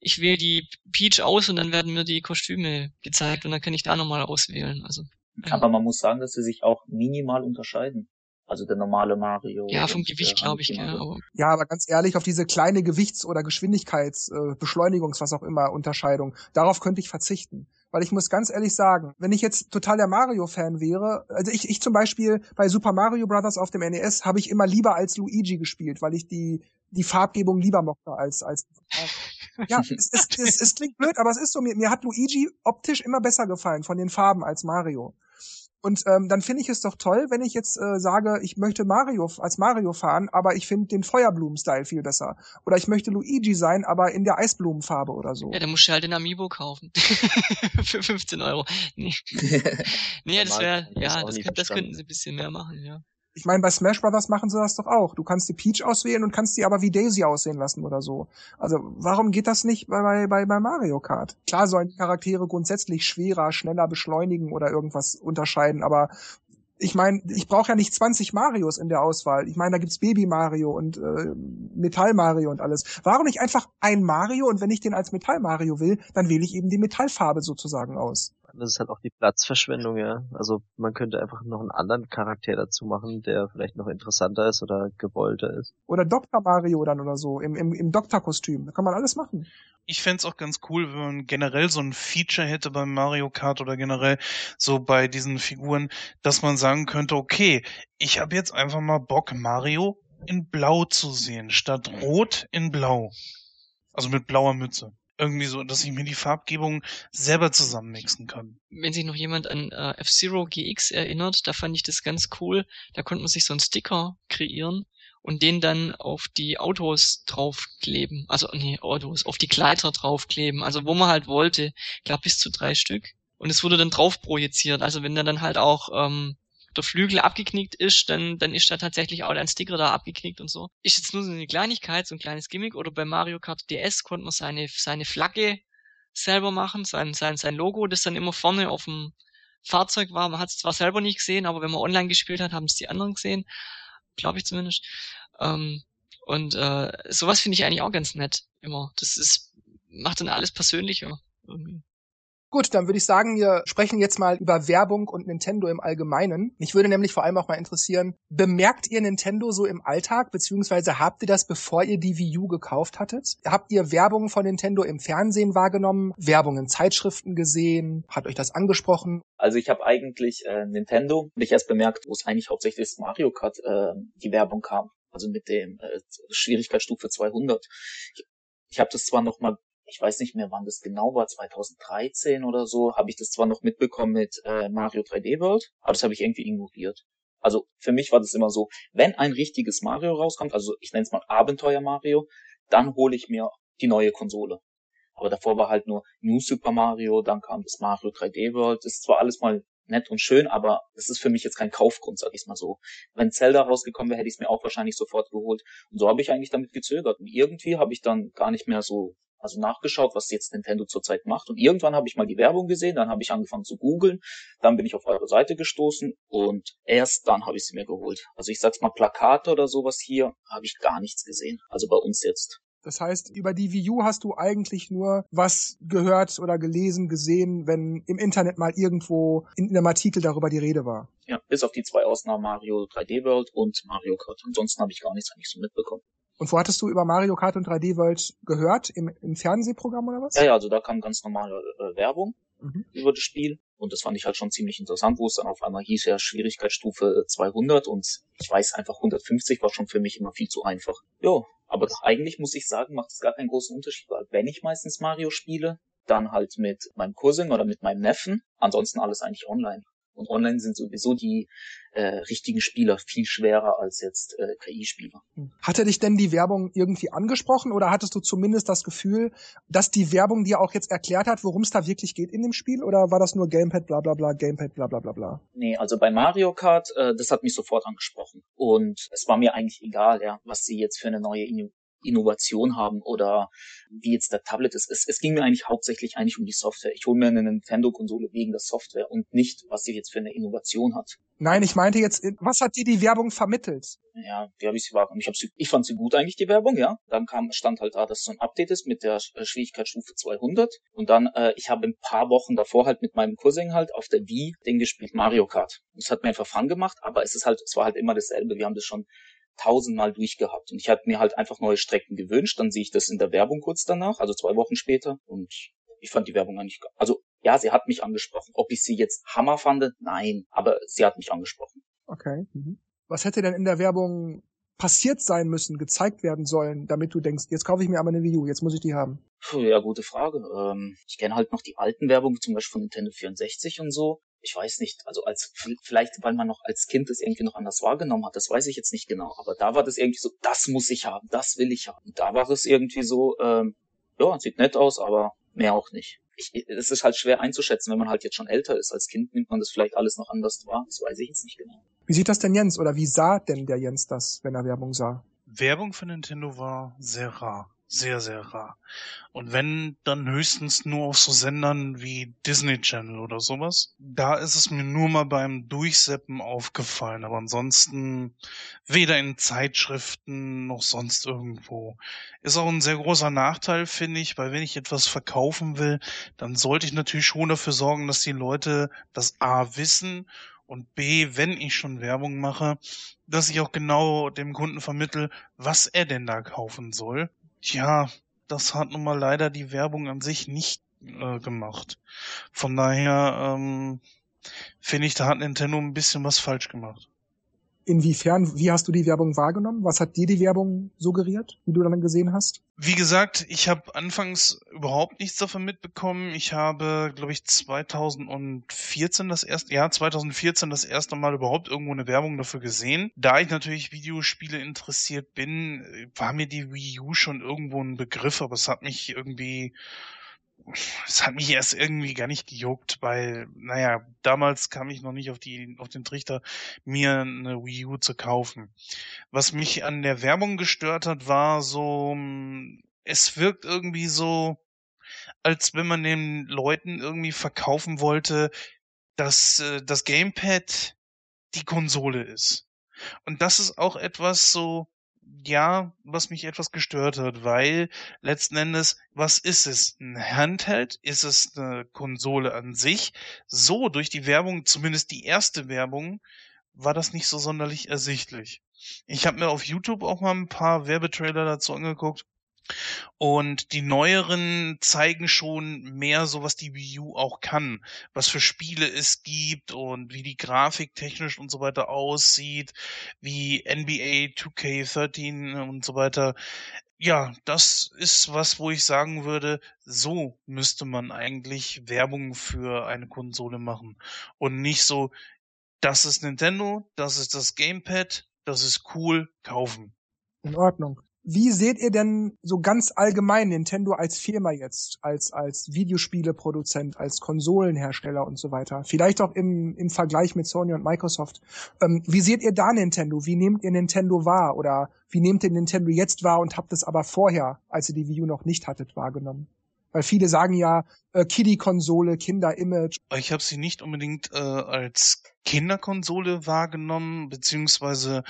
Ich wähle die Peach aus und dann werden mir die Kostüme gezeigt und dann kann ich da nochmal auswählen. Also. Aber man muss sagen, dass sie sich auch minimal unterscheiden. Also der normale Mario. Ja, vom Gewicht glaube ich, ja. Aber ja, aber ganz ehrlich, auf diese kleine Gewichts- oder Geschwindigkeits-, äh, Beschleunigungs-, was auch immer, Unterscheidung, darauf könnte ich verzichten. Weil ich muss ganz ehrlich sagen, wenn ich jetzt total der Mario-Fan wäre, also ich, ich zum Beispiel bei Super Mario Bros. auf dem NES habe ich immer lieber als Luigi gespielt, weil ich die, die Farbgebung lieber mochte als, als ja, es, es, es, es klingt blöd, aber es ist so, mir, mir hat Luigi optisch immer besser gefallen von den Farben als Mario. Und ähm, dann finde ich es doch toll, wenn ich jetzt äh, sage, ich möchte Mario als Mario fahren, aber ich finde den Feuerblumen-Style viel besser. Oder ich möchte Luigi sein, aber in der Eisblumenfarbe oder so. Ja, dann musst du halt den Amiibo kaufen. *laughs* Für 15 Euro. Nee, *laughs* nee das wäre, ja, das, das könnten sie ein bisschen mehr machen, ja. Ich meine, bei Smash Brothers machen sie das doch auch. Du kannst die Peach auswählen und kannst die aber wie Daisy aussehen lassen oder so. Also warum geht das nicht bei, bei, bei Mario Kart? Klar sollen die Charaktere grundsätzlich schwerer, schneller beschleunigen oder irgendwas unterscheiden, aber ich meine, ich brauche ja nicht 20 Marios in der Auswahl. Ich meine, da gibt's Baby Mario und äh, Metall Mario und alles. Warum nicht einfach ein Mario und wenn ich den als Metall Mario will, dann wähle ich eben die Metallfarbe sozusagen aus das ist halt auch die Platzverschwendung, ja. Also man könnte einfach noch einen anderen Charakter dazu machen, der vielleicht noch interessanter ist oder gewollter ist. Oder Dr. Mario dann oder so, im, im, im Doktorkostüm. Da kann man alles machen. Ich fände auch ganz cool, wenn man generell so ein Feature hätte beim Mario Kart oder generell so bei diesen Figuren, dass man sagen könnte, okay, ich habe jetzt einfach mal Bock, Mario in Blau zu sehen, statt Rot in Blau. Also mit blauer Mütze irgendwie so, dass ich mir die Farbgebung selber zusammenmixen kann. Wenn sich noch jemand an äh, F-Zero GX erinnert, da fand ich das ganz cool. Da konnte man sich so einen Sticker kreieren und den dann auf die Autos draufkleben. Also, nee, Autos, auf die Gleiter draufkleben. Also, wo man halt wollte. Ich glaube, bis zu drei Stück. Und es wurde dann drauf projiziert. Also, wenn der dann halt auch ähm, der Flügel abgeknickt ist, dann, dann ist da tatsächlich auch ein Sticker da abgeknickt und so. Ist jetzt nur so eine Kleinigkeit, so ein kleines Gimmick. Oder bei Mario Kart DS konnte man seine, seine Flagge selber machen, sein, sein, sein Logo, das dann immer vorne auf dem Fahrzeug war. Man hat es zwar selber nicht gesehen, aber wenn man online gespielt hat, haben es die anderen gesehen. glaube ich zumindest. Ähm, und äh, sowas finde ich eigentlich auch ganz nett immer. Das ist macht dann alles persönlicher irgendwie. Gut, dann würde ich sagen, wir sprechen jetzt mal über Werbung und Nintendo im Allgemeinen. Mich würde nämlich vor allem auch mal interessieren, bemerkt ihr Nintendo so im Alltag, beziehungsweise habt ihr das, bevor ihr die Wii U gekauft hattet? Habt ihr Werbung von Nintendo im Fernsehen wahrgenommen, Werbung in Zeitschriften gesehen? Hat euch das angesprochen? Also ich habe eigentlich äh, Nintendo nicht erst bemerkt, wo es eigentlich hauptsächlich das Mario Kart äh, die Werbung kam. Also mit dem äh, Schwierigkeitsstufe 200. Ich, ich habe das zwar noch mal ich weiß nicht mehr, wann das genau war, 2013 oder so, habe ich das zwar noch mitbekommen mit äh, Mario 3D World, aber das habe ich irgendwie ignoriert. Also für mich war das immer so, wenn ein richtiges Mario rauskommt, also ich nenne es mal Abenteuer Mario, dann hole ich mir die neue Konsole. Aber davor war halt nur New Super Mario, dann kam das Mario 3D World. Das ist zwar alles mal nett und schön, aber das ist für mich jetzt kein Kaufgrund, sag ich mal so. Wenn Zelda rausgekommen wäre, hätte ich es mir auch wahrscheinlich sofort geholt. Und so habe ich eigentlich damit gezögert. Und irgendwie habe ich dann gar nicht mehr so also nachgeschaut, was jetzt Nintendo zurzeit macht. Und irgendwann habe ich mal die Werbung gesehen, dann habe ich angefangen zu googeln, dann bin ich auf eure Seite gestoßen und erst dann habe ich sie mir geholt. Also ich sag's mal, Plakate oder sowas hier habe ich gar nichts gesehen. Also bei uns jetzt. Das heißt, über die Wii U hast du eigentlich nur was gehört oder gelesen, gesehen, wenn im Internet mal irgendwo in einem Artikel darüber die Rede war. Ja, bis auf die zwei Ausnahmen Mario 3D World und Mario Kart. Ansonsten habe ich gar nichts eigentlich so mitbekommen. Und wo hattest du über Mario Kart und 3D World gehört? Im, im Fernsehprogramm oder was? Ja, ja, also da kam ganz normale äh, Werbung mhm. über das Spiel. Und das fand ich halt schon ziemlich interessant, wo es dann auf einmal hieß, ja, Schwierigkeitsstufe 200 und ich weiß einfach 150 war schon für mich immer viel zu einfach. Jo, aber eigentlich muss ich sagen, macht es gar keinen großen Unterschied, weil wenn ich meistens Mario spiele, dann halt mit meinem Cousin oder mit meinem Neffen, ansonsten alles eigentlich online. Und online sind sowieso die äh, richtigen Spieler viel schwerer als jetzt äh, KI-Spieler. Hatte dich denn die Werbung irgendwie angesprochen oder hattest du zumindest das Gefühl, dass die Werbung dir auch jetzt erklärt hat, worum es da wirklich geht in dem Spiel? Oder war das nur Gamepad, bla bla bla, Gamepad, bla bla bla bla? Nee, also bei Mario Kart, äh, das hat mich sofort angesprochen. Und es war mir eigentlich egal, ja, was sie jetzt für eine neue Innovation haben oder wie jetzt der Tablet ist. Es, es ging mir eigentlich hauptsächlich eigentlich um die Software. Ich hole mir eine Nintendo-Konsole wegen der Software und nicht, was sie jetzt für eine Innovation hat. Nein, ich meinte jetzt, was hat dir die Werbung vermittelt? Ja, wie habe ich sie wahrgenommen? Ich, hab sie, ich fand sie gut eigentlich, die Werbung, ja. Dann kam, stand halt da, dass es so ein Update ist mit der äh, Schwierigkeitsstufe 200. Und dann, äh, ich habe ein paar Wochen davor halt mit meinem Cousin halt auf der Wii den gespielt, Mario Kart. Das hat mir einfach Fun gemacht, aber es ist halt, es war halt immer dasselbe. Wir haben das schon tausendmal durchgehabt. Und ich hatte mir halt einfach neue Strecken gewünscht. Dann sehe ich das in der Werbung kurz danach, also zwei Wochen später. Und ich fand die Werbung eigentlich, also ja, sie hat mich angesprochen. Ob ich sie jetzt Hammer fand? Nein, aber sie hat mich angesprochen. Okay. Mhm. Was hätte denn in der Werbung passiert sein müssen, gezeigt werden sollen, damit du denkst, jetzt kaufe ich mir aber eine Wii U, jetzt muss ich die haben? Ja, gute Frage. Ähm, ich kenne halt noch die alten Werbungen, zum Beispiel von Nintendo 64 und so ich weiß nicht, also als vielleicht, weil man noch als Kind das irgendwie noch anders wahrgenommen hat, das weiß ich jetzt nicht genau. Aber da war das irgendwie so, das muss ich haben, das will ich haben. Da war es irgendwie so, ähm, ja, sieht nett aus, aber mehr auch nicht. Es ist halt schwer einzuschätzen, wenn man halt jetzt schon älter ist. Als Kind nimmt man das vielleicht alles noch anders wahr. Das weiß ich jetzt nicht genau. Wie sieht das denn Jens oder wie sah denn der Jens das, wenn er Werbung sah? Werbung für Nintendo war sehr rar sehr, sehr rar. Und wenn, dann höchstens nur auf so Sendern wie Disney Channel oder sowas. Da ist es mir nur mal beim Durchseppen aufgefallen, aber ansonsten weder in Zeitschriften noch sonst irgendwo. Ist auch ein sehr großer Nachteil, finde ich, weil wenn ich etwas verkaufen will, dann sollte ich natürlich schon dafür sorgen, dass die Leute das A wissen und B, wenn ich schon Werbung mache, dass ich auch genau dem Kunden vermittel, was er denn da kaufen soll. Tja, das hat nun mal leider die Werbung an sich nicht äh, gemacht. Von daher ähm, finde ich, da hat Nintendo ein bisschen was falsch gemacht. Inwiefern, wie hast du die Werbung wahrgenommen? Was hat dir die Werbung suggeriert, die du dann gesehen hast? Wie gesagt, ich habe anfangs überhaupt nichts davon mitbekommen. Ich habe, glaube ich, 2014 das erste, ja, 2014 das erste Mal überhaupt irgendwo eine Werbung dafür gesehen. Da ich natürlich Videospiele interessiert bin, war mir die Wii U schon irgendwo ein Begriff, aber es hat mich irgendwie es hat mich erst irgendwie gar nicht gejuckt, weil, naja, damals kam ich noch nicht auf die, auf den Trichter, mir eine Wii U zu kaufen. Was mich an der Werbung gestört hat, war so, es wirkt irgendwie so, als wenn man den Leuten irgendwie verkaufen wollte, dass äh, das Gamepad die Konsole ist. Und das ist auch etwas so, ja, was mich etwas gestört hat, weil letzten Endes, was ist es? Ein Handheld? Ist es eine Konsole an sich? So durch die Werbung, zumindest die erste Werbung, war das nicht so sonderlich ersichtlich. Ich habe mir auf YouTube auch mal ein paar Werbetrailer dazu angeguckt und die neueren zeigen schon mehr so, was die Wii U auch kann, was für Spiele es gibt und wie die Grafik technisch und so weiter aussieht, wie NBA 2K13 und so weiter. Ja, das ist was, wo ich sagen würde, so müsste man eigentlich Werbung für eine Konsole machen und nicht so, das ist Nintendo, das ist das Gamepad, das ist cool, kaufen. In Ordnung. Wie seht ihr denn so ganz allgemein Nintendo als Firma jetzt, als, als Videospieleproduzent, als Konsolenhersteller und so weiter? Vielleicht auch im, im Vergleich mit Sony und Microsoft. Ähm, wie seht ihr da Nintendo? Wie nehmt ihr Nintendo wahr? Oder wie nehmt ihr Nintendo jetzt wahr und habt es aber vorher, als ihr die Wii U noch nicht hattet, wahrgenommen? Weil viele sagen ja, äh, Kiddie-Konsole, Kinder-Image. Ich habe sie nicht unbedingt äh, als Kinderkonsole wahrgenommen, beziehungsweise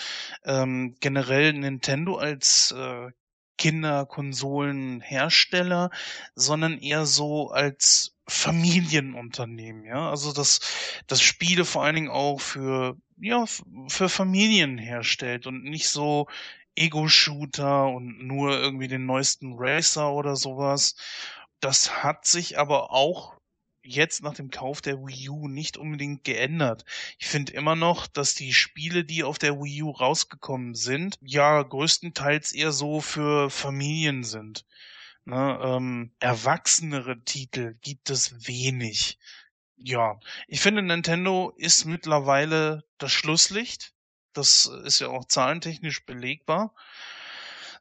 ähm, generell Nintendo als äh, Kinderkonsolenhersteller, sondern eher so als Familienunternehmen, ja. Also dass das Spiele vor allen Dingen auch für ja für Familien herstellt und nicht so Ego-Shooter und nur irgendwie den neuesten Racer oder sowas. Das hat sich aber auch jetzt nach dem Kauf der Wii U nicht unbedingt geändert. Ich finde immer noch, dass die Spiele, die auf der Wii U rausgekommen sind, ja größtenteils eher so für Familien sind. Ne, ähm, erwachsenere Titel gibt es wenig. Ja, ich finde Nintendo ist mittlerweile das Schlusslicht. Das ist ja auch zahlentechnisch belegbar.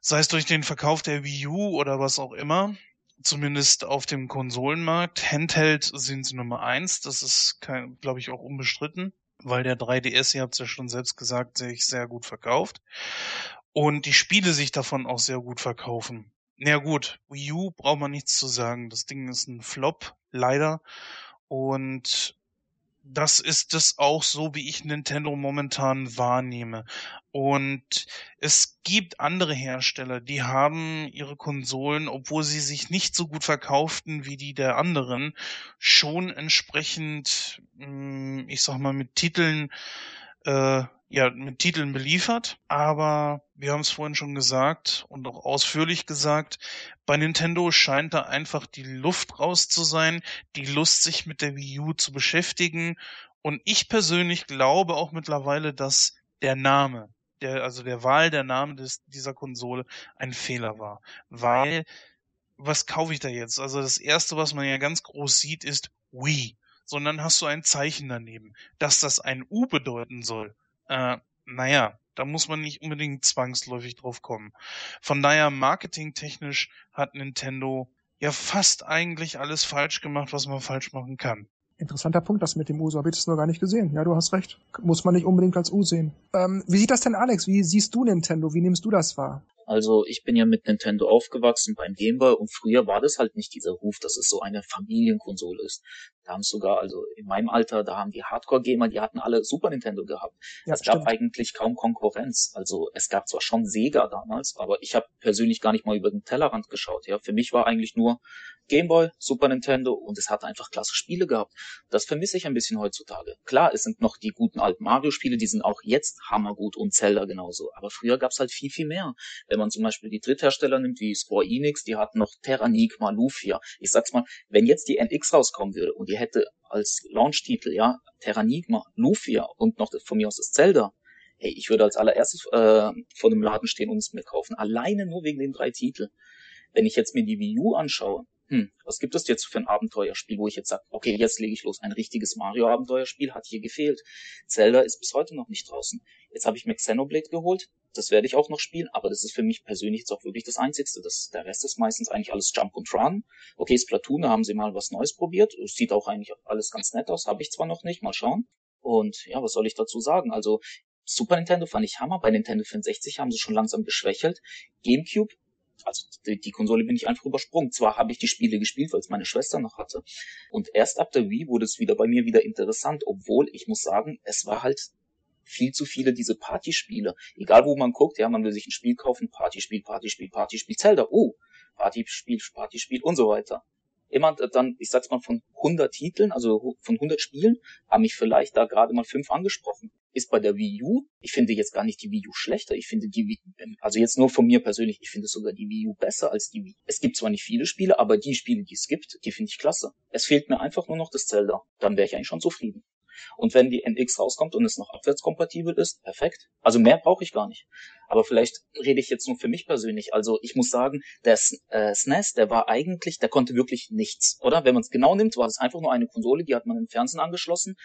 Sei es durch den Verkauf der Wii U oder was auch immer zumindest auf dem Konsolenmarkt. Handheld sind sie Nummer eins, das ist, glaube ich, auch unbestritten, weil der 3DS, ihr habt es ja schon selbst gesagt, sich sehr gut verkauft. Und die Spiele sich davon auch sehr gut verkaufen. Na ja, gut, Wii U braucht man nichts zu sagen. Das Ding ist ein Flop, leider. Und das ist es auch so, wie ich Nintendo momentan wahrnehme. Und es gibt andere Hersteller, die haben ihre Konsolen, obwohl sie sich nicht so gut verkauften wie die der anderen, schon entsprechend, hm, ich sag mal, mit Titeln äh, ja, mit Titeln beliefert, aber wir haben es vorhin schon gesagt und auch ausführlich gesagt, bei Nintendo scheint da einfach die Luft raus zu sein, die Lust, sich mit der Wii U zu beschäftigen. Und ich persönlich glaube auch mittlerweile, dass der Name, der, also der Wahl der Name des, dieser Konsole ein Fehler war. Weil, was kaufe ich da jetzt? Also das erste, was man ja ganz groß sieht, ist Wii. Sondern hast du ein Zeichen daneben, dass das ein U bedeuten soll äh, naja, da muss man nicht unbedingt zwangsläufig drauf kommen. Von daher, marketingtechnisch hat Nintendo ja fast eigentlich alles falsch gemacht, was man falsch machen kann. Interessanter Punkt, das mit dem U, so habe ich das noch gar nicht gesehen. Ja, du hast recht. Muss man nicht unbedingt als U sehen. Ähm, wie sieht das denn, Alex? Wie siehst du Nintendo? Wie nimmst du das wahr? Also ich bin ja mit Nintendo aufgewachsen beim Gameboy und früher war das halt nicht dieser Ruf, dass es so eine Familienkonsole ist. Da haben sogar, also in meinem Alter, da haben die Hardcore-Gamer, die hatten alle Super Nintendo gehabt. Ja, es stimmt. gab eigentlich kaum Konkurrenz. Also es gab zwar schon Sega damals, aber ich habe persönlich gar nicht mal über den Tellerrand geschaut. Ja, für mich war eigentlich nur Gameboy, Super Nintendo und es hat einfach klasse Spiele gehabt. Das vermisse ich ein bisschen heutzutage. Klar, es sind noch die guten alten Mario-Spiele, die sind auch jetzt hammergut und Zelda genauso. Aber früher gab's halt viel, viel mehr. Wenn man zum Beispiel die Dritthersteller nimmt, wie Square Enix, die hatten noch Terranigma, Lufia. Ich sag's mal, wenn jetzt die NX rauskommen würde und die hätte als Launch-Titel, ja, Terranigma, Lufia und noch von mir aus das Zelda, hey, ich würde als allererstes äh, vor dem Laden stehen und es mir kaufen. Alleine nur wegen den drei Titeln. Wenn ich jetzt mir die Wii U anschaue, hm, was gibt es jetzt für ein Abenteuerspiel, wo ich jetzt sage, okay, jetzt lege ich los. Ein richtiges Mario-Abenteuerspiel hat hier gefehlt. Zelda ist bis heute noch nicht draußen. Jetzt habe ich mir Xenoblade geholt. Das werde ich auch noch spielen, aber das ist für mich persönlich jetzt auch wirklich das Einzigste. Das, der Rest ist meistens eigentlich alles Jump und Run. Okay, Splatoon, da haben sie mal was Neues probiert. Sieht auch eigentlich alles ganz nett aus. Habe ich zwar noch nicht, mal schauen. Und ja, was soll ich dazu sagen? Also Super Nintendo fand ich Hammer. Bei Nintendo 64 haben sie schon langsam geschwächelt. GameCube also die, die Konsole bin ich einfach übersprungen. Zwar habe ich die Spiele gespielt, weil es meine Schwester noch hatte. Und erst ab der Wii wurde es wieder bei mir wieder interessant, obwohl ich muss sagen, es war halt viel zu viele diese Partyspiele. Egal wo man guckt, ja, man will sich ein Spiel kaufen, Partyspiel, Partyspiel, Partyspiel, Zelda, oh, Partyspiel, Partyspiel und so weiter. Immer dann, ich sag's mal, von 100 Titeln, also von 100 Spielen, haben mich vielleicht da gerade mal fünf angesprochen. Ist bei der Wii U, ich finde jetzt gar nicht die Wii U schlechter, ich finde die Wii, also jetzt nur von mir persönlich, ich finde sogar die Wii U besser als die Wii. Es gibt zwar nicht viele Spiele, aber die Spiele, die es gibt, die finde ich klasse. Es fehlt mir einfach nur noch das Zelda. Dann wäre ich eigentlich schon zufrieden. Und wenn die NX rauskommt und es noch abwärtskompatibel ist, perfekt. Also mehr brauche ich gar nicht. Aber vielleicht rede ich jetzt nur für mich persönlich. Also ich muss sagen, der äh, SNES, der war eigentlich, der konnte wirklich nichts, oder? Wenn man es genau nimmt, war es einfach nur eine Konsole, die hat man im Fernsehen angeschlossen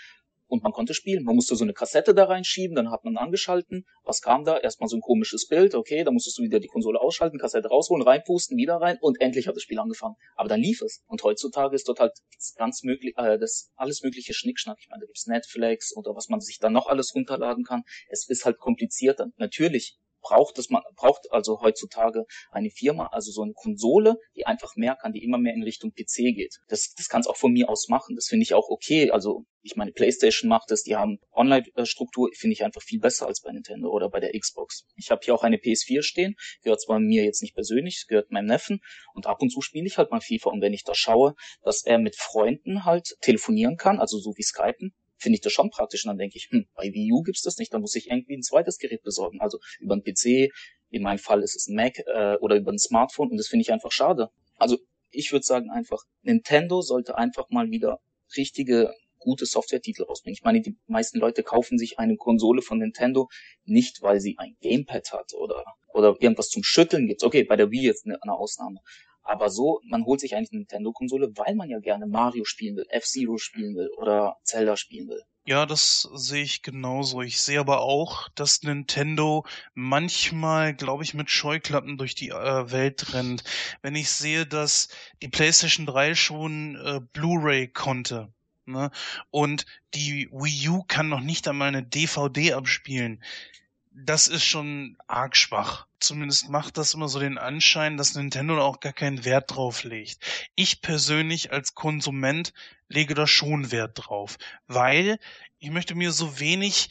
und man konnte spielen. Man musste so eine Kassette da reinschieben, dann hat man angeschalten. Was kam da? Erstmal so ein komisches Bild, okay, dann musstest du wieder die Konsole ausschalten, Kassette rausholen, reinpusten, wieder rein und endlich hat das Spiel angefangen. Aber dann lief es. Und heutzutage ist dort halt ganz möglich, äh, das alles mögliche Schnickschnack. Ich meine, da gibt's Netflix oder was man sich dann noch alles runterladen kann. Es ist halt komplizierter. Natürlich braucht es man braucht also heutzutage eine Firma, also so eine Konsole, die einfach mehr kann, die immer mehr in Richtung PC geht. Das, das kann es auch von mir aus machen. Das finde ich auch okay. Also ich meine, PlayStation macht es, die haben Online-Struktur, finde ich einfach viel besser als bei Nintendo oder bei der Xbox. Ich habe hier auch eine PS4 stehen, gehört zwar mir jetzt nicht persönlich, gehört meinem Neffen und ab und zu spiele ich halt mal FIFA und wenn ich da schaue, dass er mit Freunden halt telefonieren kann, also so wie Skypen, finde ich das schon praktisch. Und dann denke ich, hm, bei Wii U gibt's das nicht, da muss ich irgendwie ein zweites Gerät besorgen. Also über einen PC, in meinem Fall ist es ein Mac äh, oder über ein Smartphone und das finde ich einfach schade. Also ich würde sagen einfach, Nintendo sollte einfach mal wieder richtige gute Software-Titel rausbringen. Ich meine, die meisten Leute kaufen sich eine Konsole von Nintendo nicht, weil sie ein Gamepad hat oder oder irgendwas zum Schütteln gibt. Okay, bei der Wii jetzt eine, eine Ausnahme. Aber so, man holt sich eigentlich eine Nintendo-Konsole, weil man ja gerne Mario spielen will, F-Zero spielen will oder Zelda spielen will. Ja, das sehe ich genauso. Ich sehe aber auch, dass Nintendo manchmal, glaube ich, mit Scheuklappen durch die äh, Welt rennt. Wenn ich sehe, dass die PlayStation 3 schon äh, Blu-ray konnte. Ne? Und die Wii U kann noch nicht einmal eine DVD abspielen das ist schon arg schwach. Zumindest macht das immer so den Anschein, dass Nintendo auch gar keinen Wert drauf legt. Ich persönlich als Konsument lege da schon Wert drauf, weil ich möchte mir so wenig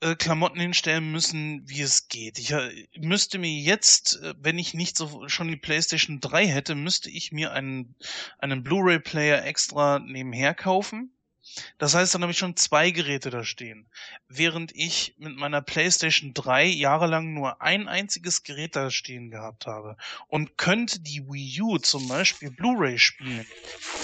äh, Klamotten hinstellen müssen, wie es geht. Ich äh, müsste mir jetzt, äh, wenn ich nicht so schon die PlayStation 3 hätte, müsste ich mir einen, einen Blu-ray-Player extra nebenher kaufen das heißt, dann habe ich schon zwei Geräte da stehen. Während ich mit meiner PlayStation 3 jahrelang nur ein einziges Gerät da stehen gehabt habe. Und könnte die Wii U zum Beispiel Blu-ray spielen,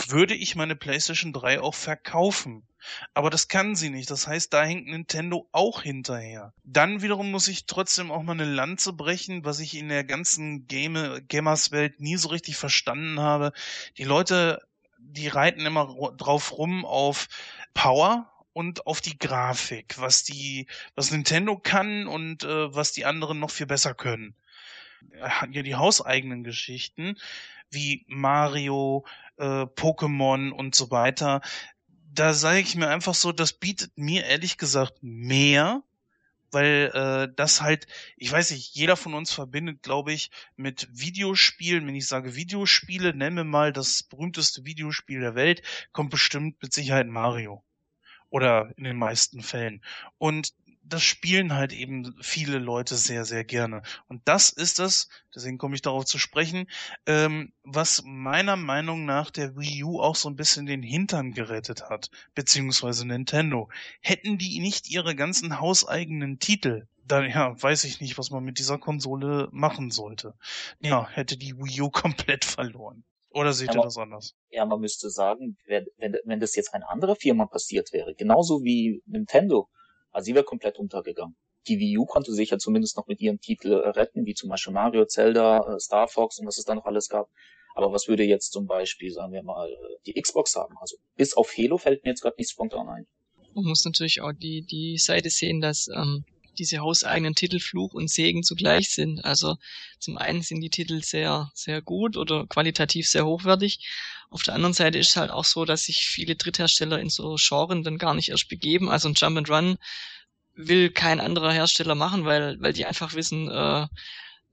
würde ich meine PlayStation 3 auch verkaufen. Aber das kann sie nicht. Das heißt, da hängt Nintendo auch hinterher. Dann wiederum muss ich trotzdem auch mal eine Lanze brechen, was ich in der ganzen Game Gamers-Welt nie so richtig verstanden habe. Die Leute die reiten immer drauf rum auf Power und auf die Grafik, was die, was Nintendo kann und äh, was die anderen noch viel besser können. Er hat ja die hauseigenen Geschichten wie Mario, äh, Pokémon und so weiter. Da sage ich mir einfach so, das bietet mir ehrlich gesagt mehr weil äh, das halt, ich weiß nicht, jeder von uns verbindet, glaube ich, mit Videospielen, wenn ich sage Videospiele, nenne mal das berühmteste Videospiel der Welt, kommt bestimmt mit Sicherheit Mario. Oder in den meisten Fällen. Und das spielen halt eben viele Leute sehr, sehr gerne. Und das ist es, deswegen komme ich darauf zu sprechen, ähm, was meiner Meinung nach der Wii U auch so ein bisschen den Hintern gerettet hat, beziehungsweise Nintendo. Hätten die nicht ihre ganzen hauseigenen Titel, dann ja, weiß ich nicht, was man mit dieser Konsole machen sollte. Ja, hätte die Wii U *laughs* komplett verloren. Oder seht ihr das anders? Ja, man müsste sagen, wenn, wenn das jetzt eine andere Firma passiert wäre, genauso wie Nintendo, also sie wäre komplett untergegangen. Die Wii U konnte sich ja zumindest noch mit ihrem Titel äh, retten, wie zum Beispiel Mario, Zelda, äh, Star Fox und was es da noch alles gab. Aber was würde jetzt zum Beispiel, sagen wir mal, äh, die Xbox haben? Also bis auf Halo fällt mir jetzt gerade nicht spontan ein. Man muss natürlich auch die, die Seite sehen, dass ähm, diese hauseigenen Titel Fluch und Segen zugleich sind. Also zum einen sind die Titel sehr, sehr gut oder qualitativ sehr hochwertig. Auf der anderen Seite ist es halt auch so, dass sich viele Dritthersteller in so Genren dann gar nicht erst begeben. Also ein Jump and Run will kein anderer Hersteller machen, weil, weil die einfach wissen, äh,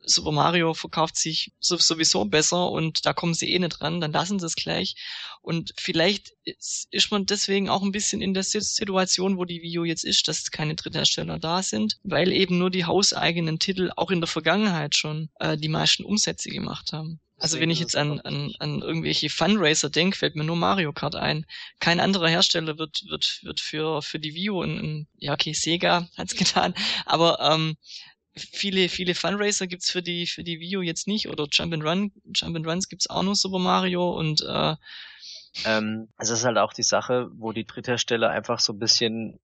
Super Mario verkauft sich sowieso besser und da kommen sie eh nicht ran, dann lassen sie es gleich. Und vielleicht ist, man deswegen auch ein bisschen in der Situation, wo die Wii U jetzt ist, dass keine Dritthersteller da sind, weil eben nur die hauseigenen Titel auch in der Vergangenheit schon äh, die meisten Umsätze gemacht haben. Also wenn ich jetzt an, an, an irgendwelche Fundraiser denke, fällt mir nur Mario Kart ein. Kein anderer Hersteller wird, wird, wird für, für die Wii U ein, ein ja okay, Sega hat's *laughs* getan, aber ähm, viele, viele Fundraiser gibt's für die, für die U jetzt nicht oder Jump and Run, Jump gibt's auch nur Super Mario und äh, ähm, es ist halt auch die Sache, wo die Dritthersteller einfach so ein bisschen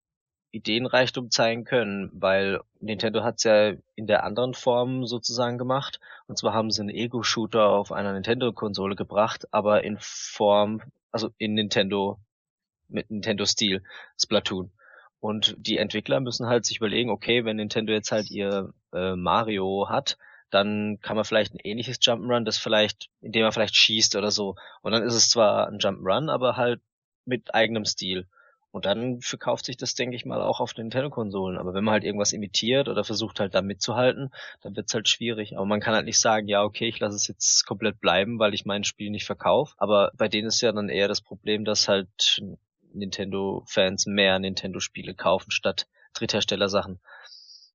Ideenreichtum zeigen können, weil Nintendo hat's ja in der anderen Form sozusagen gemacht. Und zwar haben sie einen Ego-Shooter auf einer Nintendo-Konsole gebracht, aber in Form, also in Nintendo, mit Nintendo-Stil, Splatoon. Und die Entwickler müssen halt sich überlegen, okay, wenn Nintendo jetzt halt ihr äh, Mario hat, dann kann man vielleicht ein ähnliches Jump'n'Run, das vielleicht, indem man vielleicht schießt oder so. Und dann ist es zwar ein Jump'n'Run, aber halt mit eigenem Stil. Und dann verkauft sich das, denke ich mal, auch auf Nintendo-Konsolen. Aber wenn man halt irgendwas imitiert oder versucht halt da mitzuhalten, dann wird's halt schwierig. Aber man kann halt nicht sagen, ja, okay, ich lasse es jetzt komplett bleiben, weil ich mein Spiel nicht verkaufe. Aber bei denen ist ja dann eher das Problem, dass halt Nintendo-Fans mehr Nintendo-Spiele kaufen statt Dritthersteller-Sachen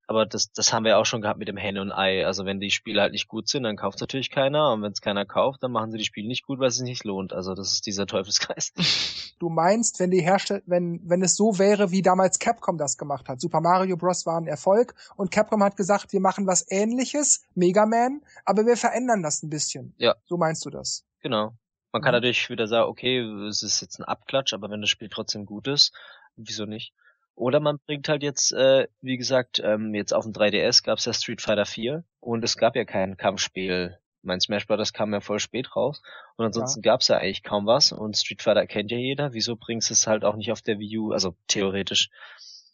aber das, das haben wir auch schon gehabt mit dem Henne und Ei. Also wenn die Spiele halt nicht gut sind, dann kauft natürlich keiner. Und wenn es keiner kauft, dann machen sie die Spiele nicht gut, weil es sich nicht lohnt. Also das ist dieser Teufelskreis. *laughs* Du meinst, wenn die Hersteller, wenn, wenn es so wäre, wie damals Capcom das gemacht hat. Super Mario Bros. war ein Erfolg und Capcom hat gesagt, wir machen was ähnliches, Mega Man, aber wir verändern das ein bisschen. Ja. So meinst du das? Genau. Man kann mhm. natürlich wieder sagen, okay, es ist jetzt ein Abklatsch, aber wenn das Spiel trotzdem gut ist, wieso nicht? Oder man bringt halt jetzt, äh, wie gesagt, ähm, jetzt auf dem 3DS gab es ja Street Fighter 4 und es gab ja kein Kampfspiel. Mein Smash Bros. kam ja voll spät raus und ansonsten ja. gab es ja eigentlich kaum was und Street Fighter kennt ja jeder. Wieso bringst du es halt auch nicht auf der Wii U, also theoretisch?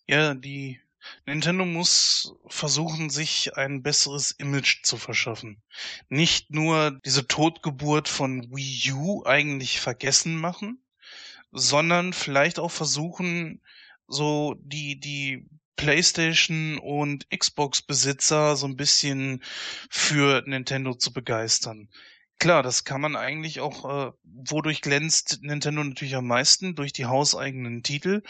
Ja, die Nintendo muss versuchen, sich ein besseres Image zu verschaffen. Nicht nur diese Totgeburt von Wii U eigentlich vergessen machen, sondern vielleicht auch versuchen, so die, die PlayStation und Xbox Besitzer so ein bisschen für Nintendo zu begeistern. Klar, das kann man eigentlich auch, äh, wodurch glänzt Nintendo natürlich am meisten? Durch die hauseigenen Titel.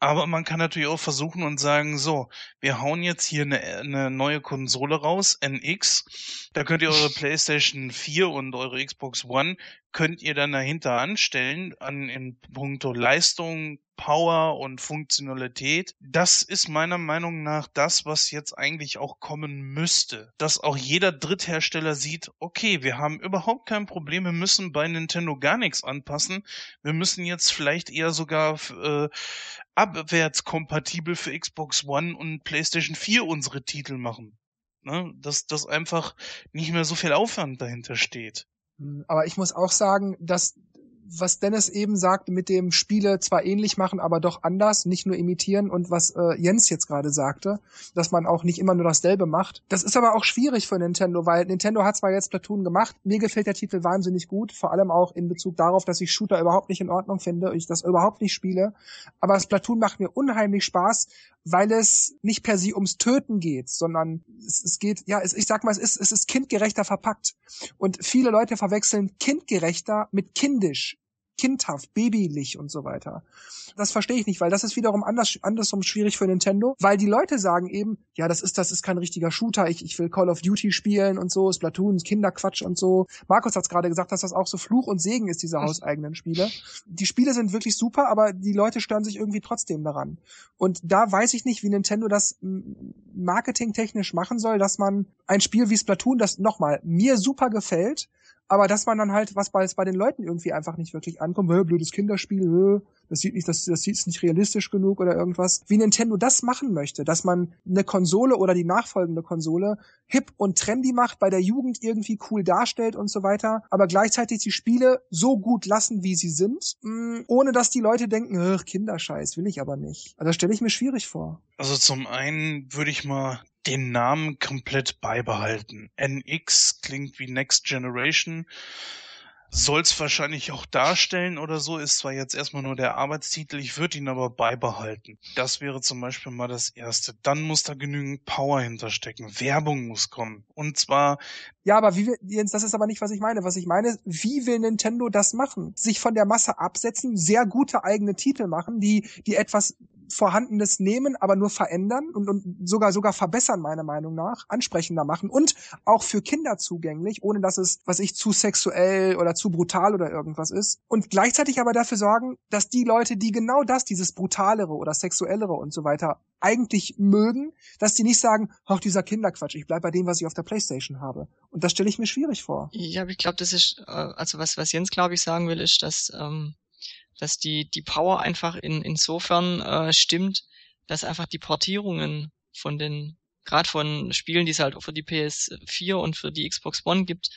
Aber man kann natürlich auch versuchen und sagen, so, wir hauen jetzt hier eine, eine neue Konsole raus, NX. Da könnt ihr eure *laughs* PlayStation 4 und eure Xbox One könnt ihr dann dahinter anstellen, an in puncto Leistung, Power und Funktionalität. Das ist meiner Meinung nach das, was jetzt eigentlich auch kommen müsste. Dass auch jeder Dritthersteller sieht, okay, wir haben überhaupt kein Problem, wir müssen bei Nintendo gar nichts anpassen. Wir müssen jetzt vielleicht eher sogar äh, abwärtskompatibel für Xbox One und PlayStation 4 unsere Titel machen. Ne? Dass, dass einfach nicht mehr so viel Aufwand dahinter steht. Aber ich muss auch sagen, dass was Dennis eben sagte, mit dem Spiele zwar ähnlich machen, aber doch anders, nicht nur imitieren und was äh, Jens jetzt gerade sagte, dass man auch nicht immer nur dasselbe macht. Das ist aber auch schwierig für Nintendo, weil Nintendo hat zwar jetzt Platoon gemacht, mir gefällt der Titel wahnsinnig gut, vor allem auch in Bezug darauf, dass ich Shooter überhaupt nicht in Ordnung finde, ich das überhaupt nicht spiele, aber das Platoon macht mir unheimlich Spaß, weil es nicht per se ums Töten geht, sondern es, es geht, ja, es, ich sag mal, es ist, es ist kindgerechter verpackt. Und viele Leute verwechseln kindgerechter mit kindisch kindhaft, babylich und so weiter. Das verstehe ich nicht, weil das ist wiederum anders, andersrum schwierig für Nintendo, weil die Leute sagen eben, ja, das ist, das ist kein richtiger Shooter, ich, ich will Call of Duty spielen und so, Splatoon, Kinderquatsch und so. Markus hat es gerade gesagt, dass das auch so Fluch und Segen ist, diese hauseigenen Spiele. Die Spiele sind wirklich super, aber die Leute stören sich irgendwie trotzdem daran. Und da weiß ich nicht, wie Nintendo das marketingtechnisch machen soll, dass man ein Spiel wie Splatoon, das nochmal mir super gefällt, aber dass man dann halt, was bei, bei den Leuten irgendwie einfach nicht wirklich ankommt, hä, blödes Kinderspiel, hä, das sieht nicht, das, das sieht nicht realistisch genug oder irgendwas. Wie Nintendo das machen möchte, dass man eine Konsole oder die nachfolgende Konsole hip und trendy macht, bei der Jugend irgendwie cool darstellt und so weiter, aber gleichzeitig die Spiele so gut lassen, wie sie sind, mh, mm, ohne dass die Leute denken, Kinderscheiß, will ich aber nicht. Also stelle ich mir schwierig vor. Also zum einen würde ich mal den Namen komplett beibehalten. NX klingt wie Next Generation. soll's wahrscheinlich auch darstellen oder so, ist zwar jetzt erstmal nur der Arbeitstitel, ich würde ihn aber beibehalten. Das wäre zum Beispiel mal das Erste. Dann muss da genügend Power hinterstecken. Werbung muss kommen. Und zwar. Ja, aber wie will, Jens, das ist aber nicht, was ich meine. Was ich meine, wie will Nintendo das machen? Sich von der Masse absetzen, sehr gute eigene Titel machen, die, die etwas Vorhandenes nehmen, aber nur verändern und, und sogar sogar verbessern, meiner Meinung nach, ansprechender machen und auch für Kinder zugänglich, ohne dass es, was ich, zu sexuell oder zu brutal oder irgendwas ist. Und gleichzeitig aber dafür sorgen, dass die Leute, die genau das, dieses brutalere oder sexuellere und so weiter eigentlich mögen, dass die nicht sagen, ach, dieser Kinderquatsch, ich bleib bei dem, was ich auf der Playstation habe. Und das stelle ich mir schwierig vor. Ja, aber ich glaube, das ist, äh, also was, was Jens, glaube ich, sagen will, ist, dass ähm, dass die, die Power einfach in, insofern äh, stimmt, dass einfach die Portierungen von den, gerade von Spielen, die es halt auch für die PS4 und für die Xbox One gibt,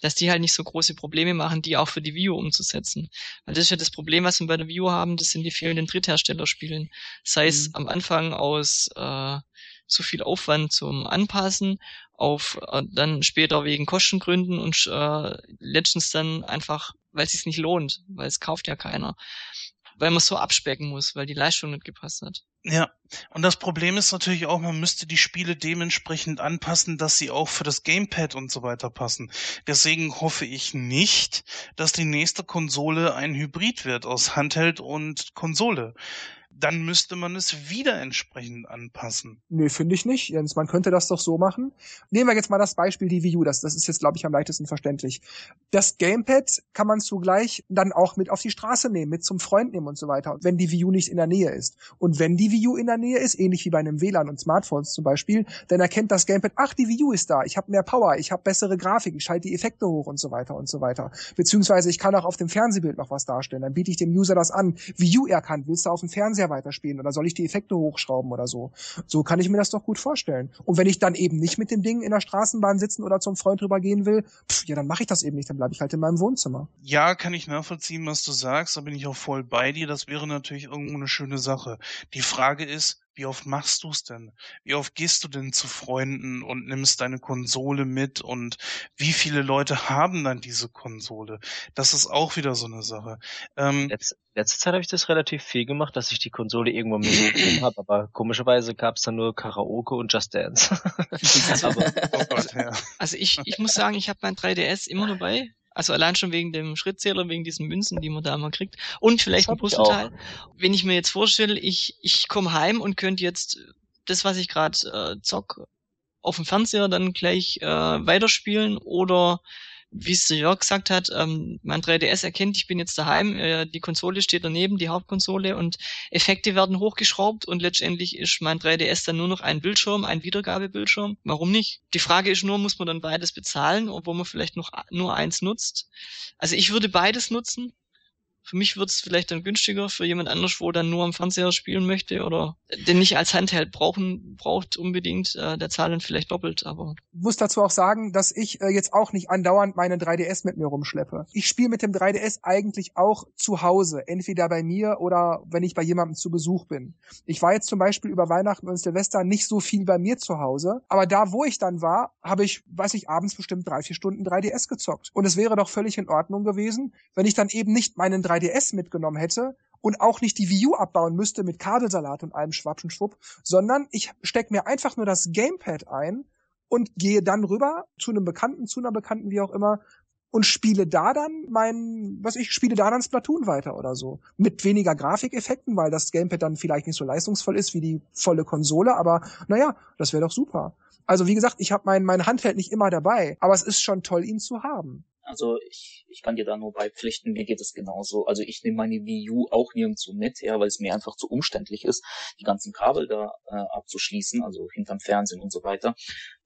dass die halt nicht so große Probleme machen, die auch für die Wii U umzusetzen. Weil das ist ja das Problem, was wir bei der Wii U haben, das sind die fehlenden Drittherstellerspielen. Sei es mhm. am Anfang aus äh, zu viel Aufwand zum Anpassen, auf äh, dann später wegen Kostengründen und äh, letztens dann einfach weil es sich nicht lohnt, weil es kauft ja keiner. Weil man so abspecken muss, weil die Leistung nicht gepasst hat. Ja, und das Problem ist natürlich auch, man müsste die Spiele dementsprechend anpassen, dass sie auch für das Gamepad und so weiter passen. Deswegen hoffe ich nicht, dass die nächste Konsole ein Hybrid wird aus Handheld und Konsole dann müsste man es wieder entsprechend anpassen. Nee, finde ich nicht, Jens. Man könnte das doch so machen. Nehmen wir jetzt mal das Beispiel die Wii U. Das, das ist jetzt, glaube ich, am leichtesten verständlich. Das Gamepad kann man zugleich dann auch mit auf die Straße nehmen, mit zum Freund nehmen und so weiter, wenn die Wii U nicht in der Nähe ist. Und wenn die Wii U in der Nähe ist, ähnlich wie bei einem WLAN und Smartphones zum Beispiel, dann erkennt das Gamepad, ach, die Wii U ist da, ich habe mehr Power, ich habe bessere Grafik, ich schalte die Effekte hoch und so weiter und so weiter. Beziehungsweise ich kann auch auf dem Fernsehbild noch was darstellen. Dann biete ich dem User das an. Wii U erkannt, willst du auf dem Fernseher Fernseher weiterspielen oder soll ich die Effekte hochschrauben oder so? So kann ich mir das doch gut vorstellen. Und wenn ich dann eben nicht mit dem Ding in der Straßenbahn sitzen oder zum Freund drüber gehen will, pff, ja, dann mache ich das eben nicht, dann bleibe ich halt in meinem Wohnzimmer. Ja, kann ich nachvollziehen, was du sagst, da bin ich auch voll bei dir. Das wäre natürlich irgendwo eine schöne Sache. Die Frage ist, wie oft machst du's denn? Wie oft gehst du denn zu Freunden und nimmst deine Konsole mit und wie viele Leute haben dann diese Konsole? Das ist auch wieder so eine Sache. Ähm, letzte, letzte Zeit habe ich das relativ viel gemacht, dass ich die Konsole irgendwo mitgenommen habe, aber komischerweise gab's dann nur Karaoke und Just Dance. *laughs* *laughs* aber, oh Gott, ja. Also ich, ich muss sagen, ich habe mein 3DS immer dabei also allein schon wegen dem Schrittzähler, wegen diesen Münzen, die man da mal kriegt. Und vielleicht ein Puzzleteil. Wenn ich mir jetzt vorstelle, ich, ich komme heim und könnte jetzt das, was ich gerade äh, zock, auf dem Fernseher dann gleich äh, weiterspielen oder wie es Jörg gesagt hat, ähm, mein 3DS erkennt, ich bin jetzt daheim, äh, die Konsole steht daneben, die Hauptkonsole und Effekte werden hochgeschraubt und letztendlich ist mein 3DS dann nur noch ein Bildschirm, ein Wiedergabebildschirm. Warum nicht? Die Frage ist nur, muss man dann beides bezahlen, obwohl man vielleicht noch nur eins nutzt? Also ich würde beides nutzen, für mich wird es vielleicht dann günstiger, für jemand anders, wo dann nur am Fernseher spielen möchte oder den nicht als Handheld brauchen braucht unbedingt, äh, der zahlt dann vielleicht doppelt, aber. Ich muss dazu auch sagen, dass ich äh, jetzt auch nicht andauernd meinen 3DS mit mir rumschleppe. Ich spiele mit dem 3DS eigentlich auch zu Hause, entweder bei mir oder wenn ich bei jemandem zu Besuch bin. Ich war jetzt zum Beispiel über Weihnachten und Silvester nicht so viel bei mir zu Hause, aber da, wo ich dann war, habe ich, weiß ich, abends bestimmt drei, vier Stunden 3DS gezockt. Und es wäre doch völlig in Ordnung gewesen, wenn ich dann eben nicht meinen 3 3DS mitgenommen hätte und auch nicht die Wii U abbauen müsste mit Kabelsalat und allem Schwappschenschwupp, sondern ich steck mir einfach nur das Gamepad ein und gehe dann rüber zu einem Bekannten, zu einer Bekannten, wie auch immer, und spiele da dann mein, was ich spiele da dann Splatoon weiter oder so. Mit weniger Grafikeffekten, weil das Gamepad dann vielleicht nicht so leistungsvoll ist wie die volle Konsole, aber naja, das wäre doch super. Also wie gesagt, ich habe mein, mein Handheld nicht immer dabei, aber es ist schon toll, ihn zu haben. Also ich, ich kann dir da nur beipflichten, mir geht es genauso. Also ich nehme meine Wii U auch nirgendwo mit, ja, weil es mir einfach zu umständlich ist, die ganzen Kabel da äh, abzuschließen, also hinterm Fernsehen und so weiter.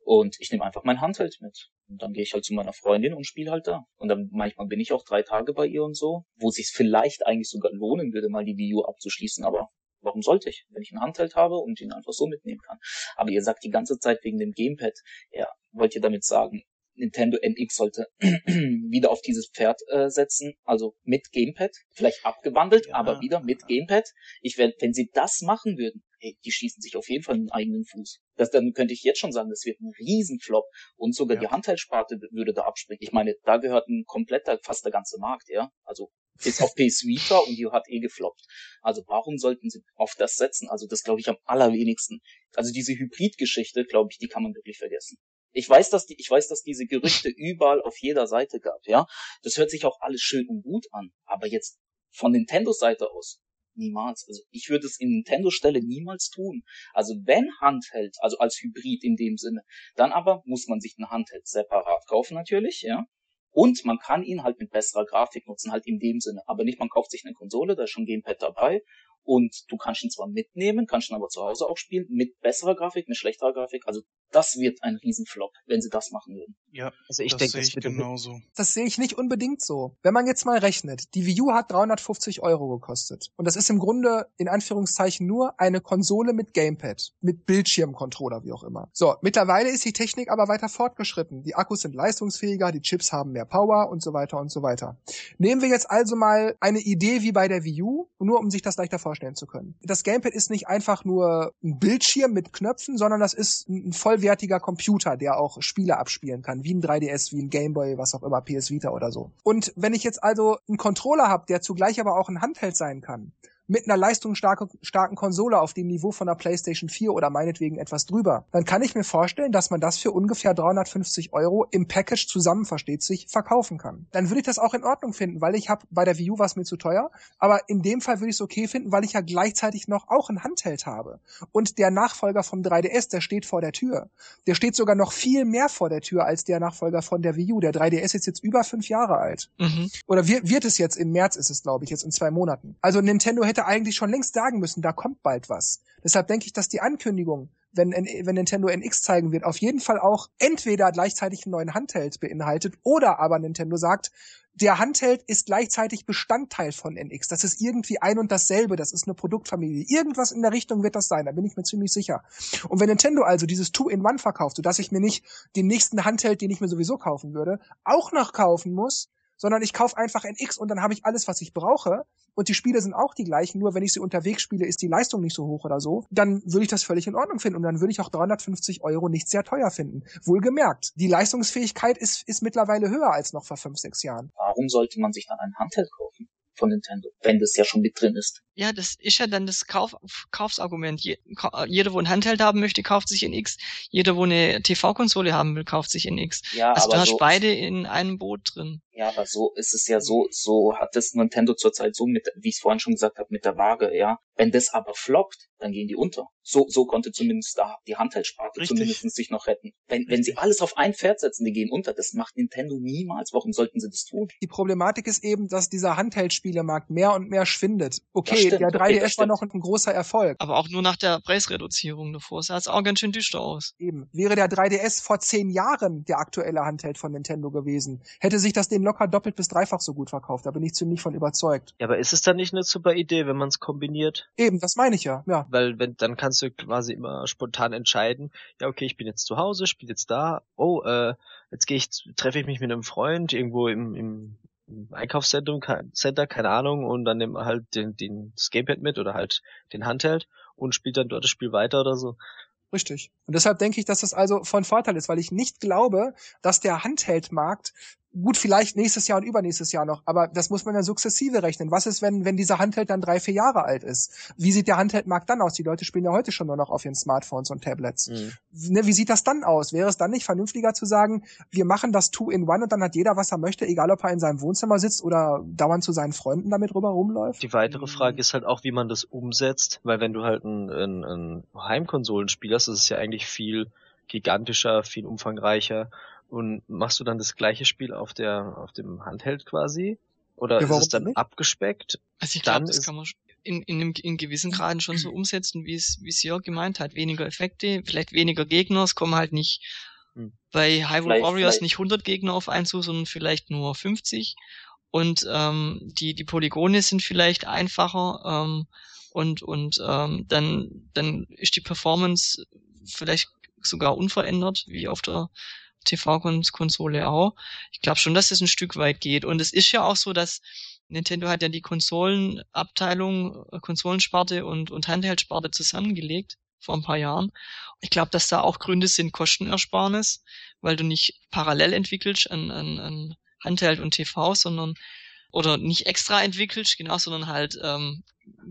Und ich nehme einfach mein Handheld mit. Und dann gehe ich halt zu meiner Freundin und spiele halt da. Und dann manchmal bin ich auch drei Tage bei ihr und so, wo es sich vielleicht eigentlich sogar lohnen würde, mal die Wii U abzuschließen, aber warum sollte ich, wenn ich einen Handheld habe und ihn einfach so mitnehmen kann. Aber ihr sagt die ganze Zeit wegen dem Gamepad, ja, wollt ihr damit sagen, Nintendo NX sollte *clears throat* wieder auf dieses Pferd äh, setzen, also mit Gamepad, vielleicht abgewandelt, ja, aber wieder mit Gamepad. Ich wenn, wenn sie das machen würden, ey, die schießen sich auf jeden Fall einen eigenen Fuß. Das, dann könnte ich jetzt schon sagen, das wird ein Riesenflop und sogar Ja. die Handheldsparte würde da abspringen. Ich meine, da gehört ein kompletter, fast der ganze Markt, ja. Also bis auf PS Vita und die hat eh gefloppt. Also warum sollten sie auf das setzen? Also das glaube ich am allerwenigsten. Also diese Hybrid-Geschichte, glaube ich, die kann man wirklich vergessen. Ich weiß, dass die, ich weiß, dass diese Gerüchte überall auf jeder Seite gab, ja. Das hört sich auch alles schön und gut an. Aber jetzt von Nintendos Seite aus, niemals. Also ich würde es in Nintendo Stelle niemals tun. Also wenn Handheld, also als Hybrid in dem Sinne, dann aber muss man sich einen Handheld separat kaufen natürlich, ja. Und man kann ihn halt mit besserer Grafik nutzen, halt in dem Sinne. Aber nicht, man kauft sich eine Konsole, da ist schon Gamepad dabei. Und du kannst ihn zwar mitnehmen, kannst ihn aber zu Hause auch spielen, mit besserer Grafik, mit schlechterer Grafik. Also das wird ein Riesenflop, wenn sie das machen würden. Ja, Also ich das denke, sehe das ich mit genauso. Das sehe ich nicht unbedingt so. Wenn man jetzt mal rechnet, die Wii U hat 350 Euro gekostet. Und das ist im Grunde in Anführungszeichen nur eine Konsole mit Gamepad, mit Bildschirmcontroller, wie auch immer. So, mittlerweile ist die Technik aber weiter fortgeschritten. Die Akkus sind leistungsfähiger, die Chips haben mehr Power und so weiter und so weiter. Nehmen wir jetzt also mal eine Idee wie bei der Wii U, nur um sich das leichter vorstellen zu können. Das Gamepad ist nicht einfach nur ein Bildschirm mit Knöpfen, sondern das ist ein vollwertiger Computer, der auch Spiele abspielen kann, wie ein 3DS, wie ein Gameboy, was auch immer, PS Vita oder so. Und wenn ich jetzt also einen Controller habe, der zugleich aber auch ein Handheld sein kann, mit einer leistungsstarken starken Konsole auf dem Niveau von einer PlayStation 4 oder meinetwegen etwas drüber, dann kann ich mir vorstellen, dass man das für ungefähr 350 Euro im Package zusammen, versteht sich, verkaufen kann. Dann würde ich das auch in Ordnung finden, weil ich habe bei der Wii U war es mir zu teuer, aber in dem Fall würde ich es okay finden, weil ich ja gleichzeitig noch auch ein Handheld habe. Und der Nachfolger vom 3DS, der steht vor der Tür. Der steht sogar noch viel mehr vor der Tür als der Nachfolger von der Wii U. Der 3DS ist jetzt über fünf Jahre alt Mhm. oder wird, wird es jetzt im März ist es, glaube ich, jetzt in zwei Monaten. Also Nintendo hätte eigentlich schon längst sagen müssen, da kommt bald was. Deshalb denke ich, dass die Ankündigung, wenn, wenn Nintendo NX zeigen wird, auf jeden Fall auch entweder gleichzeitig einen neuen Handheld beinhaltet oder aber Nintendo sagt, der Handheld ist gleichzeitig Bestandteil von NX. Das ist irgendwie ein und dasselbe. Das ist eine Produktfamilie. Irgendwas in der Richtung wird das sein. Da bin ich mir ziemlich sicher. Und wenn Nintendo also dieses Two-in-One verkauft, sodass ich mir nicht den nächsten Handheld, den ich mir sowieso kaufen würde, auch noch kaufen muss, sondern ich kaufe einfach NX und dann habe ich alles, was ich brauche. Und die Spiele sind auch die gleichen, nur wenn ich sie unterwegs spiele, ist die Leistung nicht so hoch oder so. Dann würde ich das völlig in Ordnung finden und dann würde ich auch 350 Euro nicht sehr teuer finden. Wohlgemerkt, die Leistungsfähigkeit ist, ist mittlerweile höher als noch vor fünf, sechs Jahren. Warum sollte man sich dann ein Handheld kaufen von Nintendo, wenn das ja schon mit drin ist? Ja, das ist ja dann das Kauf, Kaufsargument. Je, jeder, wo ein Handheld haben möchte, kauft sich NX. Jeder, wo eine TV-Konsole haben will, kauft sich NX. Ja, Also aber du hast so, beide in einem Boot drin. Ja, aber so ist es ja so, so hat es Nintendo zurzeit so mit, wie ich es vorhin schon gesagt habe, mit der Waage, ja. Wenn das aber floppt, dann gehen die unter. So, so konnte zumindest da die Handheldsparte zumindest sich noch retten. Wenn, wenn sie alles auf ein Pferd setzen, die gehen unter. Das macht Nintendo niemals. Warum sollten sie das tun? Die Problematik ist eben, dass dieser Handheld-Spielemarkt mehr und mehr schwindet. Okay, der okay, 3DS das war noch ein großer Erfolg. Aber auch nur nach der Preisreduzierung davor. Sah es auch ganz schön düster aus. Eben. Wäre der 3DS vor zehn Jahren der aktuelle Handheld von Nintendo gewesen, hätte sich das den locker doppelt bis dreifach so gut verkauft. Da bin ich ziemlich von überzeugt. Ja, aber ist es dann nicht eine super Idee, wenn man es kombiniert? Eben, das meine ich ja. Ja. Weil wenn dann kannst du quasi immer spontan entscheiden, ja okay, ich bin jetzt zu Hause, spiele jetzt da, oh, äh, jetzt gehe ich, treffe ich mich mit einem Freund irgendwo im, im, Einkaufszentrum, kein- Center, keine Ahnung, und dann nimmt man halt den, den das Gamepad mit oder halt den Handheld und spielt dann dort das Spiel weiter oder so. Richtig. Und deshalb denke ich, dass das also von Vorteil ist, weil ich nicht glaube, dass der Handheldmarkt gut vielleicht nächstes Jahr und übernächstes Jahr noch, aber das muss man ja sukzessive rechnen. Was ist, wenn, wenn dieser Handheld dann drei, vier Jahre alt ist? Wie sieht der Handheldmarkt dann aus? Die Leute spielen ja heute schon nur noch auf ihren Smartphones und Tablets. Mhm. Ne, wie sieht das dann aus? Wäre es dann nicht vernünftiger zu sagen, wir machen das Two-in-One und dann hat jeder, was er möchte, egal ob er in seinem Wohnzimmer sitzt oder dauernd zu seinen Freunden damit rüber rumläuft? Die weitere Mhm. Frage ist halt auch, wie man das umsetzt, weil wenn du halt ein, ein, ein Heimkonsolenspiel hast, das ist ja eigentlich viel gigantischer, viel umfangreicher und machst du dann das gleiche Spiel auf der auf dem Handheld quasi? Oder Ja, ist es dann nicht? abgespeckt? Also ich Dann glaube, das ist- kann man in, in, einem, in gewissen Graden schon so *clears throat* umsetzen, wie es wie es Jörg gemeint hat. Weniger Effekte, vielleicht weniger Gegner, es kommen halt nicht Hm. bei Hyrule Vielleicht- Warriors vielleicht- nicht 100 Gegner auf einen zu, sondern vielleicht nur 50. Und ähm, die, die Polygone sind vielleicht einfacher ähm, und, und ähm, dann, dann ist die Performance vielleicht sogar unverändert, wie auf der TV-Konsole auch. Ich glaube schon, dass es ein Stück weit geht. Und es ist ja auch so, dass Nintendo hat ja die Konsolenabteilung, äh, Konsolensparte und, und Handheld-Sparte zusammengelegt vor ein paar Jahren. Ich glaube, dass da auch Gründe sind Kostenersparnis, weil du nicht parallel entwickelst an, an, an Handheld und TV, sondern oder nicht extra entwickelst, genau, sondern halt ähm,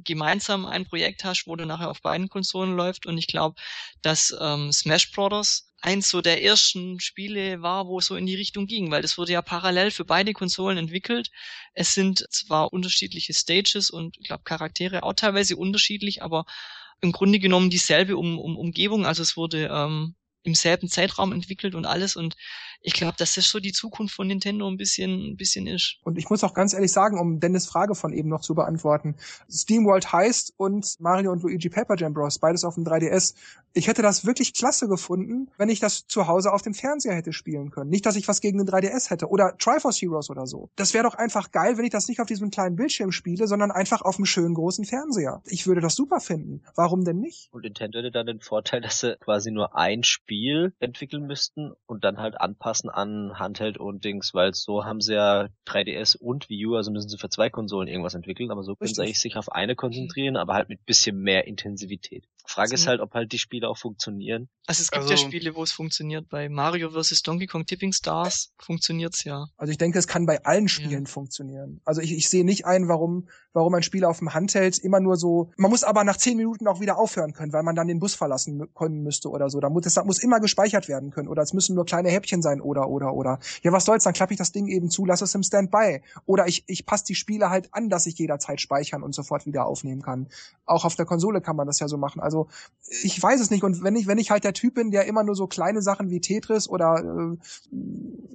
gemeinsam ein Projekt hast, wo du nachher auf beiden Konsolen läuft. Und ich glaube, dass ähm, Smash Brothers eins so der ersten Spiele war, wo es so in die Richtung ging, weil das wurde ja parallel für beide Konsolen entwickelt. Es sind zwar unterschiedliche Stages und ich glaube Charaktere auch teilweise unterschiedlich, aber im Grunde genommen dieselbe um, um Umgebung. Also es wurde ähm, im selben Zeitraum entwickelt und alles. Und ich glaube, dass das so die Zukunft von Nintendo ein bisschen, ein bisschen ist. Und ich muss auch ganz ehrlich sagen, um Dennis Frage von eben noch zu beantworten. SteamWorld heißt und Mario und Luigi Paper Jam Bros. beides auf dem 3DS. Ich hätte das wirklich klasse gefunden, wenn ich das zu Hause auf dem Fernseher hätte spielen können. Nicht, dass ich was gegen den 3DS hätte oder Triforce Heroes oder so. Das wäre doch einfach geil, wenn ich das nicht auf diesem kleinen Bildschirm spiele, sondern einfach auf einem schönen großen Fernseher. Ich würde das super finden. Warum denn nicht? Und Nintendo hätte dann den Vorteil, dass sie quasi nur ein Spiel entwickeln müssten und dann halt anpassen an Handheld und Dings, weil so haben sie ja 3DS und Wii U, also müssen sie für zwei Konsolen irgendwas entwickeln, aber so können sie eigentlich sich auf eine konzentrieren, aber halt mit bisschen mehr Intensivität. Frage ist halt, ob halt die Spiele auch funktionieren. Also es gibt also, ja Spiele, wo es funktioniert. Bei Mario vs. Donkey Kong Tipping Stars funktioniert's ja. Also ich denke, es kann bei allen Spielen ja. funktionieren. Also ich, ich sehe nicht ein, warum, warum ein Spiel auf dem Handheld immer nur so. Man muss aber nach zehn Minuten auch wieder aufhören können, weil man dann den Bus verlassen können müsste oder so. Da muss, das muss immer gespeichert werden können. Oder es müssen nur kleine Häppchen sein oder oder oder. Ja, was soll's, dann klappe ich das Ding eben zu, lasse es im Standby. Oder ich, ich passe die Spiele halt an, dass ich jederzeit speichern und sofort wieder aufnehmen kann. Auch auf der Konsole kann man das ja so machen. Also ich weiß es nicht. Und wenn ich, wenn ich halt der Typ bin, der immer nur so kleine Sachen wie Tetris oder äh,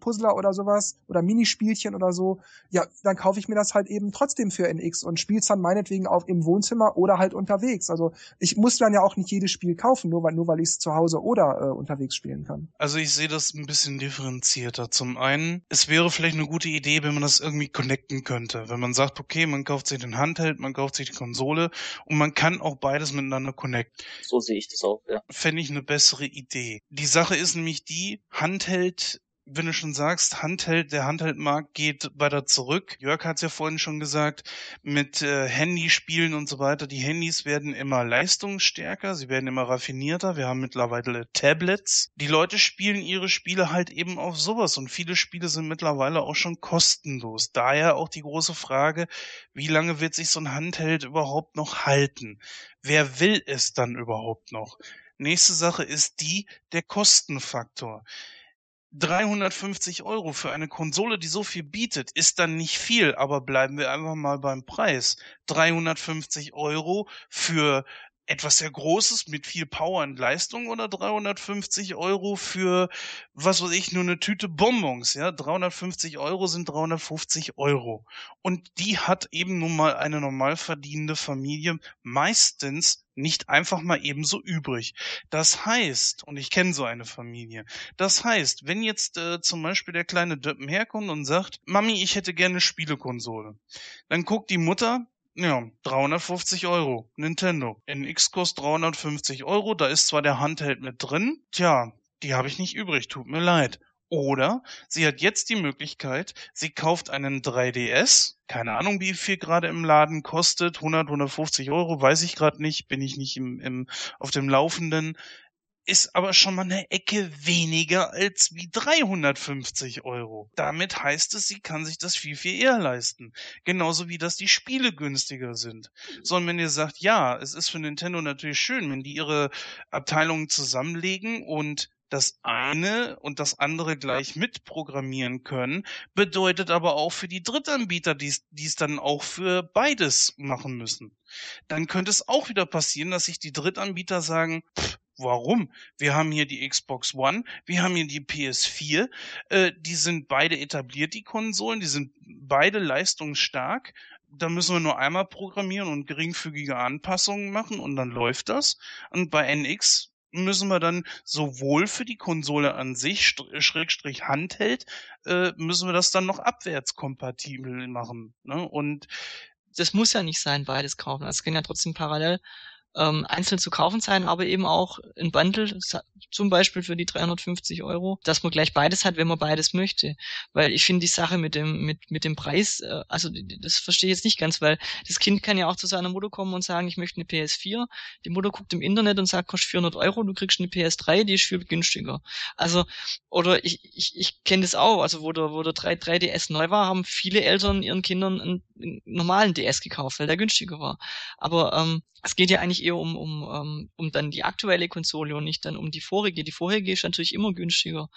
Puzzler oder sowas oder Minispielchen oder so, ja, dann kaufe ich mir das halt eben trotzdem für NX und spiel's dann meinetwegen auch im Wohnzimmer oder halt unterwegs. Also ich muss dann ja auch nicht jedes Spiel kaufen, nur weil nur weil ich es zu Hause oder äh, unterwegs spielen kann. Also ich sehe das ein bisschen differenzierter. Zum einen, es wäre vielleicht eine gute Idee, wenn man das irgendwie connecten könnte. Wenn man sagt, okay, man kauft sich den Handheld, man kauft sich die Konsole und man kann auch beides miteinander connecten. So sehe ich das auch, ja. Fände ich eine bessere Idee. Die Sache ist nämlich die, Handheld wenn du schon sagst, Handheld, der Handheldmarkt geht weiter zurück. Jörg hat es ja vorhin schon gesagt, mit äh, Handyspielen und so weiter. Die Handys werden immer leistungsstärker, sie werden immer raffinierter. Wir haben mittlerweile Tablets. Die Leute spielen ihre Spiele halt eben auf sowas und viele Spiele sind mittlerweile auch schon kostenlos. Daher auch die große Frage, wie lange wird sich so ein Handheld überhaupt noch halten? Wer will es dann überhaupt noch? Nächste Sache ist die, der Kostenfaktor. 350 Euro für eine Konsole, die so viel bietet, ist dann nicht viel, aber bleiben wir einfach mal beim Preis. 350 Euro für etwas sehr Großes mit viel Power und Leistung oder 350 Euro für, was weiß ich, nur eine Tüte Bonbons, ja? 350 Euro sind 350 Euro. Und die hat eben nun mal eine normal verdienende Familie meistens nicht einfach mal ebenso übrig. Das heißt, und ich kenne so eine Familie, das heißt, wenn jetzt äh, zum Beispiel der kleine Döppen herkommt und sagt, Mami, ich hätte gerne Spielekonsole, dann guckt die Mutter, ja, 350 Euro. Nintendo. NX kostet 350 Euro. Da ist zwar der Handheld mit drin. Tja, die habe ich nicht übrig. Tut mir leid. Oder sie hat jetzt die Möglichkeit, sie kauft einen 3DS, keine Ahnung, wie viel gerade im Laden kostet, 100, 150 Euro, weiß ich gerade nicht, bin ich nicht im, im, auf dem Laufenden ist aber schon mal eine Ecke weniger als wie 350 Euro. Damit heißt es, sie kann sich das viel, viel eher leisten. Genauso wie, dass die Spiele günstiger sind. So, und wenn ihr sagt, ja, es ist für Nintendo natürlich schön, wenn die ihre Abteilungen zusammenlegen und das eine und das andere gleich mitprogrammieren können, bedeutet aber auch für die Drittanbieter, die es dann auch für beides machen müssen. Dann könnte es auch wieder passieren, dass sich die Drittanbieter sagen, pff, Warum? Wir haben hier die Xbox One, wir haben hier die PS4, äh, die sind beide etabliert, die Konsolen, die sind beide leistungsstark. Da müssen wir nur einmal programmieren und geringfügige Anpassungen machen und dann läuft das. Und bei NX müssen wir dann sowohl für die Konsole an sich, Schrägstrich Handheld, äh, müssen wir das dann noch abwärtskompatibel machen. Ne? Und das muss ja nicht sein, beides kaufen. Es kann ja trotzdem parallel ähm, einzeln zu kaufen sein, aber eben auch ein Bundle, zum Beispiel für die 350 Euro, dass man gleich beides hat, wenn man beides möchte. Weil ich finde die Sache mit dem, mit, mit dem Preis, äh, also das verstehe ich jetzt nicht ganz, weil das Kind kann ja auch zu seiner Mutter kommen und sagen, ich möchte eine PS4. Die Mutter guckt im Internet und sagt, kostet 400 Euro, du kriegst eine PS3, die ist viel günstiger. Also, oder ich, ich, ich kenne das auch, also wo der, wo der 3, 3DS neu war, haben viele Eltern ihren Kindern einen, einen normalen DS gekauft, weil der günstiger war. Aber ähm, es geht ja eigentlich eher um, um, um, ähm, um dann die aktuelle Konsole und nicht dann um die vorige. Die vorherige ist natürlich immer günstiger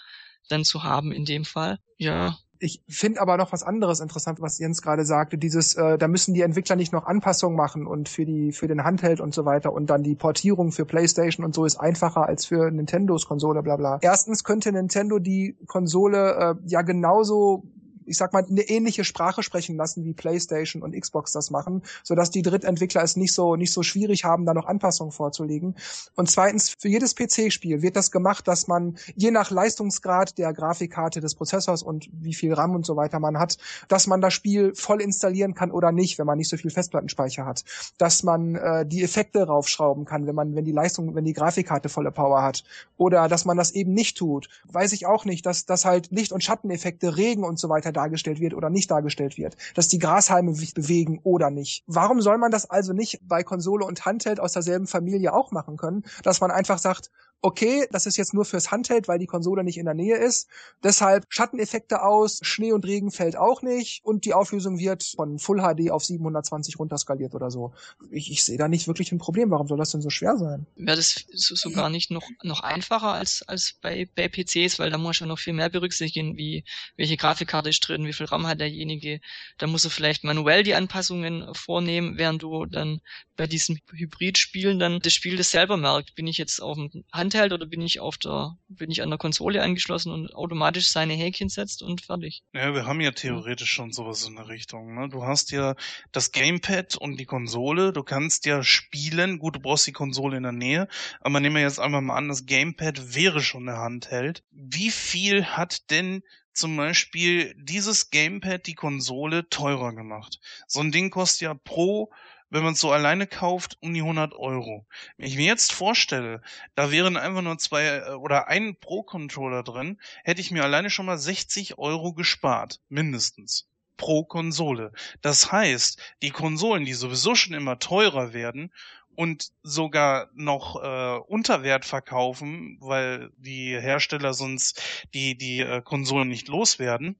dann zu haben in dem Fall. Ja. Ich finde aber noch was anderes interessant, was Jens gerade sagte. Dieses, äh, da müssen die Entwickler nicht noch Anpassungen machen und für die für den Handheld und so weiter und dann die Portierung für PlayStation und so ist einfacher als für Nintendos Konsole, bla bla. Erstens könnte Nintendo die Konsole äh, ja genauso ich sag mal, eine ähnliche Sprache sprechen lassen, wie PlayStation und Xbox das machen, sodass die Drittentwickler es nicht so, nicht so schwierig haben, da noch Anpassungen vorzulegen. Und zweitens, für jedes PC-Spiel wird das gemacht, dass man je nach Leistungsgrad der Grafikkarte des Prozessors und wie viel RAM und so weiter man hat, dass man das Spiel voll installieren kann oder nicht, wenn man nicht so viel Festplattenspeicher hat. Dass man äh, die Effekte raufschrauben kann, wenn man, wenn die Leistung, wenn die Grafikkarte volle Power hat. Oder dass man das eben nicht tut. Weiß ich auch nicht, dass, dass halt Licht- und Schatteneffekte, Regen und so weiter dargestellt wird oder nicht dargestellt wird, dass die Grashalme sich bewegen oder nicht. Warum soll man das also nicht bei Konsole und Handheld aus derselben Familie auch machen können, dass man einfach sagt, okay, das ist jetzt nur fürs Handheld, weil die Konsole nicht in der Nähe ist. Deshalb Schatteneffekte aus, Schnee und Regen fällt auch nicht und die Auflösung wird von Full HD auf 720 runterskaliert oder so. Ich, ich sehe da nicht wirklich ein Problem. Warum soll das denn so schwer sein? Wäre das so, sogar nicht noch, noch einfacher als, als bei, bei PCs, weil da muss man noch viel mehr berücksichtigen, wie welche Grafikkarte ist drin, wie viel RAM hat derjenige. Da muss er vielleicht manuell die Anpassungen vornehmen, während du dann bei diesen Hybrid-Spielen dann das Spiel das selber merkt. Bin ich jetzt auf dem Handheld oder bin ich auf der, bin ich an der Konsole angeschlossen und automatisch seine Häkchen setzt und fertig. Ja, wir haben ja theoretisch schon sowas in der Richtung. Ne? Du hast ja das Gamepad und die Konsole. Du kannst ja spielen. Gut, du brauchst die Konsole in der Nähe. Aber nehmen wir jetzt einmal mal an, das Gamepad wäre schon eine Handheld. Wie viel hat denn zum Beispiel dieses Gamepad die Konsole teurer gemacht? So ein Ding kostet ja pro wenn man es so alleine kauft, um die 100 Euro. Wenn ich mir jetzt vorstelle, da wären einfach nur zwei äh, oder ein Pro-Controller drin, hätte ich mir alleine schon mal 60 Euro gespart, mindestens pro Konsole. Das heißt, die Konsolen, die sowieso schon immer teurer werden und sogar noch äh, unter Wert verkaufen, weil die Hersteller sonst die die äh, Konsolen nicht loswerden,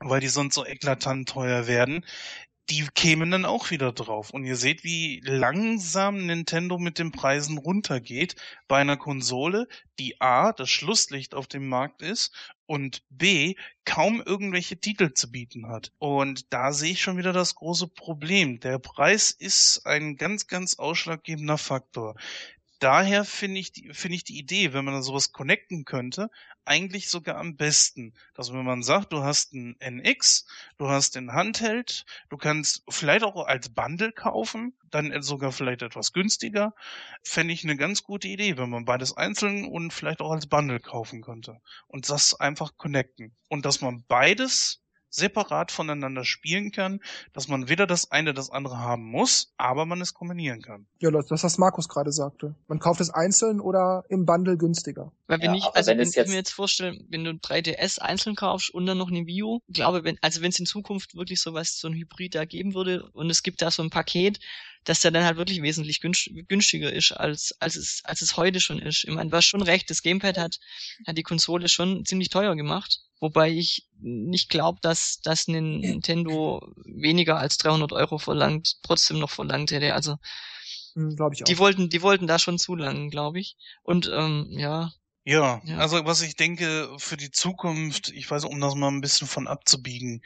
weil die sonst so eklatant teuer werden, die kämen dann auch wieder drauf. Und ihr seht, wie langsam Nintendo mit den Preisen runtergeht bei einer Konsole, die A, das Schlusslicht auf dem Markt ist und B, kaum irgendwelche Titel zu bieten hat. Und da sehe ich schon wieder das große Problem. Der Preis ist ein ganz, ganz ausschlaggebender Faktor daher finde ich, die, finde ich die Idee, wenn man sowas connecten könnte, eigentlich sogar am besten. Dass wenn man sagt, du hast ein NX, du hast den Handheld, du kannst vielleicht auch als Bundle kaufen, dann sogar vielleicht etwas günstiger, fände ich eine ganz gute Idee, wenn man beides einzeln und vielleicht auch als Bundle kaufen könnte. Und das einfach connecten. Und dass man beides separat voneinander spielen kann, dass man weder das eine das andere haben muss, aber man es kombinieren kann. Ja, das, das was Markus gerade sagte. Man kauft es einzeln oder im Bundle günstiger. Weil wenn ja, ich, also wenn, wenn ich mir jetzt vorstelle, wenn du 3DS einzeln kaufst und dann noch eine Wii U, glaube wenn, also wenn es in Zukunft wirklich sowas, so ein Hybrid da geben würde und es gibt da so ein Paket, dass der dann halt wirklich wesentlich günstiger ist, als, als, es, als es heute schon ist. Ich meine, du hast schon recht, das Gamepad hat, hat die Konsole schon ziemlich teuer gemacht. Wobei ich nicht glaube, dass, dass Nintendo weniger als 300 Euro verlangt, trotzdem noch verlangt hätte. Also, hm, glaube ich auch. Die wollten, die wollten da schon zu lang, glaube ich. Und, ähm. Ja, ja, also was ich denke für die Zukunft, ich weiß, um das mal ein bisschen von abzubiegen.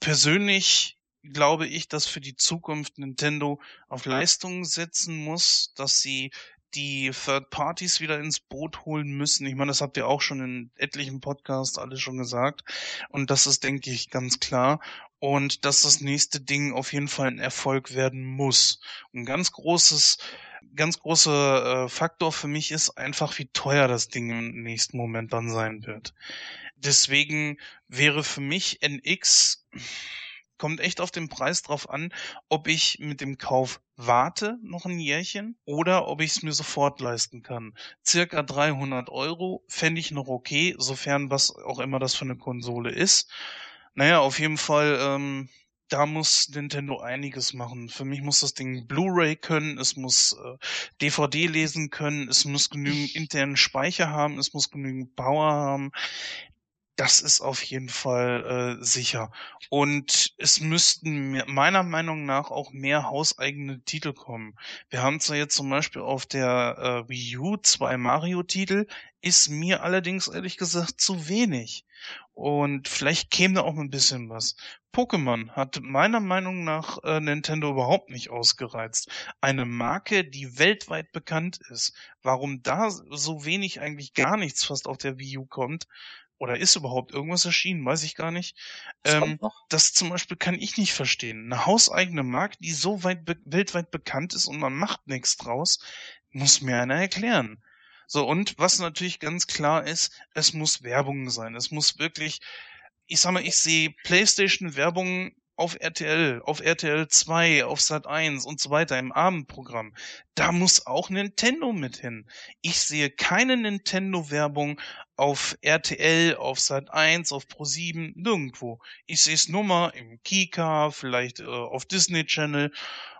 Persönlich glaube ich, dass für die Zukunft Nintendo auf Leistungen setzen muss, dass sie die Third Parties wieder ins Boot holen müssen. Ich meine, das habt ihr auch schon in etlichen Podcasts alles schon gesagt. Und das ist, denke ich, ganz klar. Und dass das nächste Ding auf jeden Fall ein Erfolg werden muss. ein ganz großes, ganz großer äh, Faktor für mich ist einfach, wie teuer das Ding im nächsten Moment dann sein wird. Deswegen wäre für mich NX kommt echt auf den Preis drauf an, ob ich mit dem Kauf warte noch ein Jährchen oder ob ich es mir sofort leisten kann. Circa 300 Euro fände ich noch okay, sofern was auch immer das für eine Konsole ist. Naja, auf jeden Fall, ähm, da muss Nintendo einiges machen. Für mich muss das Ding Blu-ray können, es muss äh, DVD lesen können, es muss genügend internen Speicher haben, es muss genügend Power haben. Das ist auf jeden Fall äh, sicher. Und es müssten meiner Meinung nach auch mehr hauseigene Titel kommen. Wir haben zwar jetzt zum Beispiel auf der äh, Wii U zwei Mario-Titel, ist mir allerdings ehrlich gesagt zu wenig. Und vielleicht käme da auch ein bisschen was. Pokémon hat meiner Meinung nach äh, Nintendo überhaupt nicht ausgereizt. Eine Marke, die weltweit bekannt ist. Warum da so wenig eigentlich gar nichts fast auf der Wii U kommt, oder ist überhaupt irgendwas erschienen, weiß ich gar nicht. Ähm, das zum Beispiel kann ich nicht verstehen. Eine hauseigene Marke, die so weit weltweit bekannt ist und man macht nichts draus, muss mir einer erklären. So, und was natürlich ganz klar ist, es muss Werbung sein. Es muss wirklich, ich sag mal, ich sehe PlayStation-Werbung auf RTL, auf RTL 2, auf Sat 1 und so weiter im Abendprogramm. Da muss auch Nintendo mit hin. Ich sehe keine Nintendo-Werbung auf RTL, auf Sat 1, auf Pro 7, nirgendwo. Ich sehe es nur mal im Kika, vielleicht äh, auf Disney Channel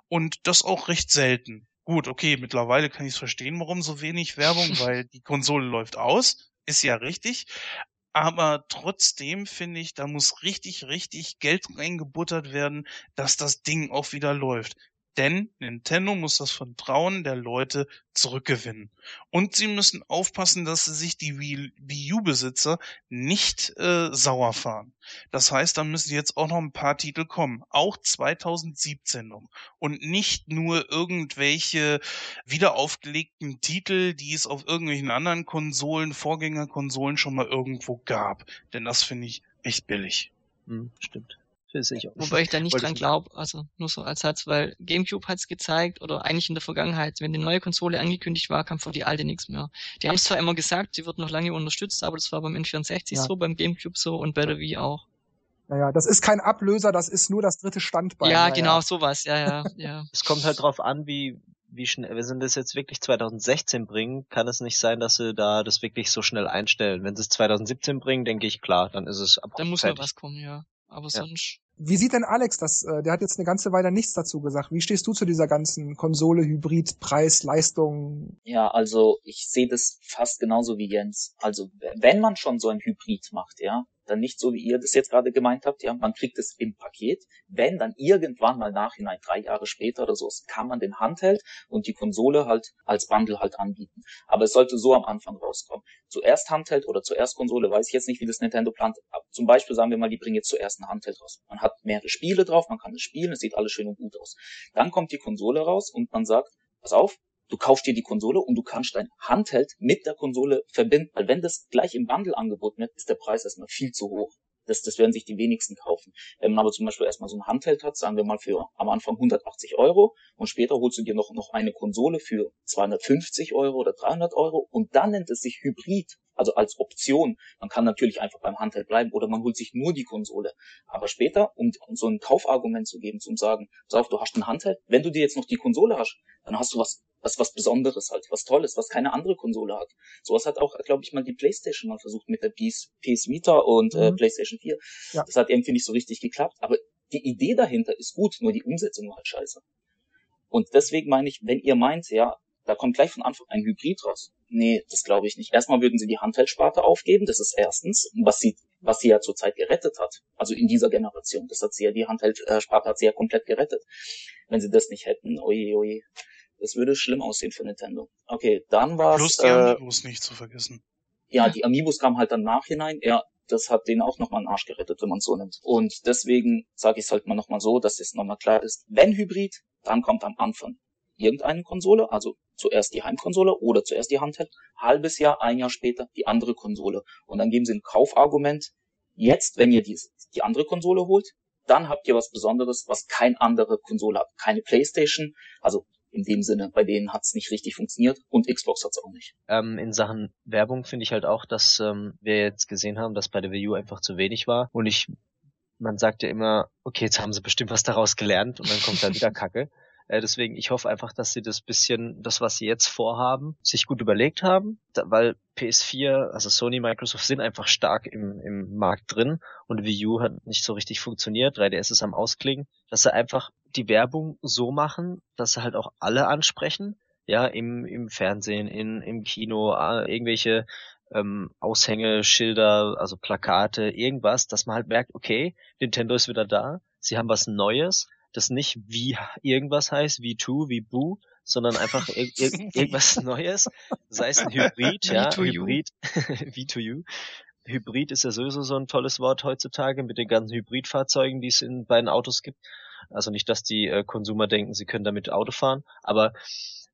und das auch recht selten. Gut, okay, mittlerweile kann ich es verstehen, warum so wenig Werbung, *laughs* weil die Konsole läuft aus. Ist ja richtig. Aber trotzdem finde ich, da muss richtig, richtig Geld reingebuttert werden, dass das Ding auch wieder läuft. Denn Nintendo muss das Vertrauen der Leute zurückgewinnen. Und sie müssen aufpassen, dass sie sich die Wii U-Besitzer nicht äh, sauer fahren. Das heißt, da müssen jetzt auch noch ein paar Titel kommen. Auch 2017 noch. Und nicht nur irgendwelche wiederaufgelegten Titel, die es auf irgendwelchen anderen Konsolen, Vorgängerkonsolen schon mal irgendwo gab. Denn das finde ich echt billig. Hm, stimmt. Für ich Wobei ich da nicht dran glaube, also nur so als Satz, weil GameCube hat's gezeigt oder eigentlich in der Vergangenheit, wenn die neue Konsole angekündigt war, kam von die alte nichts mehr. Die haben es zwar immer gesagt, sie wird noch lange unterstützt, aber das war beim N64 ja. so, beim GameCube so und bei der Wii auch. Naja, das ist kein Ablöser, das ist nur das dritte Standbein. Ja, naja. genau, sowas, ja, ja, *laughs* ja. es kommt halt drauf an, wie, wie schnell, wenn sie das jetzt wirklich 2016 bringen, kann es nicht sein, dass sie da das wirklich so schnell einstellen. Wenn sie es 2017 bringen, denke ich, klar, dann ist es ab. Dann muss fertig. noch was kommen, ja. Aber ja. sonst. Wie sieht denn Alex das? Äh, der hat jetzt eine ganze Weile nichts dazu gesagt. Wie stehst du zu dieser ganzen Konsole, Hybrid, Preis, Leistung? Ja, also ich sehe das fast genauso wie Jens. Also wenn man schon so ein Hybrid macht, ja, dann nicht so, wie ihr das jetzt gerade gemeint habt, ja, man kriegt es im Paket. Wenn dann irgendwann mal nachhinein, drei Jahre später oder so, kann man den Handheld und die Konsole halt als Bundle halt anbieten. Aber es sollte so am Anfang rauskommen. Zuerst Handheld oder zuerst Konsole, weiß ich jetzt nicht, wie das Nintendo plant. Aber zum Beispiel sagen wir mal, die bringen jetzt zuerst einen Handheld raus. Man hat mehrere Spiele drauf, man kann es spielen, es sieht alles schön und gut aus. Dann kommt die Konsole raus und man sagt, pass auf, du kaufst dir die Konsole und du kannst dein Handheld mit der Konsole verbinden. Weil wenn das gleich im Bundle angeboten wird, ist der Preis erstmal viel zu hoch. Das, das werden sich die wenigsten kaufen. Wenn man aber zum Beispiel erstmal so ein Handheld hat, sagen wir mal für am Anfang 180 Euro und später holst du dir noch, noch eine Konsole für 250 Euro oder 300 Euro und dann nennt es sich Hybrid also als Option. Man kann natürlich einfach beim Handheld bleiben oder man holt sich nur die Konsole. Aber später, um, um so ein Kaufargument zu geben, zum sagen, pass auf, du hast ein Handheld, wenn du dir jetzt noch die Konsole hast, dann hast du was, was, was Besonderes halt, was Tolles, was keine andere Konsole hat. Sowas hat auch, glaube ich, mal die Playstation mal versucht mit der PS, PS Vita und äh, mhm. äh, Playstation 4. Ja. Das hat irgendwie nicht so richtig geklappt, aber die Idee dahinter ist gut, nur die Umsetzung war halt scheiße. Und deswegen meine ich, wenn ihr meint, ja, da kommt gleich von Anfang ein Hybrid raus. Nee, das glaube ich nicht. Erstmal würden sie die Handheldsparte aufgeben, das ist erstens, was sie, was sie ja zurzeit gerettet hat. Also in dieser Generation. Das hat sie ja, die Handheldsparte hat sie ja komplett gerettet. Wenn sie das nicht hätten, oje, oje. Das würde schlimm aussehen für Nintendo. Okay, dann war Plus die äh, Amiibos nicht zu vergessen. Ja, die Amiibos kamen halt dann nachhinein. Ja, das hat denen auch nochmal einen Arsch gerettet, wenn man so nimmt. Und deswegen sage ich es halt mal nochmal so, dass es nochmal klar ist. Wenn Hybrid, dann kommt am Anfang irgendeine Konsole, also zuerst die Heimkonsole oder zuerst die Handheld, halbes Jahr, ein Jahr später die andere Konsole. Und dann geben sie ein Kaufargument. Jetzt, wenn ihr die, die andere Konsole holt, dann habt ihr was Besonderes, was kein andere Konsole hat. Keine Playstation, also in dem Sinne, bei denen hat's nicht richtig funktioniert und Xbox hat's auch nicht. Ähm, in Sachen Werbung finde ich halt auch, dass ähm, wir jetzt gesehen haben, dass bei der Wii U einfach zu wenig war. Und ich man sagt ja immer, okay, jetzt haben sie bestimmt was daraus gelernt und dann kommt da wieder *laughs* Kacke. Äh, deswegen, ich hoffe einfach, dass sie das bisschen, das, was sie jetzt vorhaben, sich gut überlegt haben, da, weil PS4, also Sony, Microsoft sind einfach stark im, im Markt drin und Wii U hat nicht so richtig funktioniert, 3DS ist am Ausklingen, dass sie einfach die Werbung so machen, dass sie halt auch alle ansprechen, ja, im, im Fernsehen, in, im Kino, irgendwelche ähm, Aushängeschilder, also Plakate, irgendwas, dass man halt merkt, okay, Nintendo ist wieder da, sie haben was Neues, das nicht wie irgendwas heißt, wie to, wie boo, sondern einfach ir ir *laughs* irgendwas Neues, sei es ein Hybrid, ja, Hybrid, *laughs* wie to you. Hybrid ist ja sowieso so ein tolles Wort heutzutage mit den ganzen Hybridfahrzeugen, die es in beiden Autos gibt. Also nicht, dass die äh, Konsumer denken, sie können damit Auto fahren, aber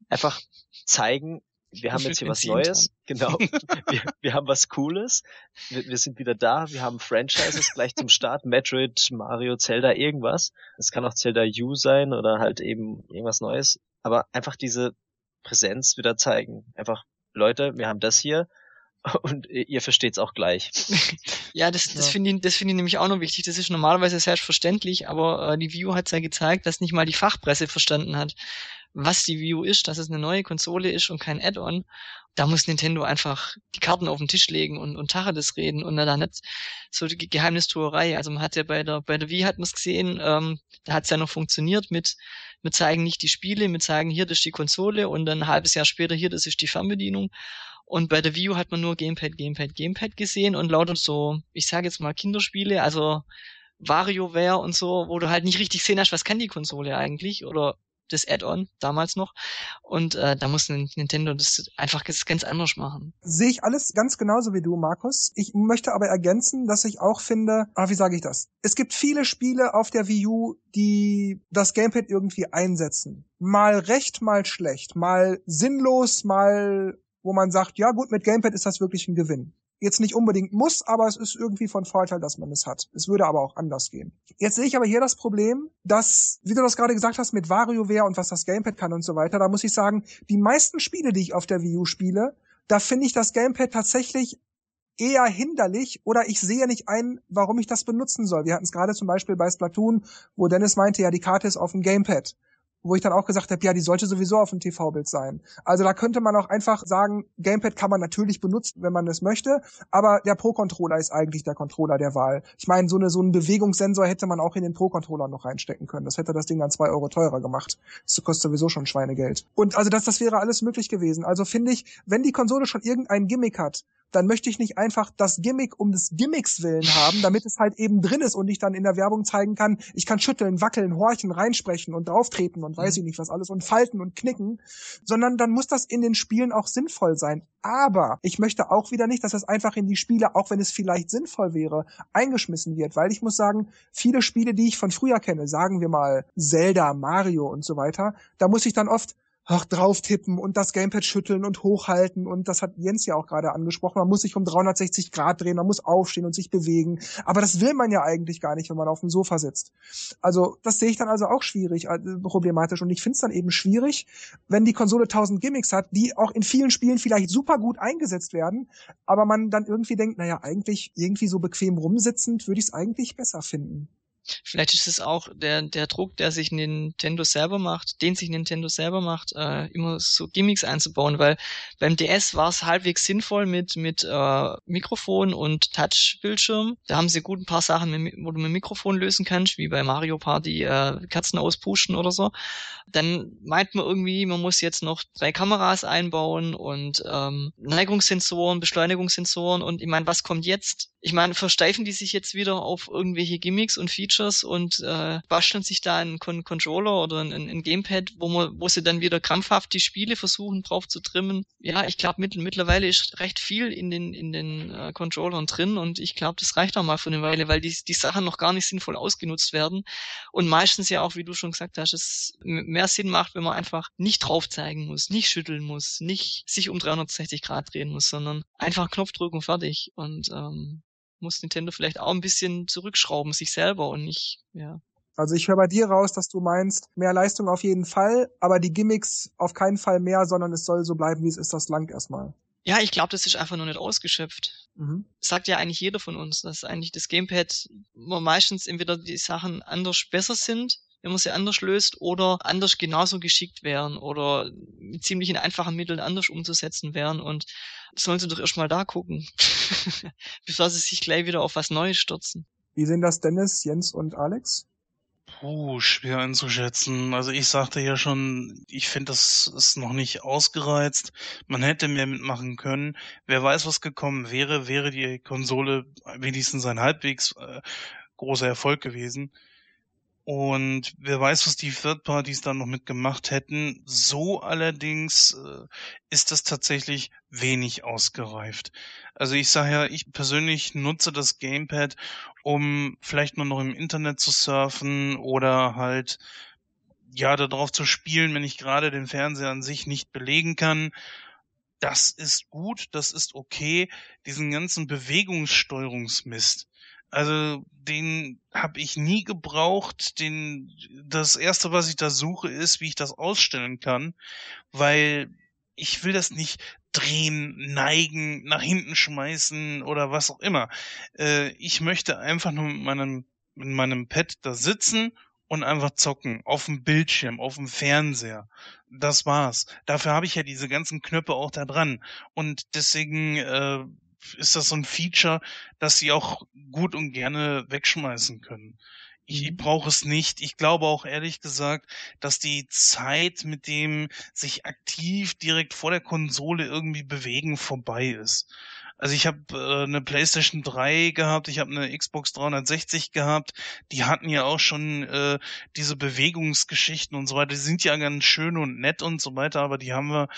einfach zeigen, wir haben jetzt hier was Neues, genau, *laughs* wir, wir haben was Cooles, wir, wir sind wieder da, wir haben Franchises gleich zum Start, Metroid, Mario, Zelda, irgendwas. Es kann auch Zelda U sein oder halt eben irgendwas Neues, aber einfach diese Präsenz wieder zeigen. Einfach, Leute, wir haben das hier, *laughs* und ihr versteht's auch gleich. *laughs* ja, das, das ja. finde ich, das finde ich nämlich auch noch wichtig. Das ist normalerweise selbstverständlich, aber äh, die View hat ja gezeigt, dass nicht mal die Fachpresse verstanden hat, was die Wii U ist, dass es eine neue Konsole ist und kein Add-on. Da muss Nintendo einfach die Karten auf den Tisch legen und, und Tacheles reden und da nicht so die Geheimnistuerei. Also man hat ja bei der, bei der Wii hat man es gesehen, ähm, da hat es ja noch funktioniert mit, mit zeigen nicht die Spiele, mit zeigen hier, das ist die Konsole und dann ein halbes Jahr später hier, das ist die Fernbedienung. Und bei der Wii U hat man nur Gamepad, Gamepad, Gamepad gesehen und lauter so, ich sage jetzt mal Kinderspiele, also WarioWare und so, wo du halt nicht richtig sehen hast, was kann die Konsole eigentlich oder das Add-on damals noch. Und äh, da muss Nintendo das einfach ganz anders machen. Sehe ich alles ganz genauso wie du, Markus. Ich möchte aber ergänzen, dass ich auch finde, ah, wie sage ich das? Es gibt viele Spiele auf der Wii U, die das Gamepad irgendwie einsetzen. Mal recht, mal schlecht, mal sinnlos, mal wo man sagt, ja gut, mit Gamepad ist das wirklich ein Gewinn jetzt nicht unbedingt muss, aber es ist irgendwie von Vorteil, dass man es hat. Es würde aber auch anders gehen. Jetzt sehe ich aber hier das Problem, dass, wie du das gerade gesagt hast, mit WarioWare und was das Gamepad kann und so weiter, da muss ich sagen, die meisten Spiele, die ich auf der Wii U spiele, da finde ich das Gamepad tatsächlich eher hinderlich oder ich sehe nicht ein, warum ich das benutzen soll. Wir hatten es gerade zum Beispiel bei Splatoon, wo Dennis meinte, ja, die Karte ist auf dem Gamepad wo ich dann auch gesagt habe, ja, die sollte sowieso auf dem TV-Bild sein. Also da könnte man auch einfach sagen, Gamepad kann man natürlich benutzen, wenn man es möchte, aber der Pro-Controller ist eigentlich der Controller der Wahl. Ich meine, so, eine, so einen Bewegungssensor hätte man auch in den Pro-Controller noch reinstecken können. Das hätte das Ding dann zwei Euro teurer gemacht. Das kostet sowieso schon Schweinegeld. Und also das, das wäre alles möglich gewesen. Also finde ich, wenn die Konsole schon irgendein Gimmick hat, dann möchte ich nicht einfach das Gimmick um des Gimmicks willen haben, damit es halt eben drin ist und ich dann in der Werbung zeigen kann, ich kann schütteln, wackeln, horchen, reinsprechen und drauftreten und weiß mhm. ich nicht was alles und falten und knicken, sondern dann muss das in den Spielen auch sinnvoll sein. Aber ich möchte auch wieder nicht, dass das einfach in die Spiele, auch wenn es vielleicht sinnvoll wäre, eingeschmissen wird, weil ich muss sagen, viele Spiele, die ich von früher kenne, sagen wir mal Zelda, Mario und so weiter, da muss ich dann oft ach, drauf tippen und das Gamepad schütteln und hochhalten und das hat Jens ja auch gerade angesprochen. Man muss sich um 360 Grad drehen, man muss aufstehen und sich bewegen. Aber das will man ja eigentlich gar nicht, wenn man auf dem Sofa sitzt. Also das sehe ich dann also auch schwierig, äh, problematisch und ich finde es dann eben schwierig, wenn die Konsole 1000 Gimmicks hat, die auch in vielen Spielen vielleicht super gut eingesetzt werden, aber man dann irgendwie denkt, naja, eigentlich irgendwie so bequem rumsitzend würde ich es eigentlich besser finden. Vielleicht ist es auch der, der Druck, der sich Nintendo selber macht, den sich Nintendo selber macht, äh, immer so Gimmicks einzubauen, weil beim DS war es halbwegs sinnvoll mit, mit äh, Mikrofon und Touchbildschirm. Da haben sie gut ein paar Sachen, mit, wo du mit Mikrofon lösen kannst, wie bei Mario Party äh, Kerzen auspushen oder so. Dann meint man irgendwie, man muss jetzt noch drei Kameras einbauen und ähm, Neigungssensoren, Beschleunigungssensoren und ich meine, was kommt jetzt? Ich meine, versteifen die sich jetzt wieder auf irgendwelche Gimmicks und Features und äh, basteln sich da einen Con Controller oder ein, ein Gamepad, wo man, wo sie dann wieder krampfhaft die Spiele versuchen drauf zu trimmen. Ja, ich glaube mit, mittlerweile ist recht viel in den in den äh, Controllern drin und ich glaube, das reicht auch mal für eine Weile, weil die die Sachen noch gar nicht sinnvoll ausgenutzt werden und meistens ja auch, wie du schon gesagt hast, es mehr Sinn macht, wenn man einfach nicht drauf zeigen muss, nicht schütteln muss, nicht sich um 360 Grad drehen muss, sondern einfach Knopf drücken fertig und ähm, muss Nintendo vielleicht auch ein bisschen zurückschrauben, sich selber und nicht, ja. Also ich höre bei dir raus, dass du meinst, mehr Leistung auf jeden Fall, aber die Gimmicks auf keinen Fall mehr, sondern es soll so bleiben, wie es ist, das langt erstmal. Ja, ich glaube, das ist einfach nur nicht ausgeschöpft. mhm. sagt ja eigentlich jeder von uns, dass eigentlich das Gamepad meistens entweder die Sachen anders besser sind, wenn man sie anders löst, oder anders genauso geschickt wären oder mit ziemlich einfachen Mitteln anders umzusetzen wären und sollen sie doch erstmal da gucken, *laughs* bevor sie sich gleich wieder auf was Neues stürzen. Wie sehen das Dennis, Jens und Alex? Puh, schwer einzuschätzen. Also ich sagte ja schon, ich finde, das ist noch nicht ausgereizt. Man hätte mehr mitmachen können. Wer weiß, was gekommen wäre, wäre die Konsole wenigstens ein halbwegs äh, großer Erfolg gewesen. Und wer weiß, was die Third Parties dann noch mitgemacht hätten. So allerdings äh, ist das tatsächlich wenig ausgereift. Also ich sage ja, ich persönlich nutze das Gamepad, um vielleicht nur noch im Internet zu surfen oder halt ja darauf zu spielen, wenn ich gerade den Fernseher an sich nicht belegen kann. Das ist gut, das ist okay. Diesen ganzen Bewegungssteuerungsmist also den habe ich nie gebraucht. Den das erste, was ich da suche, ist, wie ich das ausstellen kann, weil ich will das nicht drehen, neigen, nach hinten schmeißen oder was auch immer. Äh, ich möchte einfach nur mit meinem mit meinem Pad da sitzen und einfach zocken auf dem Bildschirm, auf dem Fernseher. Das war's. Dafür habe ich ja diese ganzen Knöpfe auch da dran und deswegen äh, ist das so ein Feature, dass sie auch gut und gerne wegschmeißen können. Ich mhm. brauche es nicht. Ich glaube auch ehrlich gesagt, dass die Zeit mit dem sich aktiv direkt vor der Konsole irgendwie bewegen vorbei ist. Also ich habe äh, eine PlayStation 3 gehabt, ich habe eine Xbox 360 gehabt. Die hatten ja auch schon äh, diese Bewegungsgeschichten und so weiter. Die sind ja ganz schön und nett und so weiter, aber die haben wir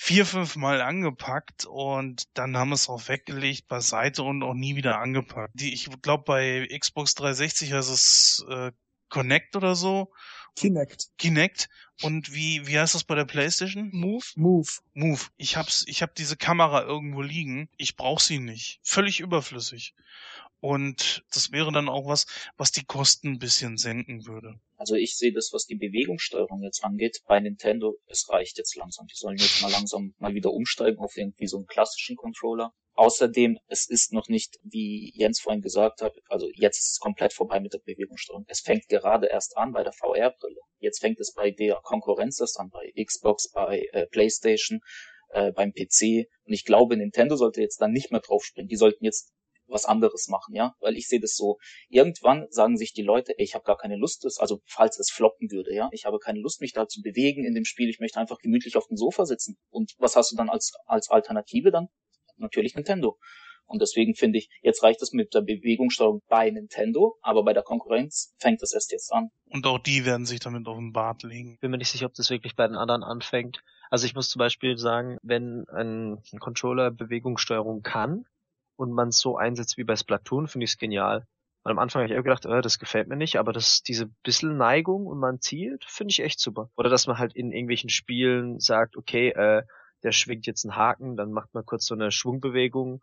vier, fünf Mal angepackt und dann haben wir es auch weggelegt beiseite und auch nie wieder angepackt. Die, ich glaube, bei Xbox 360 heißt es äh, Connect oder so. Kinect. Kinect. Und wie, wie heißt das bei der Playstation? Move? Move. Move. Ich hab's, ich hab diese Kamera irgendwo liegen. Ich brauch sie nicht. Völlig überflüssig. Und das wäre dann auch was, was die Kosten ein bisschen senken würde. Also ich sehe das, was die Bewegungssteuerung jetzt angeht, bei Nintendo, es reicht jetzt langsam. Die sollen jetzt mal langsam mal wieder umsteigen auf irgendwie so einen klassischen Controller. Außerdem, es ist noch nicht, wie Jens vorhin gesagt hat, also jetzt ist es komplett vorbei mit der Bewegungssteuerung. Es fängt gerade erst an bei der VR-Brille. Jetzt fängt es bei der Konkurrenz erst an, bei Xbox, bei äh, PlayStation, äh, beim PC. Und ich glaube, Nintendo sollte jetzt dann nicht mehr draufspringen. Die sollten jetzt was anderes machen, ja, weil ich sehe das so. Irgendwann sagen sich die Leute, ey, ich habe gar keine Lust, das, also falls es floppen würde, ja, ich habe keine Lust, mich da zu bewegen in dem Spiel, ich möchte einfach gemütlich auf dem Sofa sitzen. Und was hast du dann als als Alternative dann? Natürlich Nintendo. Und deswegen finde ich, jetzt reicht es mit der Bewegungssteuerung bei Nintendo, aber bei der Konkurrenz fängt das erst jetzt an. Und auch die werden sich damit auf den Bart legen. Bin mir nicht sicher, ob das wirklich bei den anderen anfängt. Also ich muss zum Beispiel sagen, wenn ein Controller Bewegungssteuerung kann, und man es so einsetzt wie bei Splatoon, finde ich es genial. Und am Anfang habe ich auch gedacht, äh, das gefällt mir nicht, aber das, diese bisschen Neigung und man zielt, finde ich echt super. Oder dass man halt in irgendwelchen Spielen sagt, okay, äh, der schwingt jetzt einen Haken, dann macht man kurz so eine Schwungbewegung.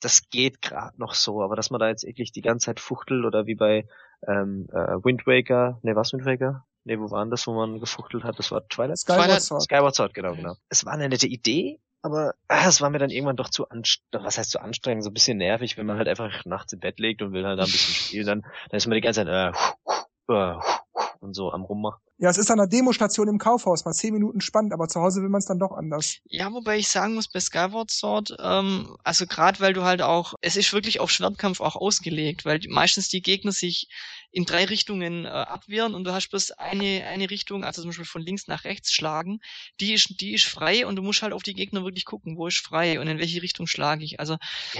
Das geht gerade noch so, aber dass man da jetzt wirklich die ganze Zeit fuchtelt oder wie bei ähm, äh, Wind Waker, ne, was Wind Waker? Ne, wo waren das, wo man gefuchtelt hat? Das war Twilight? Skyward Sword. Skyward Sword, genau, genau. Es war eine nette Idee, aber ah, es war mir dann irgendwann doch zu anstrengend, was heißt zu anstrengend, so ein bisschen nervig, wenn man halt einfach nachts im Bett liegt und will halt da ein bisschen spielen, dann, dann ist man die ganze Zeit äh, *laughs* äh, und so am rummachen. Ja, es ist an der Demostation im Kaufhaus, mal zehn Minuten spannend, aber zu Hause will man es dann doch anders. Ja, wobei ich sagen muss, bei Skyward Sword, ähm, also gerade weil du halt auch, es ist wirklich auf Schwertkampf auch ausgelegt, weil meistens die Gegner sich in drei Richtungen äh, abwehren und du hast bloß eine, eine Richtung, also zum Beispiel von links nach rechts schlagen, die ist, die ist frei und du musst halt auf die Gegner wirklich gucken, wo ist frei und in welche Richtung schlage ich. Also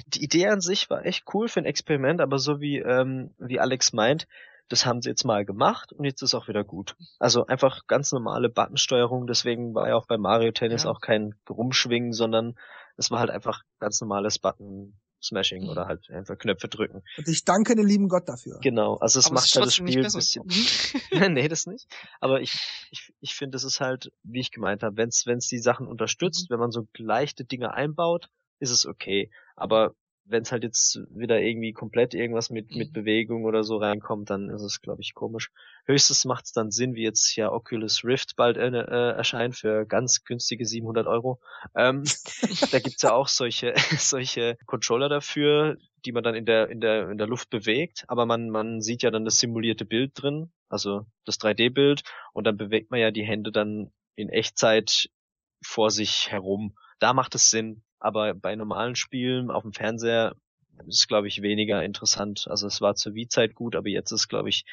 die Idee an sich war echt cool für ein Experiment, aber so wie, ähm, wie Alex meint, das haben sie jetzt mal gemacht und jetzt ist auch wieder gut. Also einfach ganz normale Buttonsteuerung, deswegen war ja auch bei Mario Tennis ja. auch kein Rumschwingen, sondern es war halt einfach ganz normales Button Smashing mhm. oder halt einfach Knöpfe drücken. Und ich danke den lieben Gott dafür. Genau, also es Aber macht halt das Spiel ein bisschen. *laughs* nee, *laughs* das nicht. Aber ich, ich, ich finde, es ist halt, wie ich gemeint habe, wenn es die Sachen unterstützt, mhm. wenn man so leichte Dinge einbaut, ist es okay. Aber wenn es halt jetzt wieder irgendwie komplett irgendwas mit, mit Bewegung oder so reinkommt, dann ist es, glaube ich, komisch. Höchstens macht es dann Sinn, wie jetzt ja Oculus Rift bald äh, äh, erscheint für ganz günstige 700 Euro. Ähm, *laughs* da gibt's ja auch solche, *laughs* solche Controller dafür, die man dann in der, in der, in der Luft bewegt, aber man, man sieht ja dann das simulierte Bild drin, also das 3D-Bild, und dann bewegt man ja die Hände dann in Echtzeit vor sich herum. Da macht es Sinn, aber bei normalen Spielen auf dem Fernseher ist, glaube ich, weniger interessant. Also es war zur Wii-Zeit gut, aber jetzt ist, glaube ich,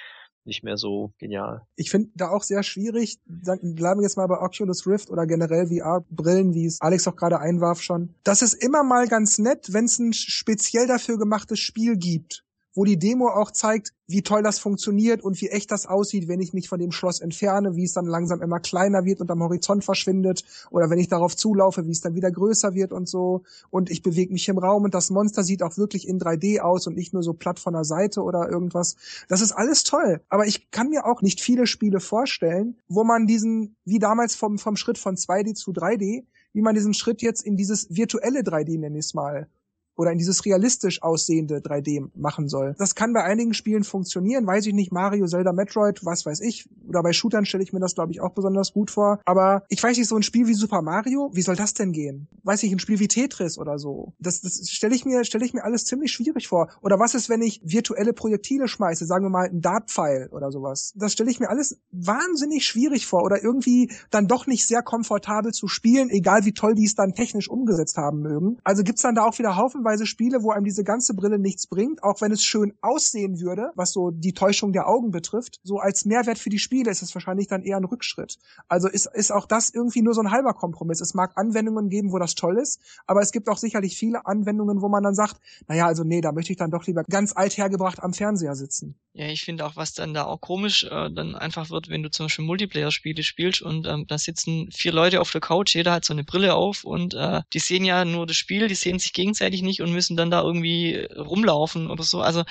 nicht mehr so genial. Ich finde da auch sehr schwierig, sagen, bleiben wir jetzt mal bei Oculus Rift oder generell VR-Brillen, wie es Alex auch gerade einwarf schon. Das ist immer mal ganz nett, wenn es ein speziell dafür gemachtes Spiel gibt wo die Demo auch zeigt, wie toll das funktioniert und wie echt das aussieht, wenn ich mich von dem Schloss entferne, wie es dann langsam immer kleiner wird und am Horizont verschwindet oder wenn ich darauf zulaufe, wie es dann wieder größer wird und so und ich bewege mich im Raum und das Monster sieht auch wirklich in 3D aus und nicht nur so platt von der Seite oder irgendwas. Das ist alles toll, aber ich kann mir auch nicht viele Spiele vorstellen, wo man diesen, wie damals vom, vom Schritt von 2D zu 3D, wie man diesen Schritt jetzt in dieses virtuelle 3D, nenne ich es mal, oder in dieses realistisch aussehende 3D machen soll. Das kann bei einigen Spielen funktionieren, weiß ich nicht, Mario, Zelda, Metroid, was weiß ich. Oder bei Shootern stelle ich mir das, glaube ich, auch besonders gut vor. Aber ich weiß nicht, so ein Spiel wie Super Mario, wie soll das denn gehen? Weiß ich, ein Spiel wie Tetris oder so. Das, das stelle ich mir, stelle ich mir alles ziemlich schwierig vor. Oder was ist, wenn ich virtuelle Projektile schmeiße, sagen wir mal ein Dartpfeil oder sowas. Das stelle ich mir alles wahnsinnig schwierig vor oder irgendwie dann doch nicht sehr komfortabel zu spielen, egal wie toll die es dann technisch umgesetzt haben mögen. Also gibt's dann da auch wieder Haufen haufenweise Spiele, wo einem diese ganze Brille nichts bringt, auch wenn es schön aussehen würde, was so die Täuschung der Augen betrifft. So als Mehrwert für die Spiele ist es wahrscheinlich dann eher ein Rückschritt. Also ist, ist auch das irgendwie nur so ein halber Kompromiss. Es mag Anwendungen geben, wo das toll ist, aber es gibt auch sicherlich viele Anwendungen, wo man dann sagt, naja, also nee, da möchte ich dann doch lieber ganz althergebracht am Fernseher sitzen. Ja, ich finde auch, was dann da auch komisch äh, dann einfach wird, wenn du zum Beispiel Multiplayer-Spiele spielst und ähm, da sitzen vier Leute auf der Couch, jeder hat so eine Brille auf und äh, die sehen ja nur das Spiel, die sehen sich gegenseitig nicht und müssen dann da irgendwie rumlaufen oder so. Also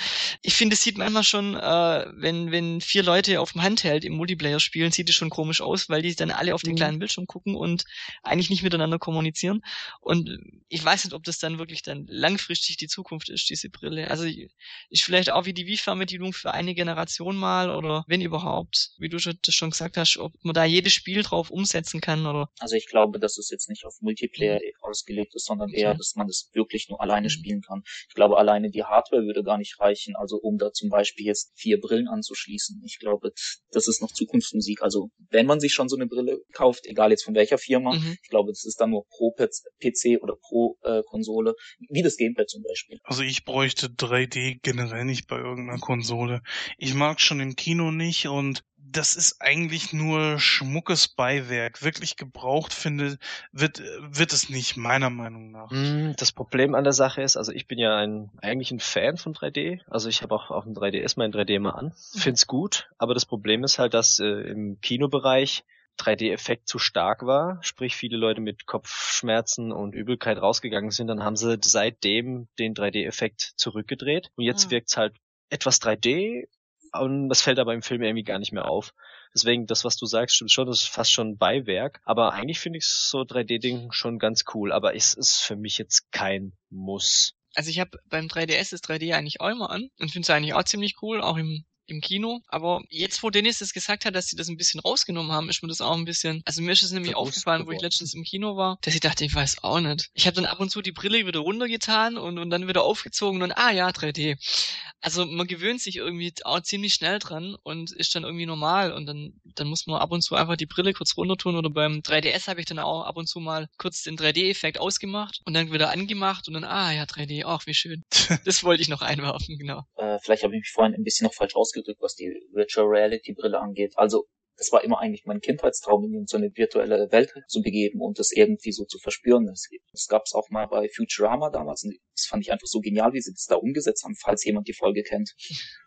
ich finde, es sieht manchmal schon, äh, wenn, wenn vier Leute auf dem Handheld im Multiplayer spielen, sieht es schon komisch aus, weil die dann alle auf den mhm. kleinen Bildschirm gucken und eigentlich nicht miteinander kommunizieren. Und ich weiß nicht, ob das dann wirklich dann langfristig die Zukunft ist, diese Brille. Also ist vielleicht auch wie die Wii-Fernbedienung für eine Generation mal oder wenn überhaupt, wie du das schon gesagt hast, ob man da jedes Spiel drauf umsetzen kann oder. Also ich glaube, dass es jetzt nicht auf Multiplayer ausgelegt ist, sondern eher, dass man das wirklich nur alleine spielen kann. Ich glaube, alleine die Hardware würde gar nicht reichen, also um da zum Beispiel jetzt vier Brillen anzuschließen. Ich glaube, das ist noch Zukunftsmusik. Also wenn man sich schon so eine Brille kauft, egal jetzt von welcher Firma, mhm. ich glaube, das ist dann nur pro PC oder pro äh, Konsole, wie das Gamepad zum Beispiel. Also ich bräuchte 3D generell nicht bei irgendeiner Konsole. Ich mag schon im Kino nicht und das ist eigentlich nur schmuckes Beiwerk. Wirklich gebraucht finde, wird, wird es nicht, meiner Meinung nach. Hm, das Problem an der Sache ist, also ich bin ja ein, eigentlich ein Fan von 3D. Also ich habe auch auf dem 3DS mein 3D mal an. Find's gut. Aber das Problem ist halt, dass äh, im Kinobereich 3D-Effekt zu stark war, sprich viele Leute mit Kopfschmerzen und Übelkeit rausgegangen sind, dann haben sie seitdem den 3D-Effekt zurückgedreht und jetzt mhm. wirkt's halt etwas 3D und das fällt aber im Film irgendwie gar nicht mehr auf. Deswegen, das, was du sagst, stimmt schon, das ist fast schon Beiwerk. Aber eigentlich finde ich so 3D-Ding schon ganz cool. Aber es ist für mich jetzt kein Muss. Also ich habe beim 3DS das 3D eigentlich auch immer an und finde es eigentlich auch ziemlich cool, auch im im Kino. Aber jetzt, wo Dennis das gesagt hat, dass sie das ein bisschen rausgenommen haben, ist mir das auch ein bisschen. Also mir ist es nämlich aufgefallen, geworden. wo ich letztens im Kino war, dass ich dachte, ich weiß auch nicht. Ich habe dann ab und zu die Brille wieder runtergetan und, und dann wieder aufgezogen und ah ja, 3D. Also man gewöhnt sich irgendwie auch ziemlich schnell dran und ist dann irgendwie normal und dann, dann muss man ab und zu einfach die Brille kurz runter tun oder beim 3DS habe ich dann auch ab und zu mal kurz den 3D-Effekt ausgemacht und dann wieder angemacht und dann, ah ja, 3D, ach wie schön. *laughs* das wollte ich noch einwerfen, genau. Äh, vielleicht habe ich mich vorhin ein bisschen noch falsch ausgedrückt ausgedrückt, was die Virtual Reality Brille angeht. Also das war immer eigentlich mein Kindheitstraum, in so eine virtuelle Welt zu begeben und das irgendwie so zu verspüren. Das, gab es auch mal bei Futurama damals. Das fand ich einfach so genial, wie sie das da umgesetzt haben, falls jemand die Folge kennt.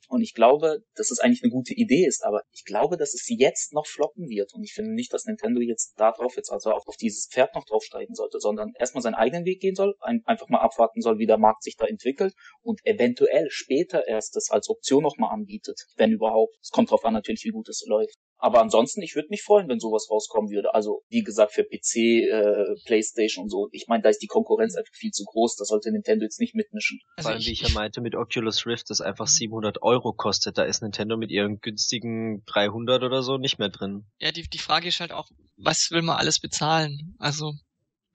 Und ich glaube, dass es eigentlich eine gute Idee ist, aber ich glaube, dass es jetzt noch floppen wird. Und ich finde nicht, dass Nintendo jetzt darauf jetzt also auf, auf dieses Pferd noch draufsteigen sollte, sondern erstmal seinen eigenen Weg gehen soll, ein, einfach mal abwarten soll, wie der Markt sich da entwickelt und eventuell später erst das als Option nochmal anbietet, wenn überhaupt. Es kommt drauf an natürlich, wie gut es läuft. Aber ansonsten, ich würde mich freuen, wenn sowas rauskommen würde. Also, wie gesagt, für PC, äh, Playstation und so. Ich meine, da ist die Konkurrenz einfach viel zu groß. Da sollte Nintendo jetzt nicht mitmischen. Also Vor allem, wie ich ja meinte, mit Oculus Rift, das einfach 700 Euro kostet. Da ist Nintendo mit ihren günstigen 300 oder so nicht mehr drin. Ja, die, die Frage ist halt auch, was will man alles bezahlen? Also,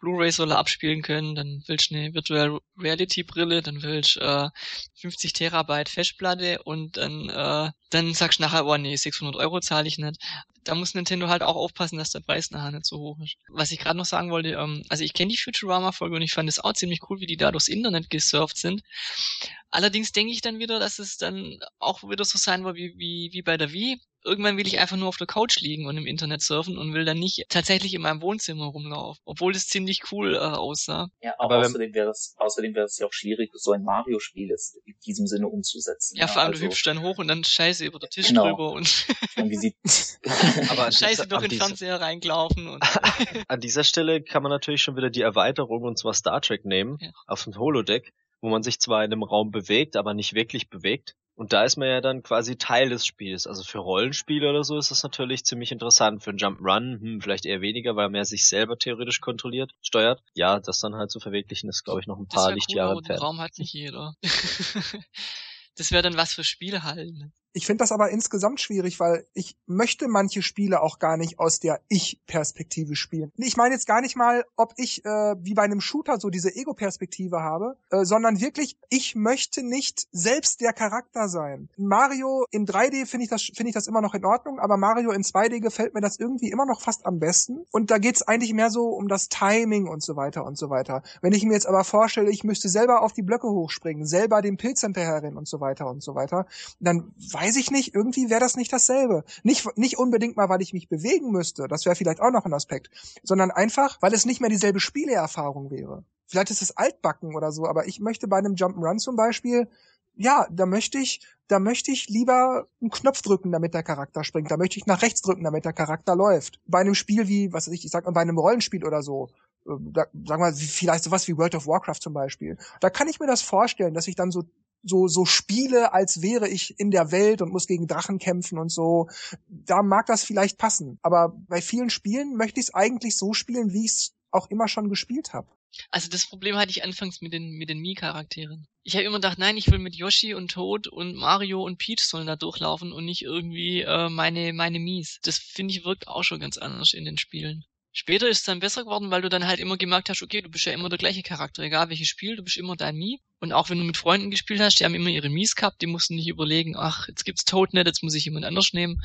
Blu-ray soll er abspielen können, dann willst du eine Virtual Reality Brille, dann willst du äh, 50 Terabyte Festplatte und dann äh, dann sagst du nachher, oh nee, 600 Euro zahle ich nicht. Da muss Nintendo halt auch aufpassen, dass der Preis nachher nicht so hoch ist. Was ich gerade noch sagen wollte, ähm, also ich kenne die Futurama-Folge und ich fand es auch ziemlich cool, wie die da durchs Internet gesurft sind. Allerdings denke ich dann wieder, dass es dann auch wieder so sein wird wie, wie, wie bei der Wii irgendwann will ich einfach nur auf der Couch liegen und im Internet surfen und will dann nicht tatsächlich in meinem Wohnzimmer rumlaufen, obwohl das ziemlich cool äh, aussah. Ja, aber, aber außerdem wäre es außerdem wäre es ja auch schwierig, so ein Mario-Spiel in diesem Sinne umzusetzen. Ja, ja vor allem also, du hüpfst dann hoch und dann scheiße über den Tisch genau. drüber und, und wie sieht *laughs* aber scheiße durch den Fernseher reingelaufen und *laughs* an dieser Stelle kann man natürlich schon wieder die Erweiterung und zwar Star Trek nehmen ja. auf dem Holodeck, wo man sich zwar in einem Raum bewegt, aber nicht wirklich bewegt und da ist man ja dann quasi Teil des Spiels. Also für Rollenspiele oder so ist das natürlich ziemlich interessant. Für einen Jump-Run hm, vielleicht eher weniger, weil man ja sich selber theoretisch kontrolliert, steuert. Ja, das dann halt zu verwirklichen, ist glaube ich noch ein paar Lichtjahre entfernt. Raum hat nicht jeder. *laughs* das wäre dann was für Spielhallen. Ich finde das aber insgesamt schwierig, weil ich möchte manche Spiele auch gar nicht aus der Ich-Perspektive spielen. Ich meine jetzt gar nicht mal, ob ich äh, wie bei einem Shooter so diese Ego-Perspektive habe, äh, sondern wirklich, ich möchte nicht selbst der Charakter sein. Mario in 3D finde ich das finde ich das immer noch in Ordnung, aber Mario in 2D gefällt mir das irgendwie immer noch fast am besten. Und da geht's eigentlich mehr so um das Timing und so weiter und so weiter. Wenn ich mir jetzt aber vorstelle, ich müsste selber auf die Blöcke hochspringen, selber dem Pilz hinterherrennen und so weiter und so weiter, dann ich nicht, irgendwie wäre das nicht dasselbe. Nicht, nicht unbedingt mal, weil ich mich bewegen müsste, das wäre vielleicht auch noch ein Aspekt, sondern einfach, weil es nicht mehr dieselbe Spieleerfahrung wäre. Vielleicht ist es altbacken oder so, aber ich möchte bei einem Jump'n'Run zum Beispiel, ja, da möchte ich, da möchte ich lieber einen Knopf drücken, damit der Charakter springt. Da möchte ich nach rechts drücken, damit der Charakter läuft. Bei einem Spiel wie, was weiß ich, ich sag mal, bei einem Rollenspiel oder so, äh, da, sagen wir, vielleicht sowas wie World of Warcraft zum Beispiel. Da kann ich mir das vorstellen, dass ich dann so so, so spiele, als wäre ich in der Welt und muss gegen Drachen kämpfen und so. Da mag das vielleicht passen. Aber bei vielen Spielen möchte ich es eigentlich so spielen, wie ich es auch immer schon gespielt habe. Also das Problem hatte ich anfangs mit den mit den Mii-Charakteren. Ich habe immer gedacht, nein, ich will mit Yoshi und Toad und Mario und Peach sollen da durchlaufen und nicht irgendwie äh, meine meine Mies. Das finde ich wirkt auch schon ganz anders in den Spielen. Später ist es dann besser geworden, weil du dann halt immer gemerkt hast, okay, du bist ja immer der gleiche Charakter, egal welches Spiel, du bist immer dein Mii. Und auch wenn du mit Freunden gespielt hast, die haben immer ihre Mies gehabt, die mussten nicht überlegen, ach, jetzt gibt's Toadnet, jetzt muss ich jemand anders nehmen.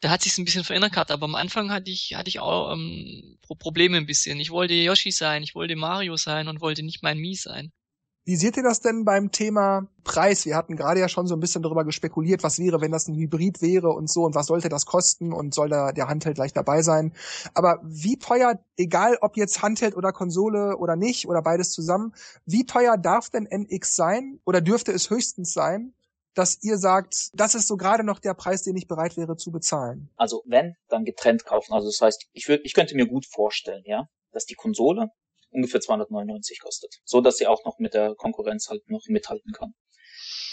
Da hat sich's ein bisschen verändert gehabt, aber am Anfang hatte ich, hatte ich auch ähm, Probleme ein bisschen. Ich wollte Yoshi sein, ich wollte Mario sein und wollte nicht mein Mii sein. Wie seht ihr das denn beim Thema Preis? Wir hatten gerade ja schon so ein bisschen darüber gespekuliert, was wäre, wenn das ein Hybrid wäre und so und was sollte das kosten und soll da der Handheld gleich dabei sein. Aber wie teuer, egal ob jetzt Handheld oder Konsole oder nicht oder beides zusammen, wie teuer darf denn NX sein oder dürfte es höchstens sein, dass ihr sagt, das ist so gerade noch der Preis, den ich bereit wäre zu bezahlen? Also wenn, dann getrennt kaufen. Also das heißt, ich würde, ich könnte mir gut vorstellen, ja, dass die Konsole ungefähr 299 kostet. So dass sie auch noch mit der Konkurrenz halt noch mithalten kann.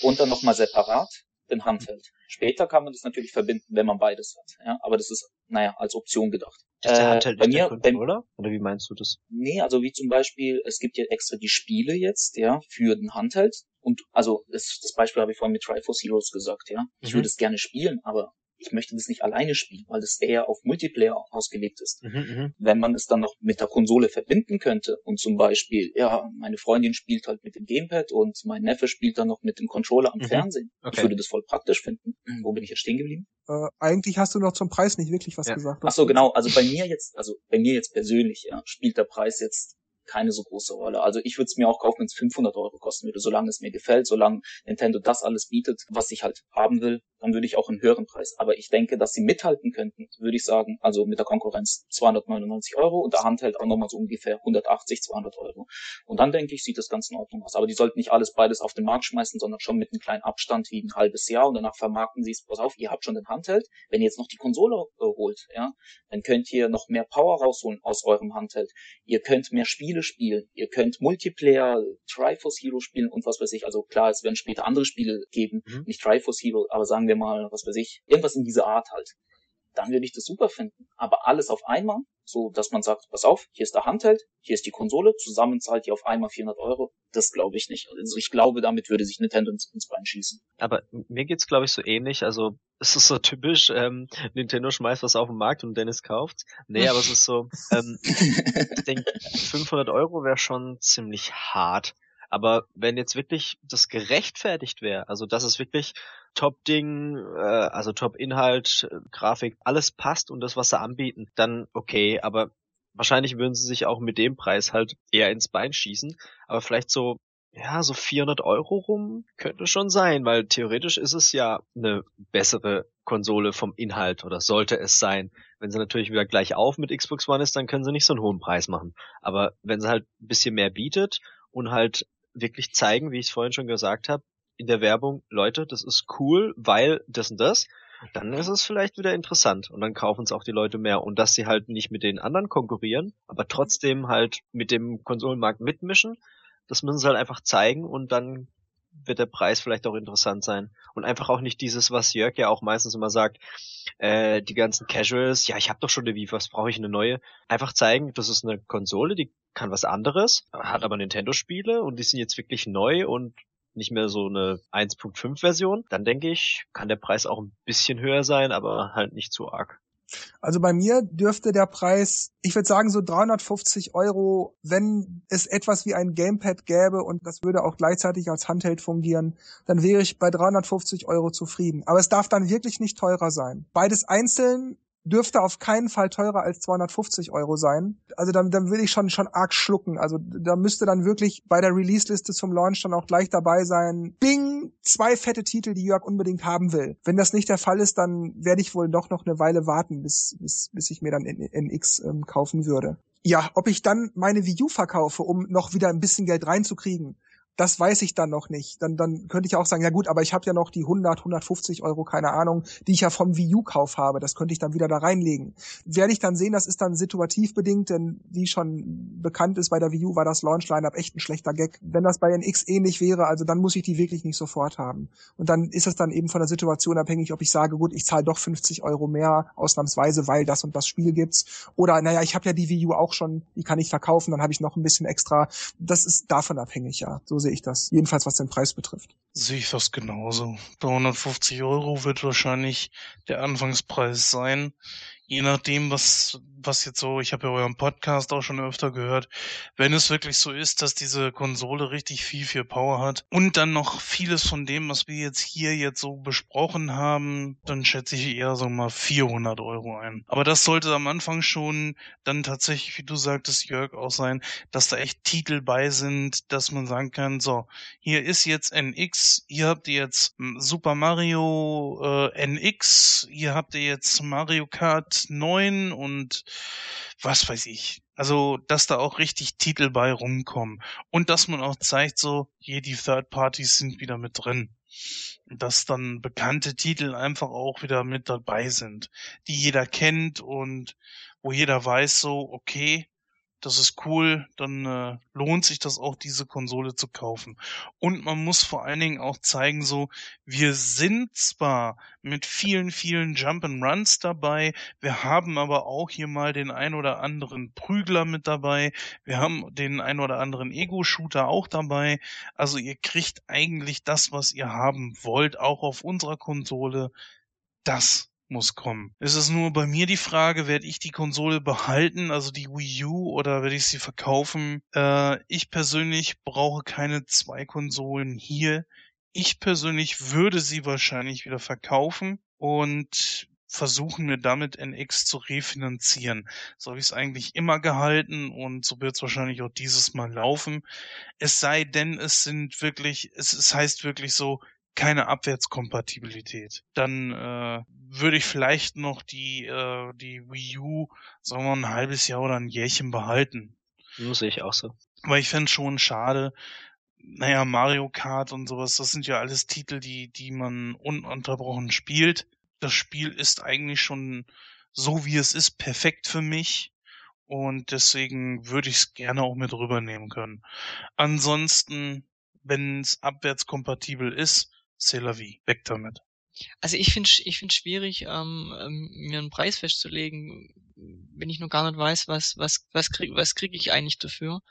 Und dann nochmal separat den Handheld. Später kann man das natürlich verbinden, wenn man beides hat. Ja, aber das ist, naja, als Option gedacht. Ist der Handheld äh, bei mir, bei, oder? Oder wie meinst du das? Nee, also wie zum Beispiel, es gibt ja extra die Spiele jetzt, ja, für den Handheld. Und also das, das Beispiel habe ich vorhin mit Triforce Heroes gesagt, ja. Ich mhm. würde es gerne spielen, aber ich möchte das nicht alleine spielen, weil das eher auf Multiplayer ausgelegt ist. Mhm, mhm, Wenn man es dann noch mit der Konsole verbinden könnte und zum Beispiel, ja, meine Freundin spielt halt mit dem Gamepad und mein Neffe spielt dann noch mit dem Controller am mhm. Fernsehen. Okay. Ich würde das voll praktisch finden. Hm, wo bin ich jetzt stehen geblieben? Äh, eigentlich hast du noch zum Preis nicht wirklich was ja. gesagt. Ach so, genau. Also bei mir jetzt, also bei mir jetzt persönlich, ja, spielt der Preis jetzt keine so große Rolle. Also ich würde es mir auch kaufen, wenn es 500 Euro kosten würde, solange es mir gefällt, solange Nintendo das alles bietet, was ich halt haben will, dann würde ich auch einen höheren Preis. Aber ich denke, dass sie mithalten könnten, würde ich sagen, also mit der Konkurrenz 299 Euro und der Handheld auch nochmal so ungefähr 180, 200 Euro. Und dann denke ich, sieht das ganz in Ordnung aus. Aber die sollten nicht alles beides auf den Markt schmeißen, sondern schon mit einem kleinen Abstand wie ein halbes Jahr und danach vermarkten sie es, pass auf, ihr habt schon den Handheld, wenn ihr jetzt noch die Konsole äh, holt, ja, dann könnt ihr noch mehr Power rausholen aus eurem Handheld. Ihr könnt mehr Spiele spielen, ihr könnt Multiplayer, Triforce Hero spielen und was weiß ich. Also klar, es werden später andere Spiele geben, mhm. nicht Triforce Hero, aber sagen wir mal, was weiß ich, irgendwas in dieser Art halt. Dann würde ich das super finden. Aber alles auf einmal, so dass man sagt, pass auf, hier ist der Handheld, hier ist die Konsole, zusammen zahlt ihr auf einmal 400 Euro. Das glaube ich nicht. Also ich glaube, damit würde sich Nintendo ins, ins Bein schießen. Aber mir geht's glaube ich so ähnlich. Also es ist so typisch, ähm, Nintendo schmeißt was auf den Markt und Dennis kauft. Nee, aber es ist so, ähm, *laughs* ich denke, 500 Euro wäre schon ziemlich hart. Aber wenn jetzt wirklich das gerechtfertigt wäre, also dass es wirklich Top-Ding, äh, also Top-Inhalt, äh, Grafik, alles passt und das, was sie anbieten, dann okay, aber wahrscheinlich würden sie sich auch mit dem Preis halt eher ins Bein schießen. Aber vielleicht so, ja, so 400 Euro rum könnte schon sein, weil theoretisch ist es ja eine bessere Konsole vom Inhalt oder sollte es sein. Wenn sie natürlich wieder gleich auf mit Xbox One ist, dann können sie nicht so einen hohen Preis machen. Aber wenn sie halt ein bisschen mehr bietet und halt wirklich zeigen, wie ich es vorhin schon gesagt habe, in der Werbung, Leute, das ist cool, weil das und das, dann ist es vielleicht wieder interessant und dann kaufen es auch die Leute mehr und dass sie halt nicht mit den anderen konkurrieren, aber trotzdem halt mit dem Konsolenmarkt mitmischen, das müssen sie halt einfach zeigen und dann wird der Preis vielleicht auch interessant sein. Und einfach auch nicht dieses, was Jörg ja auch meistens immer sagt, äh, die ganzen Casuals, ja, ich habe doch schon eine Wii, was brauche ich eine neue? Einfach zeigen, das ist eine Konsole, die kann was anderes, hat aber Nintendo-Spiele und die sind jetzt wirklich neu und nicht mehr so eine 1.5 Version, dann denke ich, kann der Preis auch ein bisschen höher sein, aber halt nicht zu arg. Also bei mir dürfte der Preis, ich würde sagen so 350 Euro, wenn es etwas wie ein Gamepad gäbe und das würde auch gleichzeitig als Handheld fungieren, dann wäre ich bei 350 Euro zufrieden. Aber es darf dann wirklich nicht teurer sein. Beides einzeln dürfte auf keinen Fall teurer als 250 Euro sein. Also dann, dann würde ich schon, schon arg schlucken. Also da müsste dann wirklich bei der Release-Liste zum Launch dann auch gleich dabei sein. Bing! Zwei fette Titel, die Jörg unbedingt haben will. Wenn das nicht der Fall ist, dann werde ich wohl doch noch eine Weile warten, bis, bis, bis ich mir dann NX ähm, kaufen würde. Ja, ob ich dann meine Wii U verkaufe, um noch wieder ein bisschen Geld reinzukriegen, das weiß ich dann noch nicht. Dann, dann könnte ich auch sagen, ja gut, aber ich habe ja noch die 100, 150 Euro, keine Ahnung, die ich ja vom Wii U-Kauf habe. Das könnte ich dann wieder da reinlegen. Werde ich dann sehen, das ist dann situativ bedingt, denn wie schon bekannt ist, bei der Wii U war das Launch-Line-Up echt ein schlechter Gag. Wenn das bei NX ähnlich wäre, also dann muss ich die wirklich nicht sofort haben. Und dann ist es dann eben von der Situation abhängig, ob ich sage, gut, ich zahle doch 50 Euro mehr, ausnahmsweise, weil das und das Spiel gibt's. Oder, naja, ich habe ja die Wii U auch schon, die kann ich verkaufen, dann habe ich noch ein bisschen extra. Das ist davon abhängig, ja. So sehe ich das. Jedenfalls was den Preis betrifft. Sehe ich das genauso. 350 Euro wird wahrscheinlich der Anfangspreis sein je nachdem, was, was jetzt so, ich habe ja euren Podcast auch schon öfter gehört, wenn es wirklich so ist, dass diese Konsole richtig viel, viel Power hat und dann noch vieles von dem, was wir jetzt hier jetzt so besprochen haben, dann schätze ich eher so mal 400 Euro ein. Aber das sollte am Anfang schon dann tatsächlich, wie du sagtest, Jörg, auch sein, dass da echt Titel bei sind, dass man sagen kann, so, hier ist jetzt NX, hier habt ihr jetzt Super Mario äh, NX, hier habt ihr jetzt Mario Kart 9 und was weiß ich. Also, dass da auch richtig Titel bei rumkommen. Und dass man auch zeigt, so, hier die Third Parties sind wieder mit drin. Dass dann bekannte Titel einfach auch wieder mit dabei sind, die jeder kennt und wo jeder weiß, so, okay, das ist cool, dann äh, lohnt sich das auch, diese Konsole zu kaufen. Und man muss vor allen Dingen auch zeigen, so, wir sind zwar mit vielen, vielen Jump-and-Runs dabei, wir haben aber auch hier mal den ein oder anderen Prügler mit dabei, wir haben den ein oder anderen Ego-Shooter auch dabei, also ihr kriegt eigentlich das, was ihr haben wollt, auch auf unserer Konsole. Das muss kommen. Es ist nur bei mir die Frage, werde ich die Konsole behalten, also die Wii U, oder werde ich sie verkaufen? Äh, ich persönlich brauche keine zwei Konsolen hier. Ich persönlich würde sie wahrscheinlich wieder verkaufen und versuchen mir damit NX zu refinanzieren. So habe ich es eigentlich immer gehalten und so wird es wahrscheinlich auch dieses Mal laufen. Es sei denn, es sind wirklich, es, es heißt wirklich so, keine Abwärtskompatibilität. Dann äh, würde ich vielleicht noch die, äh, die Wii U, sagen wir mal, ein halbes Jahr oder ein Jährchen behalten. Das sehe ich auch so. Aber ich fände schon schade, naja, Mario Kart und sowas, das sind ja alles Titel, die, die man ununterbrochen spielt. Das Spiel ist eigentlich schon so wie es ist perfekt für mich und deswegen würde ich es gerne auch mit rübernehmen können. Ansonsten, wenn es abwärtskompatibel ist, c'est la vie. Weg damit. Also ich finde ich finde schwierig, ähm, ähm, mir einen Preis festzulegen, wenn ich noch gar nicht weiß, was was was krieg was kriege ich eigentlich dafür,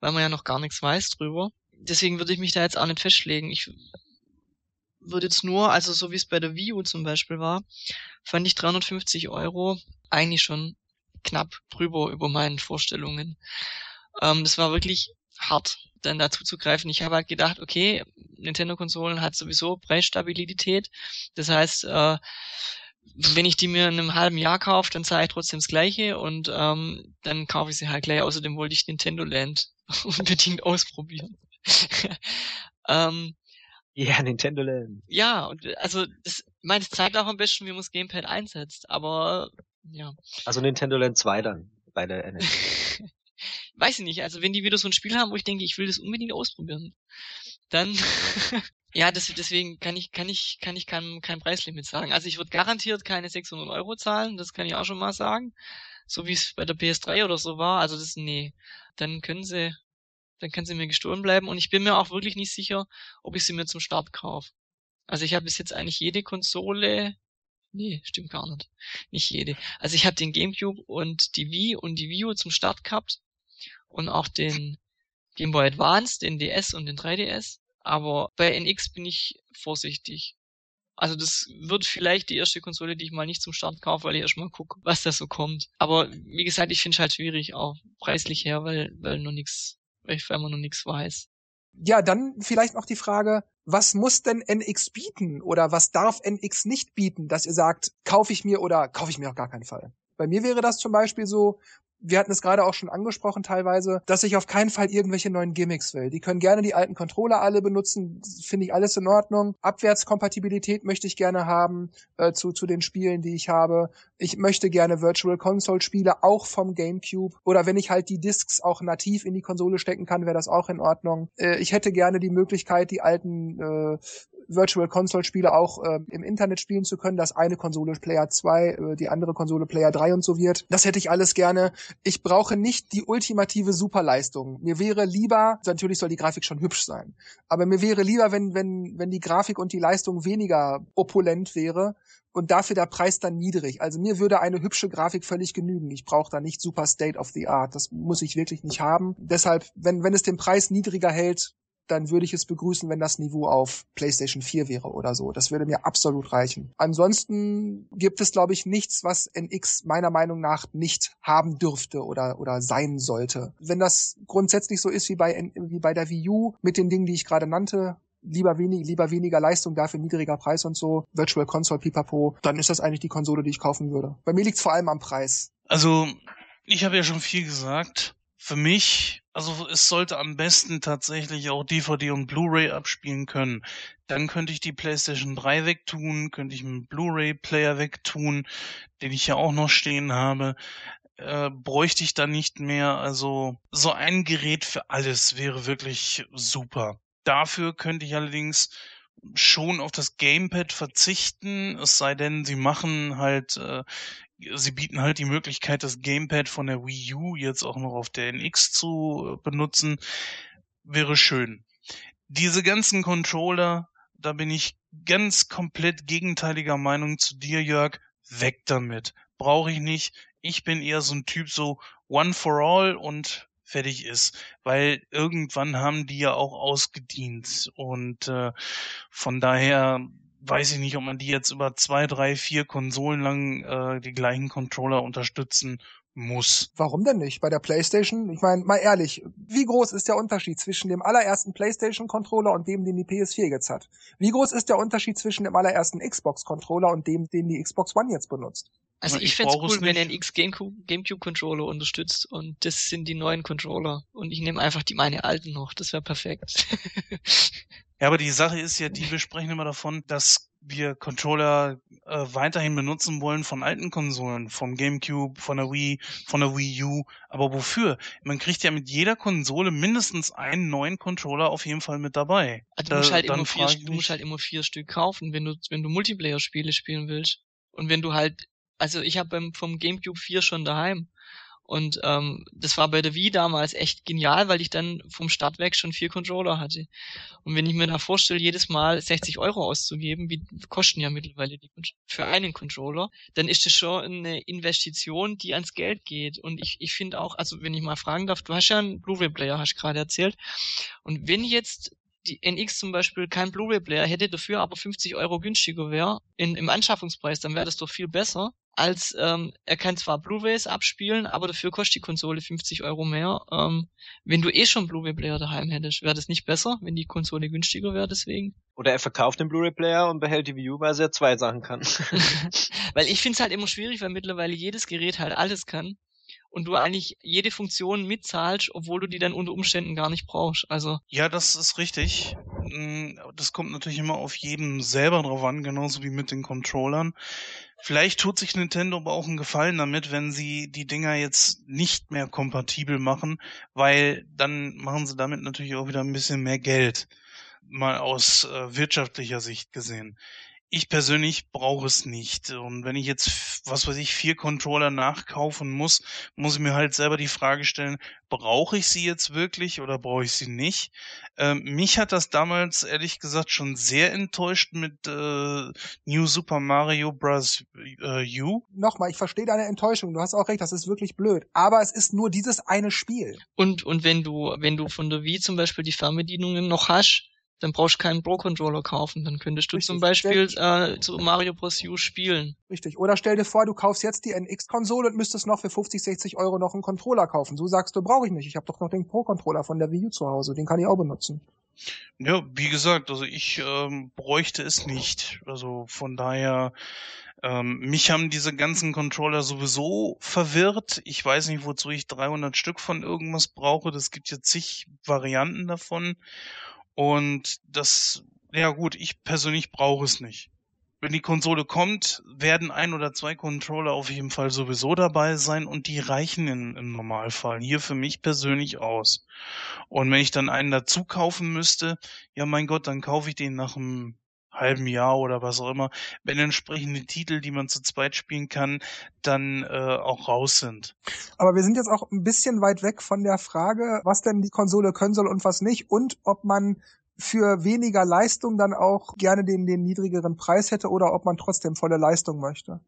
weil man ja noch gar nichts weiß drüber. Deswegen würde ich mich da jetzt auch nicht festlegen. Ich würde jetzt nur, also so wie es bei der Wii U zum Beispiel war, fand ich 350 Euro eigentlich schon knapp drüber über meinen Vorstellungen. Ähm, das war wirklich hart, dann dazu zu greifen. Ich habe halt gedacht, okay, Nintendo-Konsolen hat sowieso Preisstabilität. Das heißt, äh, wenn ich die mir in einem halben Jahr kaufe, dann zahle ich trotzdem das Gleiche und ähm, dann kaufe ich sie halt gleich. Außerdem wollte ich Nintendo Land *laughs* unbedingt ausprobieren. *laughs* ähm, Ja, Nintendo Land. ja, und also das, ich meine, es zeigt auch am besten, wie man das Gamepad einsetzt, aber ja. Also Nintendo Land 2 dann bei der *laughs* NS. Weiß ich nicht, also wenn die wieder so ein Spiel haben, wo ich denke, ich will das unbedingt ausprobieren, dann *laughs* ja, das, deswegen kann ich kann ich kann ich kein, kein Preislimit sagen. Also ich würde garantiert keine 600 Euro zahlen, das kann ich auch schon mal sagen, so wie es bei der PS3 oder so war. Also das nee, dann können sie dann können sie mir gestohlen bleiben und ich bin mir auch wirklich nicht sicher, ob ich sie mir zum Start kaufe. Also ich habe bis jetzt eigentlich jede Konsole Nee, stimmt gar nicht. Nicht jede. Also ich habe den GameCube und die Wii und die Wii U zum Start gehabt und auch den Game Boy Advance, den DS und den 3DS. Aber bei NX bin ich vorsichtig. Also das wird vielleicht die erste Konsole, die ich mal nicht zum Start kaufe, weil ich erstmal gucke, was da so kommt. Aber wie gesagt, ich finde es halt schwierig, auch preislich her, weil, weil noch nix, weil ich weil man noch nichts weiß. Ja, dann vielleicht noch die Frage, was muss denn NX bieten oder was darf NX nicht bieten, dass ihr sagt, kaufe ich mir oder kaufe ich mir auf gar keinen Fall? Bei mir wäre das zum Beispiel so, wir hatten es gerade auch schon angesprochen teilweise, dass ich auf keinen Fall irgendwelche neuen Gimmicks will. Die können gerne die alten Controller alle benutzen, finde ich alles in Ordnung. Abwärtskompatibilität möchte ich gerne haben äh, zu, zu den Spielen, die ich habe. Ich möchte gerne Virtual Console Spiele auch vom GameCube oder wenn ich halt die Discs auch nativ in die Konsole stecken kann, wäre das auch in Ordnung. Äh, ich hätte gerne die Möglichkeit, die alten äh, Virtual Console Spiele auch äh, im Internet spielen zu können, dass eine Konsole Player 2, äh, die andere Konsole Player 3 und so wird. Das hätte ich alles gerne. Ich brauche nicht die ultimative Superleistung. Mir wäre lieber, natürlich soll die Grafik schon hübsch sein, aber mir wäre lieber, wenn wenn wenn die Grafik und die Leistung weniger opulent wäre und dafür der Preis dann niedrig. Also mir würde eine hübsche Grafik völlig genügen. Ich brauche da nicht super State of the Art. Das muss ich wirklich nicht haben. Deshalb, wenn wenn es den Preis niedriger hält, dann würde ich es begrüßen, wenn das Niveau auf PlayStation 4 wäre oder so. Das würde mir absolut reichen. Ansonsten gibt es, glaube ich, nichts, was NX meiner Meinung nach nicht haben dürfte oder, oder sein sollte. Wenn das grundsätzlich so ist wie bei, wie bei der Wii U mit den Dingen, die ich gerade nannte, lieber wenig, lieber weniger Leistung, dafür niedriger Preis und so, Virtual Console, Pipapo, dann ist das eigentlich die Konsole, die ich kaufen würde. Bei mir liegt es vor allem am Preis. Also, ich habe ja schon viel gesagt. Für mich, also es sollte am besten tatsächlich auch DVD und Blu-ray abspielen können. Dann könnte ich die PlayStation 3 wegtun, könnte ich einen Blu-ray-Player wegtun, den ich ja auch noch stehen habe. Äh, bräuchte ich dann nicht mehr. Also so ein Gerät für alles wäre wirklich super. Dafür könnte ich allerdings schon auf das Gamepad verzichten, es sei denn, sie machen halt äh, sie bieten halt die Möglichkeit, das Gamepad von der Wii U jetzt auch noch auf der NX zu äh, benutzen. Wäre schön. Diese ganzen Controller, da bin ich ganz komplett gegenteiliger Meinung zu dir, Jörg. Weg damit. Brauche ich nicht. Ich bin eher so ein Typ so One for All und fertig ist, weil irgendwann haben die ja auch ausgedient und äh, von daher weiß ich nicht, ob man die jetzt über zwei, drei, vier Konsolen lang äh, die gleichen Controller unterstützen muss. Warum denn nicht? Bei der PlayStation, ich meine, mal ehrlich, wie groß ist der Unterschied zwischen dem allerersten PlayStation-Controller und dem, den die PS4 jetzt hat? Wie groß ist der Unterschied zwischen dem allerersten Xbox-Controller und dem, den die Xbox One jetzt benutzt? Also ich, ich fände cool, wenn er einen X Gamecube-Controller unterstützt und das sind die neuen Controller und ich nehme einfach die meine alten noch. Das wäre perfekt. *laughs* ja, aber die Sache ist ja, die wir sprechen immer davon, dass wir Controller äh, weiterhin benutzen wollen von alten Konsolen, vom GameCube, von der Wii, von der Wii U. Aber wofür? Man kriegt ja mit jeder Konsole mindestens einen neuen Controller auf jeden Fall mit dabei. Also du, musst halt immer vier, du musst halt immer vier Stück kaufen, wenn du wenn du Multiplayer-Spiele spielen willst. Und wenn du halt, also ich habe vom GameCube 4 schon daheim Und ähm, das war bei der Wii damals echt genial, weil ich dann vom Start weg schon vier Controller hatte. Und wenn ich mir da vorstelle, jedes Mal 60 Euro auszugeben, wie kosten ja mittlerweile die für einen Controller, dann ist das schon eine Investition, die ans Geld geht. Und ich, ich finde auch, also wenn ich mal fragen darf, du hast ja einen Blu-ray-Player, hast gerade erzählt. Und wenn jetzt die NX zum Beispiel kein Blu-ray-Player hätte, dafür aber 50 Euro günstiger wäre im Anschaffungspreis, dann wäre das doch viel besser, als ähm, er kann zwar Blu-rays abspielen, aber dafür kostet die Konsole 50 Euro mehr. Ähm, wenn du eh schon Blu-ray-Player daheim hättest, wäre das nicht besser, wenn die Konsole günstiger wäre deswegen? Oder er verkauft den Blu-ray-Player und behält die Wii U, weil er zwei Sachen kann. *laughs* weil ich finde es halt immer schwierig, weil mittlerweile jedes Gerät halt alles kann und du eigentlich jede Funktion mitzahlst, obwohl du die dann unter Umständen gar nicht brauchst. Also ja, das ist richtig. Mm, das kommt natürlich immer auf jeden selber drauf an, genauso wie mit den Controllern. Vielleicht tut sich Nintendo aber auch einen Gefallen damit, wenn sie die Dinger jetzt nicht mehr kompatibel machen, weil dann machen sie damit natürlich auch wieder ein bisschen mehr Geld. Mal aus äh, wirtschaftlicher Sicht gesehen ich persönlich brauche es nicht. Und wenn ich jetzt, was weiß ich, vier Controller nachkaufen muss, muss ich mir halt selber die Frage stellen, brauche ich sie jetzt wirklich oder brauche ich sie nicht? Ähm, mich hat das damals ehrlich gesagt schon sehr enttäuscht mit äh, New Super Mario Bros. Äh, U. Nochmal, ich verstehe deine Enttäuschung. Du hast auch recht, das ist wirklich blöd. Aber es ist nur dieses eine Spiel. Und, und wenn du, wenn du von der Wii zum Beispiel die Fernbedienungen noch hast, dann brauchst du keinen Pro-Controller kaufen. Dann könntest du Richtig. zum Beispiel äh, zu Mario Bros. U spielen. Richtig. Oder stell dir vor, du kaufst jetzt die NX-Konsole und müsstest noch für 50, 60 Euro noch einen Controller kaufen. So sagst du, brauche ich nicht. Ich habe doch noch den Pro-Controller von der Wii U zu Hause. Den kann ich auch benutzen. Ja, wie gesagt, also ich ähm, bräuchte es nicht. Also von daher, ähm, mich haben diese ganzen Controller sowieso verwirrt. Ich weiß nicht, wozu ich 300 Stück von irgendwas brauche. Das gibt ja zig Varianten davon. Und das, ja gut, ich persönlich brauche es nicht. Wenn die Konsole kommt, werden ein oder zwei Controller auf jeden Fall sowieso dabei sein und die reichen in, im Normalfall hier für mich persönlich aus. Und wenn ich dann einen dazu kaufen müsste, ja mein Gott, dann kaufe ich den nach einem halben Jahr oder was auch immer, wenn entsprechende Titel, die man zu zweit spielen kann, dann äh, auch raus sind. Aber wir sind jetzt auch ein bisschen weit weg von der Frage, was denn die Konsole können soll und was nicht und ob man für weniger Leistung dann auch gerne den, den niedrigeren Preis hätte oder ob man trotzdem volle Leistung möchte.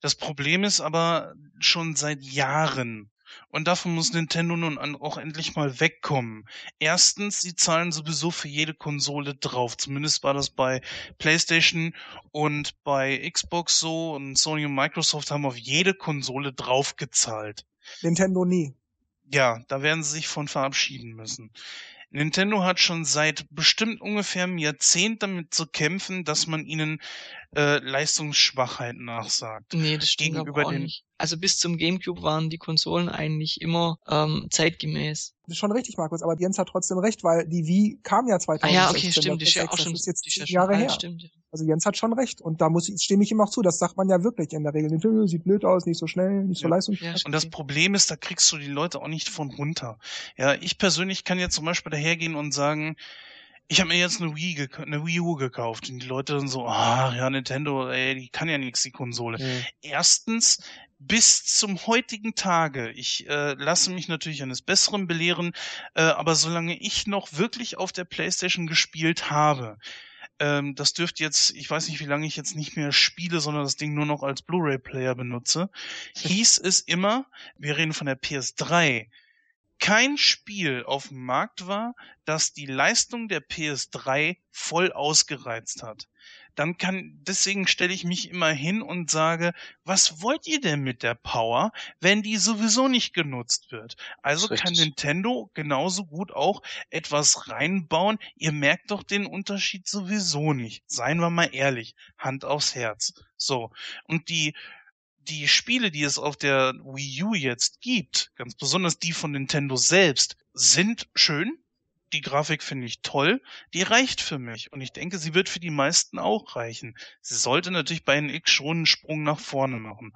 Das Problem ist aber schon seit Jahren, und davon muss Nintendo nun auch endlich mal wegkommen. Erstens, sie zahlen sowieso für jede Konsole drauf. Zumindest war das bei PlayStation und bei Xbox so und Sony und Microsoft haben auf jede Konsole draufgezahlt. Nintendo nie. Ja, da werden sie sich von verabschieden müssen. Nintendo hat schon seit bestimmt ungefähr einem Jahrzehnt damit zu kämpfen, dass man ihnen äh, Leistungsschwachheit nachsagt. Nee, das stimmt gegenüber auch den nicht. Also bis zum GameCube waren die Konsolen eigentlich immer ähm, zeitgemäß. Das ist schon richtig, Markus, aber Jens hat trotzdem recht, weil die Wii kam ja 2016. Ah ja, okay, stimmt, das ist ja auch schon, das ist jetzt zehn Jahre her. Stimmt. Also Jens hat schon recht und da muss ich, stimme ich ihm auch zu, das sagt man ja wirklich in der Regel. Sieht blöd aus, nicht so schnell, nicht so ja. leistungsfähig. und das Problem ist, da kriegst du die Leute auch nicht von runter. Ja, ich persönlich kann jetzt zum Beispiel dahergehen und sagen, ich habe mir jetzt eine Wii, eine Wii U gekauft und die Leute dann so, ah ja, Nintendo, ey, die kann ja nichts, die Konsole. Mhm. Erstens, bis zum heutigen Tage, ich äh, lasse mich natürlich eines Besseren belehren, äh, aber solange ich noch wirklich auf der PlayStation gespielt habe, ähm, das dürfte jetzt, ich weiß nicht, wie lange ich jetzt nicht mehr spiele, sondern das Ding nur noch als Blu-ray-Player benutze, *laughs* hieß es immer, wir reden von der PS3, kein Spiel auf dem Markt war, das die Leistung der PS3 voll ausgereizt hat. Dann kann, deswegen stelle ich mich immer hin und sage, was wollt ihr denn mit der Power, wenn die sowieso nicht genutzt wird? Also kann Nintendo genauso gut auch etwas reinbauen. Ihr merkt doch den Unterschied sowieso nicht. Seien wir mal ehrlich. Hand aufs Herz. So. Und die die Spiele, die es auf der Wii U jetzt gibt, ganz besonders die von Nintendo selbst, sind schön. Die Grafik finde ich toll. Die reicht für mich. Und ich denke, sie wird für die meisten auch reichen. Sie sollte natürlich bei NX schon einen Sprung nach vorne machen.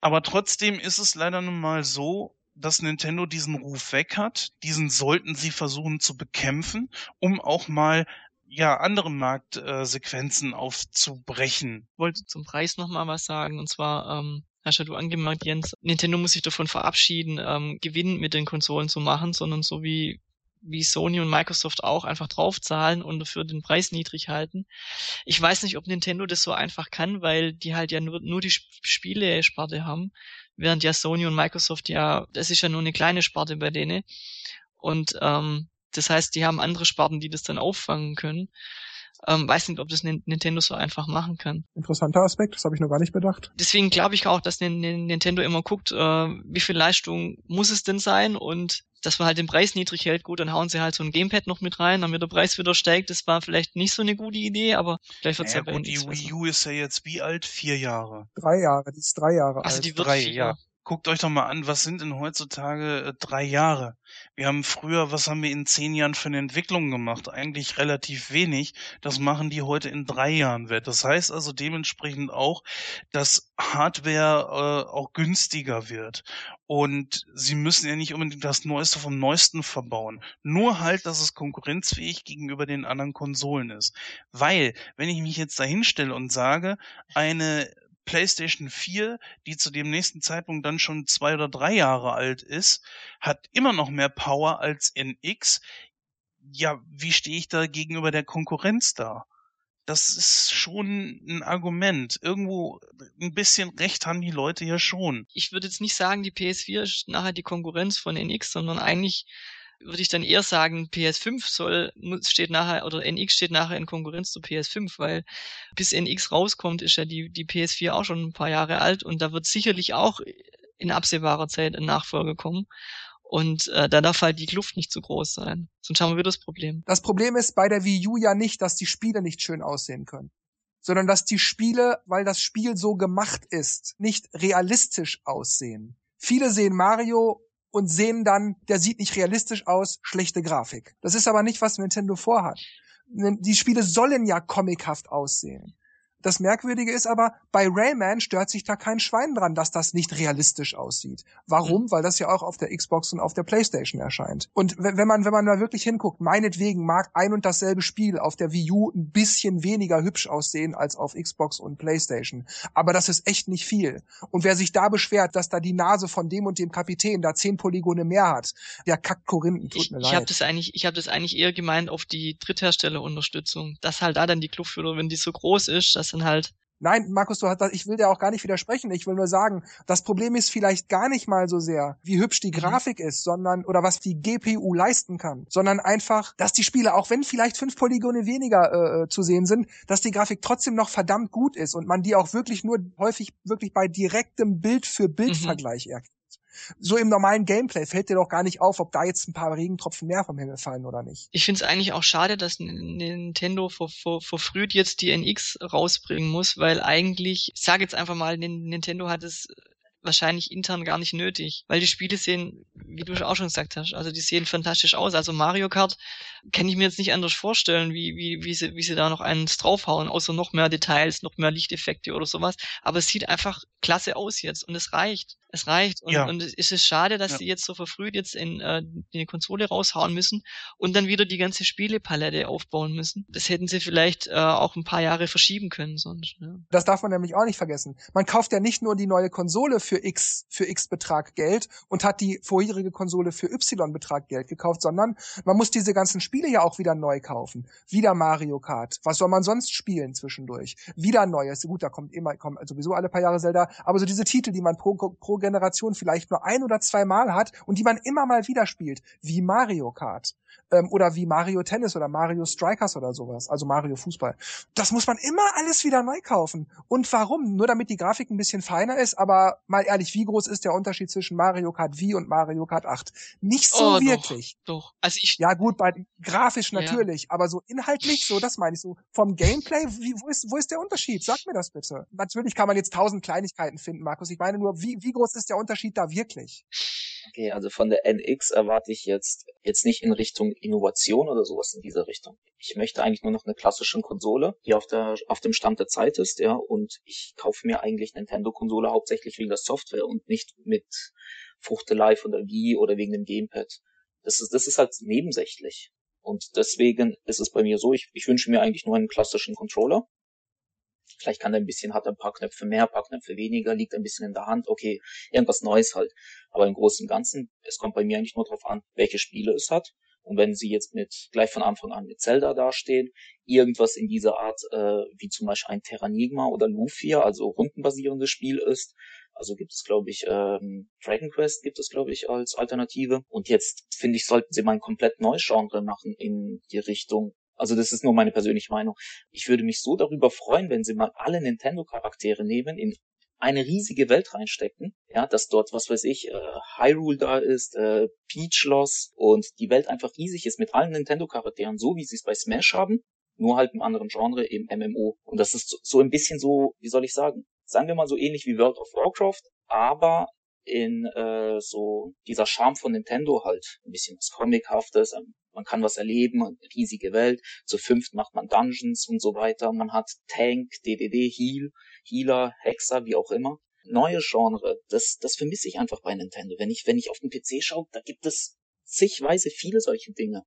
Aber trotzdem ist es leider nun mal so, dass Nintendo diesen Ruf weg hat. Diesen sollten sie versuchen zu bekämpfen, um auch mal ja, andere Marktsequenzen äh, aufzubrechen. Ich wollte zum Preis nochmal was sagen, und zwar, ähm, hast ja du angemerkt, Jens, Nintendo muss sich davon verabschieden, ähm, Gewinn mit den Konsolen zu machen, sondern so wie wie Sony und Microsoft auch einfach draufzahlen und dafür den Preis niedrig halten. Ich weiß nicht, ob Nintendo das so einfach kann, weil die halt ja nur, nur die Spiele-Sparte haben, während ja Sony und Microsoft ja, das ist ja nur eine kleine Sparte bei denen. Und ähm, das heißt, die haben andere Sparten, die das dann auffangen können. Ähm, weiß nicht, ob das Nintendo so einfach machen kann. Interessanter Aspekt, das habe ich noch gar nicht bedacht. Deswegen glaube ich auch, dass Nintendo immer guckt, äh, wie viel Leistung muss es denn sein und dass man halt den Preis niedrig hält, gut, dann hauen sie halt so ein Gamepad noch mit rein, damit der Preis wieder steigt. Das war vielleicht nicht so eine gute Idee, aber vielleicht wird's naja, ja gut, die Wii U ist ja jetzt wie alt? Vier Jahre. Drei Jahre, die ist drei Jahre Also alt. die wird Drei, vier. ja. Guckt euch doch mal an, was sind denn heutzutage äh, drei Jahre? Wir haben früher, was haben wir in zehn Jahren für eine Entwicklung gemacht? Eigentlich relativ wenig. Das machen die heute in drei Jahren wett. Das heißt also dementsprechend auch, dass Hardware äh, auch günstiger wird. Und sie müssen ja nicht unbedingt das Neueste vom Neuesten verbauen. Nur halt, dass es konkurrenzfähig gegenüber den anderen Konsolen ist. Weil, wenn ich mich jetzt da hinstelle und sage, eine PlayStation 4, die zu dem nächsten Zeitpunkt dann schon zwei oder drei Jahre alt ist, hat immer noch mehr Power als NX. Ja, wie stehe ich da gegenüber der Konkurrenz da? Das ist schon ein Argument. Irgendwo ein bisschen Recht haben die Leute ja schon. Ich würde jetzt nicht sagen, die PS4 ist nachher die Konkurrenz von NX, sondern eigentlich würde ich dann eher sagen, PS5 soll, steht nachher, oder NX steht nachher in Konkurrenz zu PS5, weil bis NX rauskommt, ist ja die, die PS4 auch schon ein paar Jahre alt und da wird sicherlich auch in absehbarer Zeit ein Nachfolger kommen. Und äh, da darf halt die Kluft nicht zu groß sein. Sonst haben wir wieder das Problem. Das Problem ist bei der Wii U ja nicht, dass die Spiele nicht schön aussehen können, sondern dass die Spiele, weil das Spiel so gemacht ist, nicht realistisch aussehen. Viele sehen Mario und sehen dann, der sieht nicht realistisch aus, schlechte Grafik. Das ist aber nicht, was Nintendo vorhat. Die Spiele sollen ja comichaft aussehen. Das Merkwürdige ist aber, bei Rayman stört sich da kein Schwein dran, dass das nicht realistisch aussieht. Warum? Weil das ja auch auf der Xbox und auf der Playstation erscheint. Und wenn man, wenn man da wirklich hinguckt, meinetwegen mag ein und dasselbe Spiel auf der Wii U ein bisschen weniger hübsch aussehen als auf Xbox und Playstation. Aber das ist echt nicht viel. Und wer sich da beschwert, dass da die Nase von dem und dem Kapitän da zehn Polygone mehr hat, der kackt Korinthen, tut Ich, mir ich habe leid. das eigentlich, ich habe das eigentlich eher gemeint auf die Drittherstellerunterstützung, dass halt da dann die Kluft wenn die so groß ist, dass dann halt Nein, Markus, du hast, ich will dir auch gar nicht widersprechen. Ich will nur sagen, das Problem ist vielleicht gar nicht mal so sehr, wie hübsch die Mhm. Grafik ist, sondern, oder was die GPU leisten kann, sondern einfach, dass die Spiele, auch wenn vielleicht fünf Polygone weniger äh, zu sehen sind, dass die Grafik trotzdem noch verdammt gut ist und man die auch wirklich nur häufig wirklich bei direktem Bild-für-Bild-Vergleich erkennt. So im normalen Gameplay fällt dir doch gar nicht auf, ob da jetzt ein paar Regentropfen mehr vom Himmel fallen oder nicht. Ich finde es eigentlich auch schade, dass Nintendo ver ver verfrüht jetzt die NX rausbringen muss, weil eigentlich, ich sage jetzt einfach mal, Nin- Nintendo hat es wahrscheinlich intern gar nicht nötig, weil die Spiele sehen, wie du auch schon gesagt hast, also die sehen fantastisch aus. Also Mario Kart kann ich mir jetzt nicht anders vorstellen, wie, wie, wie, sie, wie sie da noch eins draufhauen, außer noch mehr Details, noch mehr Lichteffekte oder sowas. Aber es sieht einfach klasse aus jetzt und es reicht. Es reicht. Und, Ja. und es ist schade, dass Ja. sie jetzt so verfrüht jetzt in äh, die Konsole raushauen müssen und dann wieder die ganze Spielepalette aufbauen müssen. Das hätten sie vielleicht äh, auch ein paar Jahre verschieben können sonst. Ne? Das darf man nämlich auch nicht vergessen. Man kauft ja nicht nur die neue Konsole für X, für X Betrag Geld und hat die vorherige Konsole für Y Betrag Geld gekauft, sondern man muss diese ganzen Spiele ja auch wieder neu kaufen. Wieder Mario Kart. Was soll man sonst spielen zwischendurch? Wieder Neues. Gut, da kommt immer, kommt sowieso alle paar Jahre Zelda. Aber so diese Titel, die man pro, pro Generation vielleicht nur ein oder zwei Mal hat und die man immer mal wieder spielt. Wie Mario Kart. Ähm, oder wie Mario Tennis oder Mario Strikers oder sowas. Also Mario Fußball. Das muss man immer alles wieder neu kaufen. Und warum? Nur damit die Grafik ein bisschen feiner ist, aber mal ehrlich, wie groß ist der Unterschied zwischen Mario Kart Wii und Mario Kart 8? Nicht so Oh, doch. wirklich. Doch. Also ich, Ja gut, bei grafisch Ja. natürlich, aber so inhaltlich, so das meine ich so. Vom Gameplay, wie, wo ist wo ist der Unterschied? Sag mir das bitte. Natürlich kann man jetzt tausend Kleinigkeiten finden, Markus. Ich meine nur, wie wie groß ist der Unterschied da wirklich? Okay, also von der NX erwarte ich jetzt, jetzt nicht in Richtung Innovation oder sowas in dieser Richtung. Ich möchte eigentlich nur noch eine klassische Konsole, die auf der, auf dem Stand der Zeit ist, ja, und ich kaufe mir eigentlich Nintendo-Konsole hauptsächlich wegen der Software und nicht mit Fuchtelei von der Wii oder wegen dem Gamepad. Das ist, das ist halt nebensächlich. Und deswegen ist es bei mir so, ich, ich wünsche mir eigentlich nur einen klassischen Controller. vielleicht kann er ein bisschen, hat er ein paar Knöpfe mehr, ein paar Knöpfe weniger, liegt ein bisschen in der Hand, okay, irgendwas Neues halt. Aber im Großen und Ganzen, es kommt bei mir eigentlich nur darauf an, welche Spiele es hat. Und wenn sie jetzt mit gleich von Anfang an mit Zelda dastehen, irgendwas in dieser Art, äh, wie zum Beispiel ein Terranigma oder Lufia, also rundenbasierendes Spiel ist, also gibt es, glaube ich, ähm, Dragon Quest gibt es, glaube ich, als Alternative. Und jetzt, finde ich, sollten sie mal ein komplett neues Genre machen in die Richtung. Also das ist nur meine persönliche Meinung. Ich würde mich so darüber freuen, wenn sie mal alle Nintendo-Charaktere nehmen, in eine riesige Welt reinstecken, ja, dass dort, was weiß ich, äh, Hyrule da ist, äh, Peach Loss und die Welt einfach riesig ist mit allen Nintendo-Charakteren, so wie sie es bei Smash haben, nur halt im anderen Genre, im MMO. Und das ist so, so ein bisschen so, wie soll ich sagen, sagen wir mal so ähnlich wie World of Warcraft, aber in äh, so dieser Charme von Nintendo halt ein bisschen was Comichaftes, ähm, man kann was erleben, eine riesige Welt, zu fünft macht man Dungeons und so weiter, man hat Tank, DDD, Heal, Healer, Hexer, wie auch immer. Neue Genre, das, das vermisse ich einfach bei Nintendo. Wenn ich, wenn ich auf den PC schaue, da gibt es zigweise viele solche Dinge.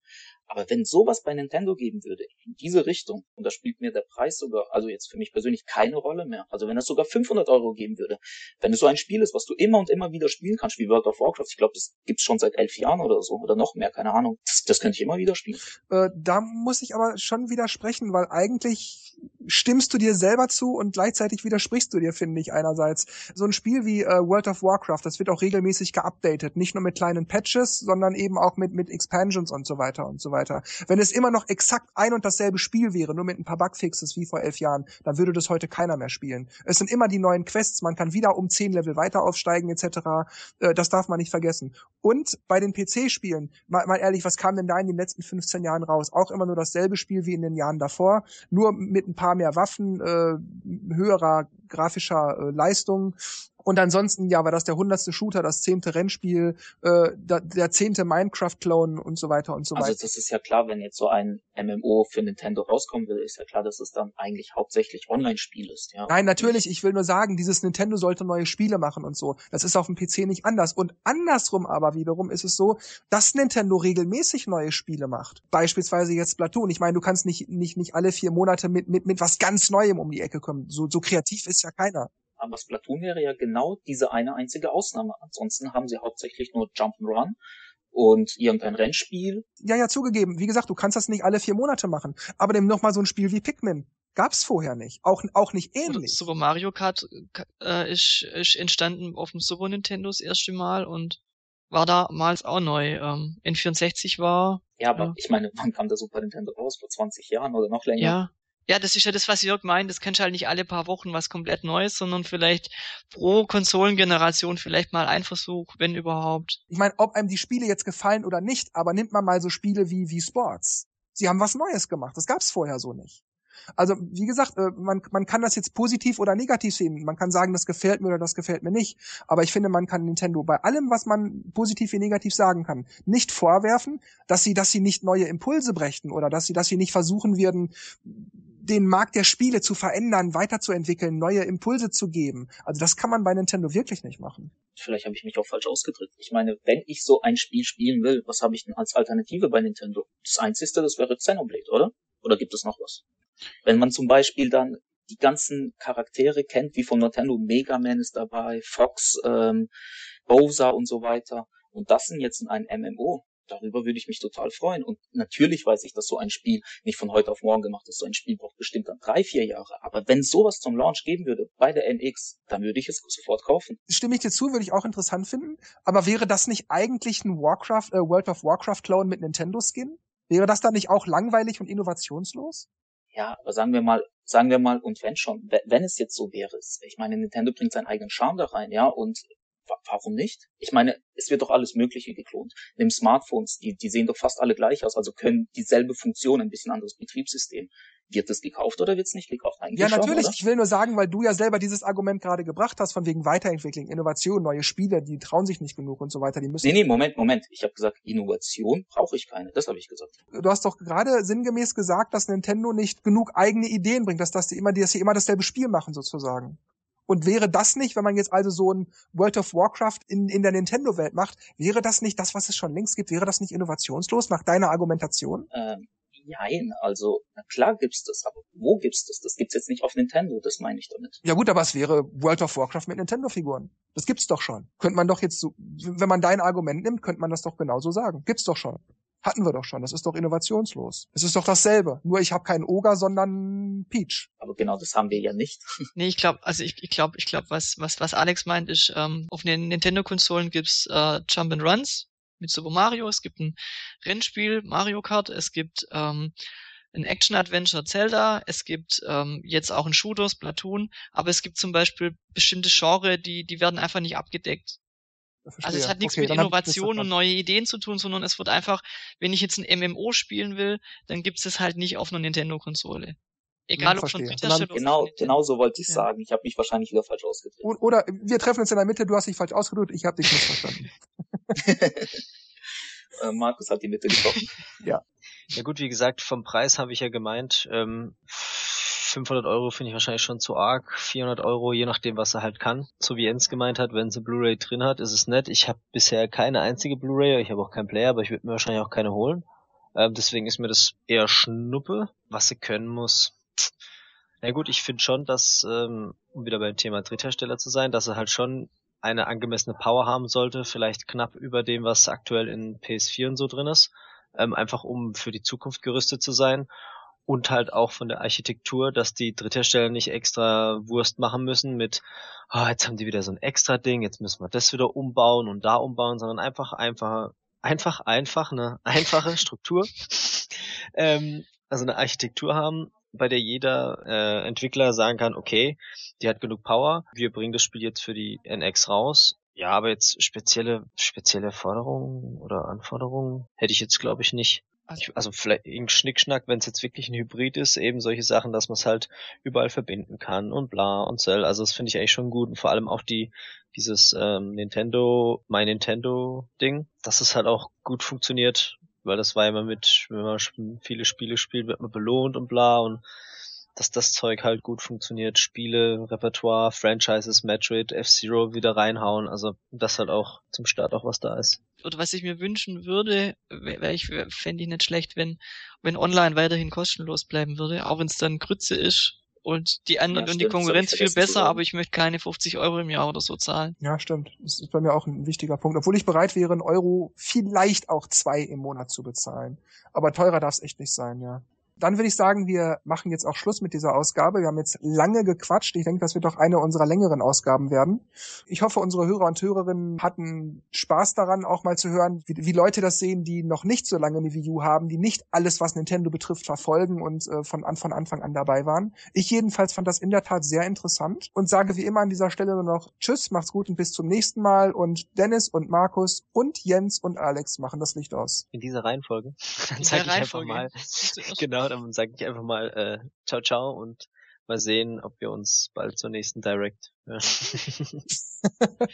Aber wenn sowas bei Nintendo geben würde, in diese Richtung, und da spielt mir der Preis sogar, also jetzt für mich persönlich keine Rolle mehr. Also wenn es sogar 500 Euro geben würde, wenn es so ein Spiel ist, was du immer und immer wieder spielen kannst, wie World of Warcraft, ich glaube, das gibt's schon seit elf Jahren oder so, oder noch mehr, keine Ahnung, das, das könnte ich immer wieder spielen. Äh, da muss ich aber schon widersprechen, weil eigentlich stimmst du dir selber zu und gleichzeitig widersprichst du dir, finde ich, einerseits. So ein Spiel wie äh, World of Warcraft, das wird auch regelmäßig geupdatet, nicht nur mit kleinen Patches, sondern eben auch mit, mit Expansions und so weiter und so weiter. Wenn es immer noch exakt ein und dasselbe Spiel wäre, nur mit ein paar Bugfixes wie vor elf Jahren, dann würde das heute keiner mehr spielen. Es sind immer die neuen Quests, man kann wieder um zehn Level weiter aufsteigen etc. Äh, das darf man nicht vergessen. Und bei den PC-Spielen, mal, mal ehrlich, was kam denn da in den letzten 15 Jahren raus? Auch immer nur dasselbe Spiel wie in den Jahren davor, nur mit ein paar mehr Waffen, äh, höherer grafischer äh, Leistung und ansonsten, ja, war das der hundertste Shooter, das zehnte Rennspiel, äh, der, der zehnte Minecraft-Clone und so weiter und so also weiter. Also das ist ja klar, wenn jetzt so ein MMO für Nintendo rauskommen will, ist ja klar, dass es dann eigentlich hauptsächlich Online-Spiel ist. Ja. Nein, natürlich, ich will nur sagen, dieses Nintendo sollte neue Spiele machen und so. Das ist auf dem PC nicht anders. Und andersrum aber wiederum ist es so, dass Nintendo regelmäßig neue Spiele macht. Beispielsweise jetzt Splatoon. Ich meine, du kannst nicht, nicht, nicht alle vier Monate mit, mit, mit was ganz Neuem um die Ecke kommen. So, so kreativ ist ja keiner. Aber Splatoon wäre ja genau diese eine einzige Ausnahme. Ansonsten haben sie hauptsächlich nur Jump'n'Run und irgendein Rennspiel. Ja, ja, zugegeben. Wie gesagt, du kannst das nicht alle vier Monate machen. Aber dem nochmal so ein Spiel wie Pikmin. Gab's vorher nicht. Auch, auch nicht ähnlich. Super Mario Kart äh, ist, ist entstanden auf dem Super Nintendo das erste Mal und war damals auch neu. Ähm, N64 war. Ja, aber ja. ich meine, wann kam der Super Nintendo raus? Vor 20 Jahren oder noch länger? Ja. Ja, das ist ja das, was Jörg meint. Das kannst du halt nicht alle paar Wochen was komplett Neues, sondern vielleicht pro Konsolengeneration vielleicht mal ein Versuch, wenn überhaupt. Ich meine, ob einem die Spiele jetzt gefallen oder nicht, aber nimmt man mal so Spiele wie, wie Sports. Sie haben was Neues gemacht. Das gab's vorher so nicht. Also, wie gesagt, äh, man, man kann das jetzt positiv oder negativ sehen. Man kann sagen, das gefällt mir oder das gefällt mir nicht. Aber ich finde, man kann Nintendo bei allem, was man positiv wie negativ sagen kann, nicht vorwerfen, dass sie, dass sie nicht neue Impulse brächten oder dass sie, dass sie nicht versuchen werden, den Markt der Spiele zu verändern, weiterzuentwickeln, neue Impulse zu geben. Also das kann man bei Nintendo wirklich nicht machen. Vielleicht habe ich mich auch falsch ausgedrückt. Ich meine, wenn ich so ein Spiel spielen will, was habe ich denn als Alternative bei Nintendo? Das Einzige, das wäre Xenoblade, oder? Oder gibt es noch was? Wenn man zum Beispiel dann die ganzen Charaktere kennt, wie von Nintendo, Mega Man ist dabei, Fox, ähm, Bowser und so weiter. Und das sind jetzt in einem MMO darüber würde ich mich total freuen. Und natürlich weiß ich, dass so ein Spiel nicht von heute auf morgen gemacht ist. So ein Spiel braucht bestimmt dann drei, vier Jahre. Aber wenn sowas zum Launch geben würde bei der NX, dann würde ich es sofort kaufen. Stimme ich dir zu, würde ich auch interessant finden. Aber wäre das nicht eigentlich ein Warcraft, äh, World of Warcraft Clone mit Nintendo Skin? Wäre das dann nicht auch langweilig und innovationslos? Ja, aber sagen wir mal, sagen wir mal, und wenn schon, wenn es jetzt so wäre, ich meine, Nintendo bringt seinen eigenen Charme da rein, ja, und warum nicht? Ich meine, es wird doch alles Mögliche geklont. Nimm Smartphones, die, die sehen doch fast alle gleich aus, also können dieselbe Funktion, ein bisschen anderes Betriebssystem. Wird es gekauft oder wird es nicht gekauft? Eigentlich ja, natürlich. Schon, ich will nur sagen, weil du ja selber dieses Argument gerade gebracht hast, von wegen Weiterentwicklung, Innovation, neue Spiele, die trauen sich nicht genug und so weiter. Die müssen. Nee, nee, Moment, Moment. Ich habe gesagt, Innovation brauche ich keine. Das habe ich gesagt. Du hast doch gerade sinngemäß gesagt, dass Nintendo nicht genug eigene Ideen bringt, dass, dass, die immer, dass sie immer dasselbe Spiel machen, sozusagen. Und wäre das nicht, wenn man jetzt also so ein World of Warcraft in, in der Nintendo-Welt macht, wäre das nicht das, was es schon längst gibt? Wäre das nicht innovationslos nach deiner Argumentation? Ähm, Nein, also, na klar gibt's das, aber wo gibt's das? Das gibt's jetzt nicht auf Nintendo, das meine ich damit. Ja gut, aber es wäre World of Warcraft mit Nintendo-Figuren. Das gibt's doch schon. Könnte man doch jetzt so, wenn man dein Argument nimmt, könnte man das doch genauso sagen. Gibt's doch schon. Hatten wir doch schon. Das ist doch innovationslos. Es ist doch dasselbe. Nur ich habe keinen Ogre, sondern Peach. Aber genau das haben wir ja nicht. *laughs* Nee, ich glaube, also ich, ich glaube, ich glaube, was, was, was Alex meint, ist, ähm, auf den Nintendo-Konsolen gibt's äh, Jump and Runs mit Super Mario, es gibt ein Rennspiel, Mario Kart, es gibt ähm, ein Action-Adventure Zelda, es gibt ähm, jetzt auch ein Shooter, Splatoon, aber es gibt zum Beispiel bestimmte Genre, die, die werden einfach nicht abgedeckt. Verstehe. Also es hat nichts Okay, mit Innovation und verstanden. neue Ideen zu tun, sondern es wird einfach, wenn ich jetzt ein MMO spielen will, dann gibt's es halt nicht auf einer Nintendo-Konsole. Egal Hm, ob von verstehe. Dritthersteller oder Genau, von genau so wollte ich Ja. sagen. Ich habe mich wahrscheinlich wieder falsch ausgedrückt. Oder wir treffen uns in der Mitte, du hast dich falsch ausgedrückt, ich habe dich missverstanden. *laughs* *laughs* Äh, Markus hat die Mitte getroffen. Ja gut, wie gesagt, vom Preis habe ich ja gemeint, ähm, 500 Euro finde ich wahrscheinlich schon zu arg, 400 Euro, je nachdem, was er halt kann. So wie Jens gemeint hat, wenn sie Blu-ray drin hat, ist es nett. Ich habe bisher keine einzige Blu-ray, ich habe auch keinen Player, aber ich würde mir wahrscheinlich auch keine holen. Ähm, deswegen ist mir das eher Schnuppe, was sie können muss. Na gut, ich finde schon, dass, ähm, um wieder beim Thema Dritthersteller zu sein, dass er halt schon eine angemessene Power haben sollte, vielleicht knapp über dem, was aktuell in PS4 und so drin ist, ähm, einfach um für die Zukunft gerüstet zu sein und halt auch von der Architektur, dass die Dritthersteller nicht extra Wurst machen müssen mit, ah, jetzt haben die wieder so ein extra Ding, jetzt müssen wir das wieder umbauen und da umbauen, sondern einfach, einfach, einfach, einfach eine *laughs* einfache Struktur, ähm, also eine Architektur haben, bei der jeder äh, Entwickler sagen kann, okay, die hat genug Power, wir bringen das Spiel jetzt für die NX raus. Ja, aber jetzt spezielle, spezielle Forderungen oder Anforderungen hätte ich jetzt glaube ich nicht. Ich, also vielleicht irgendein Schnickschnack, wenn es jetzt wirklich ein Hybrid ist, eben solche Sachen, dass man es halt überall verbinden kann und bla und Cell. Also das finde ich eigentlich schon gut und vor allem auch die dieses ähm, Nintendo, My Nintendo Ding, dass es halt auch gut funktioniert, weil das war immer mit, wenn man viele Spiele spielt, wird man belohnt und bla und dass das Zeug halt gut funktioniert, Spiele, Repertoire, Franchises, Metroid, F-Zero wieder reinhauen, also dass halt auch zum Start auch was da ist. oder was ich mir wünschen würde, wäre ich fände ich nicht schlecht, wenn wenn online weiterhin kostenlos bleiben würde, auch wenn es dann Grütze ist und die anderen Ja, und die das Konkurrenz viel besser, aber ich möchte keine 50 Euro im Jahr oder so zahlen. Ja, stimmt. Das ist bei mir auch ein wichtiger Punkt. Obwohl ich bereit wäre, einen Euro, vielleicht auch zwei im Monat zu bezahlen. Aber teurer darf es echt nicht sein, ja. Dann würde ich sagen, wir machen jetzt auch Schluss mit dieser Ausgabe. Wir haben jetzt lange gequatscht. Ich denke, das wird doch eine unserer längeren Ausgaben werden. Ich hoffe, unsere Hörer und Hörerinnen hatten Spaß daran, auch mal zu hören, wie, wie Leute das sehen, die noch nicht so lange eine Wii U haben, die nicht alles, was Nintendo betrifft, verfolgen und äh, von, an, von Anfang an dabei waren. Ich jedenfalls fand das in der Tat sehr interessant und sage wie immer an dieser Stelle nur noch Tschüss, macht's gut und bis zum nächsten Mal. Und Dennis und Markus und Jens und Alex machen das Licht aus. In dieser Reihenfolge. *laughs* Dann der ich einfach Reihenfolge. mal, Zuerst- dann sage ich einfach mal äh, ciao ciao und mal sehen, ob wir uns bald zur nächsten Direct hören. *laughs*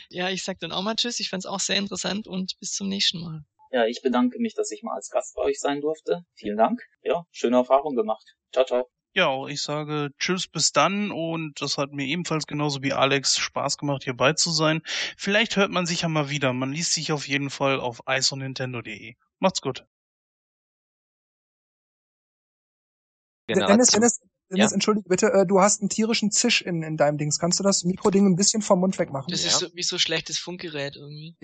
Ja, ich sag dann auch mal Tschüss. Ich fand's auch sehr interessant und bis zum nächsten Mal. Ja, ich bedanke mich, dass ich mal als Gast bei euch sein durfte. Vielen Dank. Ja, schöne Erfahrung gemacht. Ciao, ciao. Ja, auch ich sage Tschüss bis dann und das hat mir ebenfalls genauso wie Alex Spaß gemacht, hierbei zu sein. Vielleicht hört man sich ja mal wieder. Man liest sich auf jeden Fall auf iceonnintendo.de. Macht's gut. Dennis, Dennis, Dennis, Ja. entschuldige bitte, äh, du hast einen tierischen Zisch in, in deinem Dings. Kannst du das Mikroding ein bisschen vom Mund weg machen? Das Ja. ist so, wie so schlechtes Funkgerät irgendwie.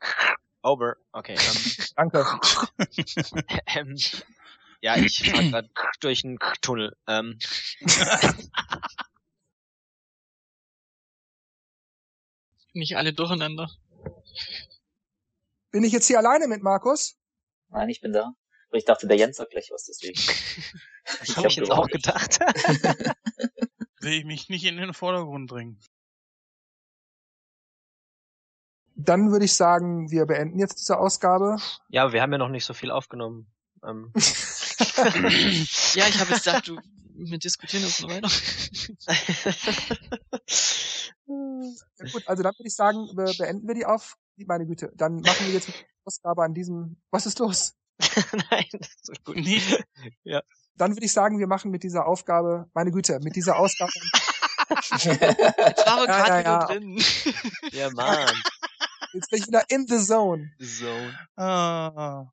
*laughs* Over. Okay. Ähm, *laughs* Danke. *laughs* ähm, ja, ich fahre gerade durch einen Tunnel. Ähm, Nicht alle durcheinander. Bin ich jetzt hier alleine mit Markus? Nein, ich bin da. Aber ich dachte, der Jens sagt gleich was, deswegen. *laughs* das habe ich jetzt auch gedacht. *laughs* Will ich mich nicht in den Vordergrund drängen. Dann würde ich sagen, wir beenden jetzt diese Ausgabe. ja, aber wir haben ja noch nicht so viel aufgenommen. Ähm, *laughs* Ja, ich habe jetzt gedacht, du, wir diskutieren das noch weiter. Ja, gut, also dann würde ich sagen, be beenden wir die auf. Meine Güte, dann machen wir jetzt die Ausgabe an diesem. Was ist los? *laughs* Nein, das ist gut. Nee. Dann würde ich sagen, wir machen mit dieser Aufgabe, meine Güte, mit dieser Ausgabe. Jetzt waren wir Ja, gerade ja, wieder ja. drin. Ja, Mann. Jetzt bin ich wieder in the zone. So. Ah,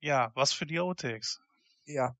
ja, was für die Outtakes. Ja.